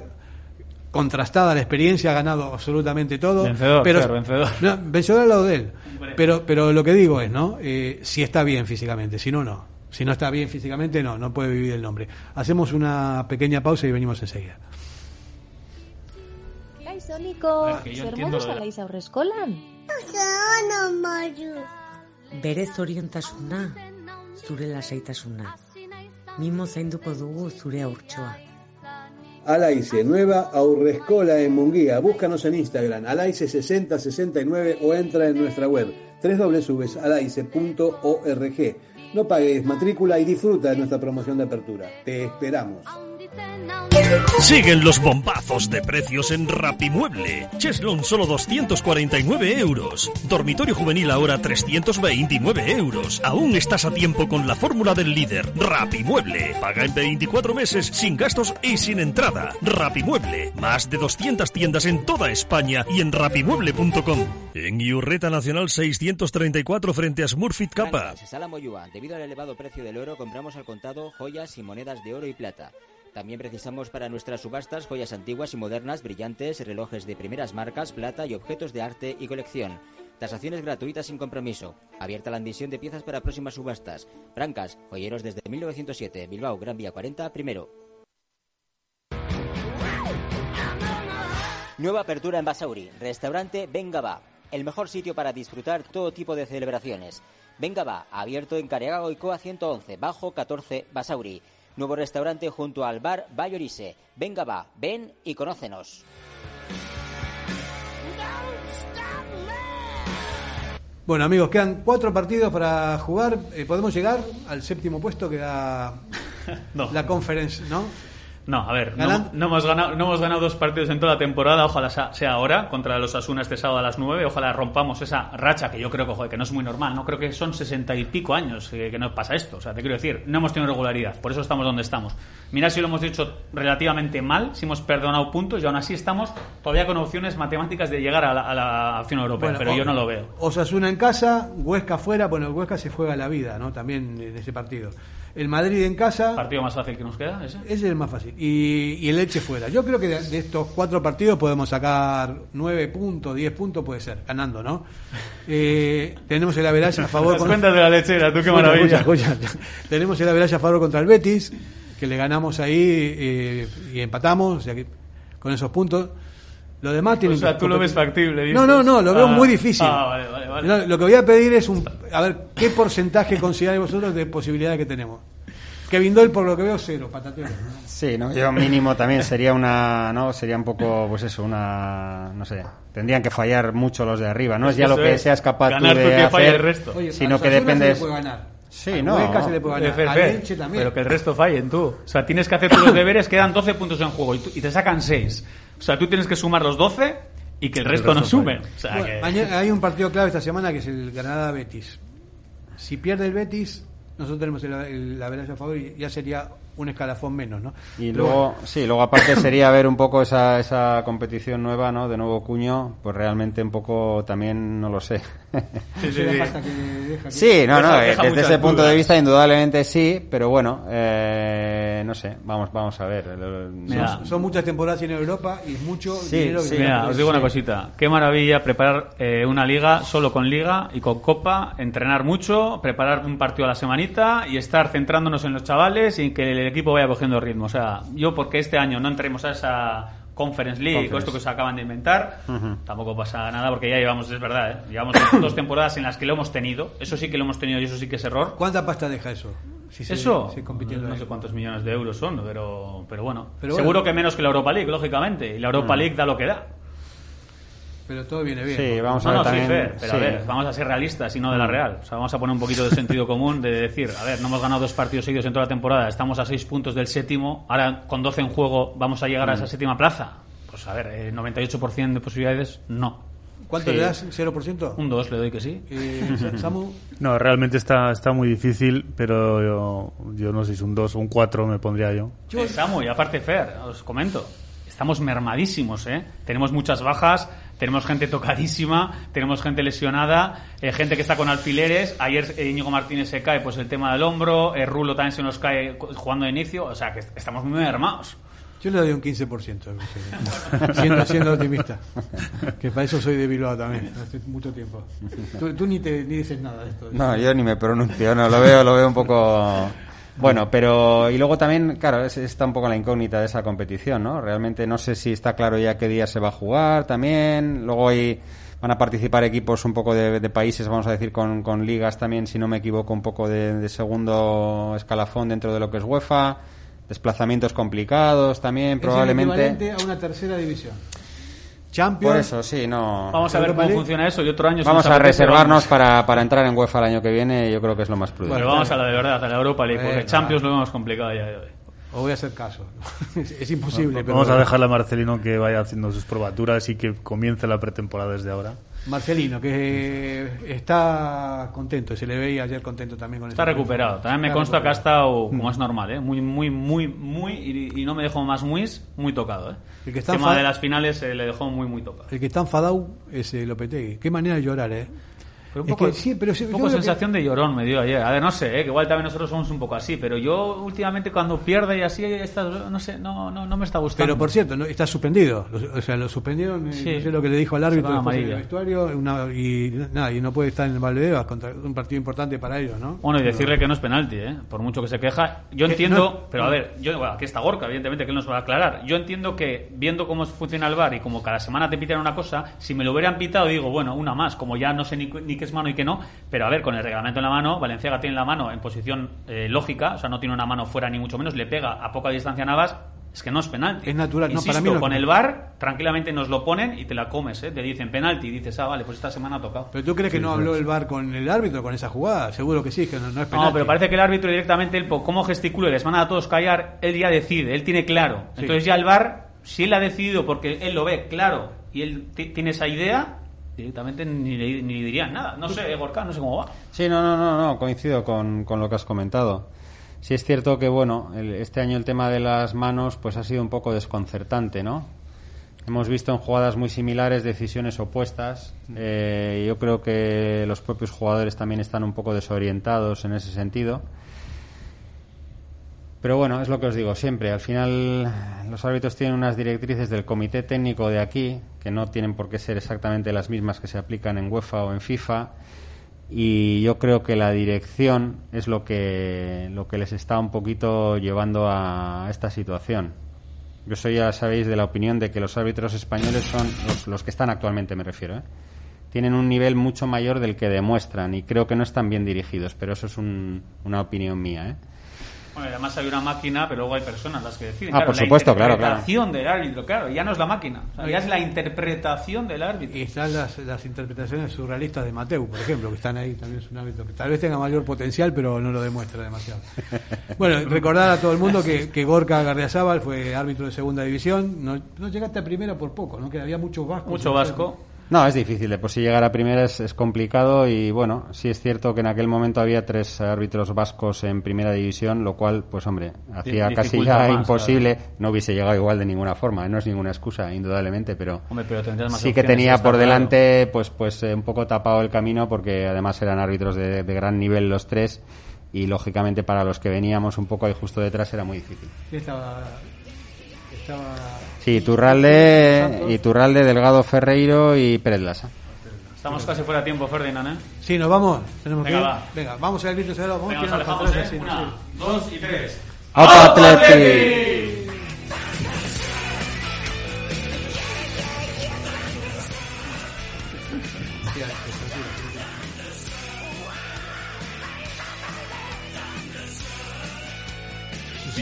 contrastada la experiencia, ha ganado absolutamente todo. Vencedor, pero, vencedor. No, vencedor al lado de él. Pero, pero lo que digo es, ¿no? Eh, si está bien físicamente, si no, no. Si no está bien físicamente, no, no puede vivir el nombre. Hacemos una pequeña pausa y venimos enseguida. Gaixoniko, zer moduz alaiz aurreskolan? Oso Maju. Bere zoriontasuna, zure lasaitasuna. Mimo zainduko dugu zure aurtsoa. Alaice, nueva aurrescola en Munguía. Búscanos en Instagram, alaice6069 o entra en nuestra web www.alaice.org. No pagues matrícula y disfruta de nuestra promoción de apertura. Te esperamos. Siguen los bombazos de precios en Rapimueble. Cheslon solo 249 euros. Dormitorio juvenil ahora 329 euros. Aún estás a tiempo con la fórmula del líder. Rapimueble. Paga en 24 meses sin gastos y sin entrada. Rapimueble. Más de 200 tiendas en toda España y en rapimueble.com. En Iurreta Nacional 634 frente a Smurfit Capa. Debido al elevado precio del oro, compramos al contado joyas y monedas de oro y plata. También precisamos para nuestras subastas joyas antiguas y modernas, brillantes, relojes de primeras marcas, plata y objetos de arte y colección. Tasaciones gratuitas sin compromiso. Abierta la admisión de piezas para próximas subastas. Brancas, joyeros desde 1907. Bilbao, Gran Vía 40, primero. Nueva apertura en Basauri. Restaurante Venga Va. El mejor sitio para disfrutar todo tipo de celebraciones. Venga Va, abierto en Careago y Coa 111, bajo 14, Basauri. Nuevo restaurante junto al bar Bayorise. Venga, va, ven y conócenos. Bueno, amigos, quedan cuatro partidos para jugar. Eh, ¿Podemos llegar al séptimo puesto que da la conferencia, no? No, a ver, no, no, hemos ganado, no hemos ganado dos partidos en toda la temporada, ojalá sea ahora, contra los Asuna este sábado a las 9, ojalá rompamos esa racha que yo creo que, que no es muy normal, no creo que son sesenta y pico años que, nos pasa esto, o sea, te quiero decir, no hemos tenido regularidad, por eso estamos donde estamos. Mira si lo hemos hecho relativamente mal, si hemos perdonado puntos y aún así estamos todavía con opciones matemáticas de llegar a la, a la opción europea, pero yo no lo veo. Osasuna en casa, Huesca fuera, bueno, el Huesca se juega la vida, ¿no? También en ese partido. El Madrid en casa. ¿Partido más fácil que nos queda? Ese, ese es el más fácil. Y, el Elche fuera. Yo creo que de, estos cuatro partidos podemos sacar nueve puntos, diez puntos, puede ser, ganando, ¿no? Eh, tenemos el average a favor. Las cuentas de la lechera, tú qué maravilla. tenemos el average a favor contra el Betis, que le ganamos ahí eh, y empatamos, o sea que con esos puntos. Lo demás tiene O sea, tú lo ves factible. No, no, no, lo veo ah. muy difícil. Ah, vale, vale, vale. Lo, que voy a pedir es un. A ver, ¿qué porcentaje consideráis vosotros de posibilidades que tenemos? Kevin Doyle, por lo que veo, cero, patatero. Sí, ¿no? yo mínimo también sería una. ¿no? Sería un poco, pues eso, una. No sé. Tendrían que fallar mucho los de arriba. No es, ya lo que seas capaz Ganar tú de hacer, el resto. sino que depende. Se puede ganar. Sí, no. Se le puede ganar. también. Pero que el resto fallen tú. O sea, tienes que hacer tus deberes, quedan 12 puntos en juego y, y te sacan 6. O sea, tú tienes que sumar los 12 y que el resto, no sume. hay un partido clave esta semana que es el Granada-Betis. Si pierde el Betis, nosotros tenemos la verdad a favor y ya sería un escalafón menos, ¿no? Y luego, sí, luego aparte sería ver un poco esa, esa competición nueva, ¿no? De nuevo cuño, pues realmente un poco también no lo sé. Sí, sí, sí. no, no, desde ese punto de vista indudablemente sí, pero bueno, eh, no sé, vamos, vamos a ver. son, muchas temporadas en Europa y mucho dinero que Mira, os digo una cosita, qué maravilla preparar eh, una liga solo con liga y con copa, entrenar mucho, preparar un partido a la semanita y estar centrándonos en los chavales y que el equipo vaya cogiendo ritmo. O sea, yo porque este año no entremos a esa Conference League, esto que se acaban de inventar, tampoco pasa nada porque ya llevamos, es verdad, ¿eh? llevamos dos temporadas en las que lo hemos tenido, eso sí que lo hemos tenido y eso sí que es error. ¿Cuánta pasta deja eso? eso, no, sé cuántos millones de euros son, pero, pero bueno, seguro que menos que la Europa League, lógicamente, y la Europa League da lo que da. Pero todo viene bien. Sí, vamos a ver también... pero a ver, vamos a ser realistas y no de la mm. Real. O sea, vamos a poner un poquito de sentido común de decir, a ver, no hemos ganado dos partidos seguidos en toda la temporada, estamos a seis puntos del séptimo, ahora con 12 en juego vamos a llegar a esa mm. séptima plaza. Pues a ver, 98% eh, de posibilidades, no. ¿Cuánto le das? ¿0%? Un 2 le doy que sí. Samu? No, realmente está, está muy difícil, pero yo, yo no sé si es un 2 o un 4 me pondría yo. Eh, Samu, y aparte Fer, os comento, estamos mermadísimos, ¿eh? Tenemos muchas bajas, tenemos gente tocadísima, tenemos gente lesionada, eh, gente que está con alfileres. Ayer eh, Íñigo Martínez se cae, pues el tema del hombro. El eh, Rulo también se nos cae jugando de inicio. O sea, que estamos muy armados. Yo le doy un 15%, siendo, siendo optimista. Que para eso soy de Bilbao también, hace mucho tiempo. Tú, ni, te, ni dices nada de esto. No, yo ni me pronuncio, no, lo veo, lo veo un poco bueno, pero y luego también, claro, está un poco la incógnita de esa competición, ¿no? Realmente no sé si está claro ya qué día se va a jugar también. Luego hay, van a participar equipos un poco de, países, vamos a decir, con, con, ligas también, si no me equivoco, un poco de, segundo escalafón dentro de lo que es UEFA. Desplazamientos complicados también, probablemente. a una tercera división. Champions. Por eso, sí, no. Vamos a ver cómo funciona eso y otro año. Vamos a reservarnos para, para entrar en UEFA el año que viene. Yo creo que es lo más prudente. Pero vamos a la de verdad, a la Europa League, porque Champions lo vemos complicado ya de hoy. O voy a hacer caso. es imposible. Vamos a dejarle a Marcelino que vaya haciendo sus probaturas y que comience la pretemporada desde ahora. Marcelino, que está contento, se le veía ayer contento también con Está recuperado, también me consta que ha estado, como es normal, ¿eh? muy, muy, muy, muy, y, no me dejó más muy, muy tocado. ¿eh? El, que está tema de las finales eh, le dejó muy, muy tocado. El que está enfadado es Lopetegui. Qué manera de llorar, ¿eh? Pero un poco, sí, pero un poco sensación de llorón me dio ayer. A ver, no sé, eh, que igual también nosotros somos un poco así, pero yo últimamente cuando pierde y así, no sé, no, no, no me está gustando. Pero por cierto, ¿no? está suspendido. O sea, lo suspendieron, eh, no sé lo que le dijo al árbitro después en el vestuario, y, nada, y no puede estar en el Valdebebas contra un partido importante para ellos, ¿no? Bueno, y decirle que no es penalti, ¿eh? por mucho que se queja. Yo entiendo, pero a ver, yo, bueno, aquí está Gorka, evidentemente, que él nos va a aclarar. Yo entiendo que viendo cómo funciona el bar y como cada semana te pitan una cosa, si me lo hubieran pitado, digo, bueno, una más, como ya no sé ni, ni es mano y qué no, pero a ver, con el reglamento en la mano, Valenciaga tiene la mano en posición eh, lógica, o sea, no tiene una mano fuera ni mucho menos, le pega a poca distancia a Navas, es que no es penalti. Es natural, Insisto, no, para mí no con el VAR tranquilamente nos lo ponen y te la comes, ¿eh? Te dicen penalti y dices, ah, vale, pues esta semana ha tocado. Pero tú crees que no habló el VAR con el árbitro con esa jugada? Seguro que sí, que no, no es penalti. No, pero parece que el árbitro directamente, él, cómo gesticula y les manda a todos callar, él ya decide, él tiene claro. Sí. Entonces ya el VAR, si él ha decidido porque él lo ve claro y él ti- tiene esa idea, directamente ni le, ni le dirían nada. No sé, Gorka, no sé cómo va. Sí, no, no, no, no, coincido con, con lo que has comentado. Sí es cierto que, bueno, el- este año el tema de las manos pues ha sido un poco desconcertante, ¿no? Hemos visto en jugadas muy similares decisiones opuestas. Eh, yo creo que los propios jugadores también están un poco desorientados en ese sentido. Pero bueno, es lo que os digo siempre. Al final, los árbitros tienen unas directrices del comité técnico de aquí, que no tienen por qué ser exactamente las mismas que se aplican en UEFA o en FIFA. Y yo creo que la dirección es lo que, lo que les está un poquito llevando a esta situación. Yo soy, ya sabéis, de la opinión de que los árbitros españoles son los, que están actualmente, me refiero. ¿eh? Tienen un nivel mucho mayor del que demuestran y creo que no están bien dirigidos, pero eso es un- una opinión mía. ¿eh? Bueno, y además hay una máquina, pero luego hay personas las que deciden. Ah, por supuesto, claro, claro. La interpretación del árbitro, claro, ya no es la máquina, o sea, ya es la interpretación del árbitro. Y están las, las interpretaciones surrealistas de Mateu, por ejemplo, que están ahí, también es un árbitro que tal vez tenga mayor potencial, pero no lo demuestra demasiado. Bueno, recordar a todo el mundo que, que Gorka Gardiazabal fue árbitro de segunda división, no, no llegaste a primera por poco, ¿no? que había muchos vascos. Mucho vasco. No, es difícil. De por sí llegar a primera es, es complicado y bueno, sí es cierto que en aquel momento había tres árbitros vascos en primera división, lo cual, pues hombre, hacía casi ya más, imposible. No hubiese llegado igual de ninguna forma. No es ninguna excusa, indudablemente, pero Hombre, pero tendrías más sí que tenía por claro. delante, pues, pues eh, un poco tapado el camino porque además eran árbitros de, de gran nivel los tres y lógicamente para los que veníamos un poco ahí justo detrás era muy difícil. Sí, estaba, estaba Sí, Iturralde, Iturralde, Delgado Ferreiro y Pérez Lasa. Estamos casi fuera de tiempo, Ferdinand, ¿eh? Sí, nos vamos. Tenemos Venga, que ir. va. Venga, vamos. Vamos Venga, a nos alejamos, ¿eh? así, Una, sí. dos y tres. ¡Opa,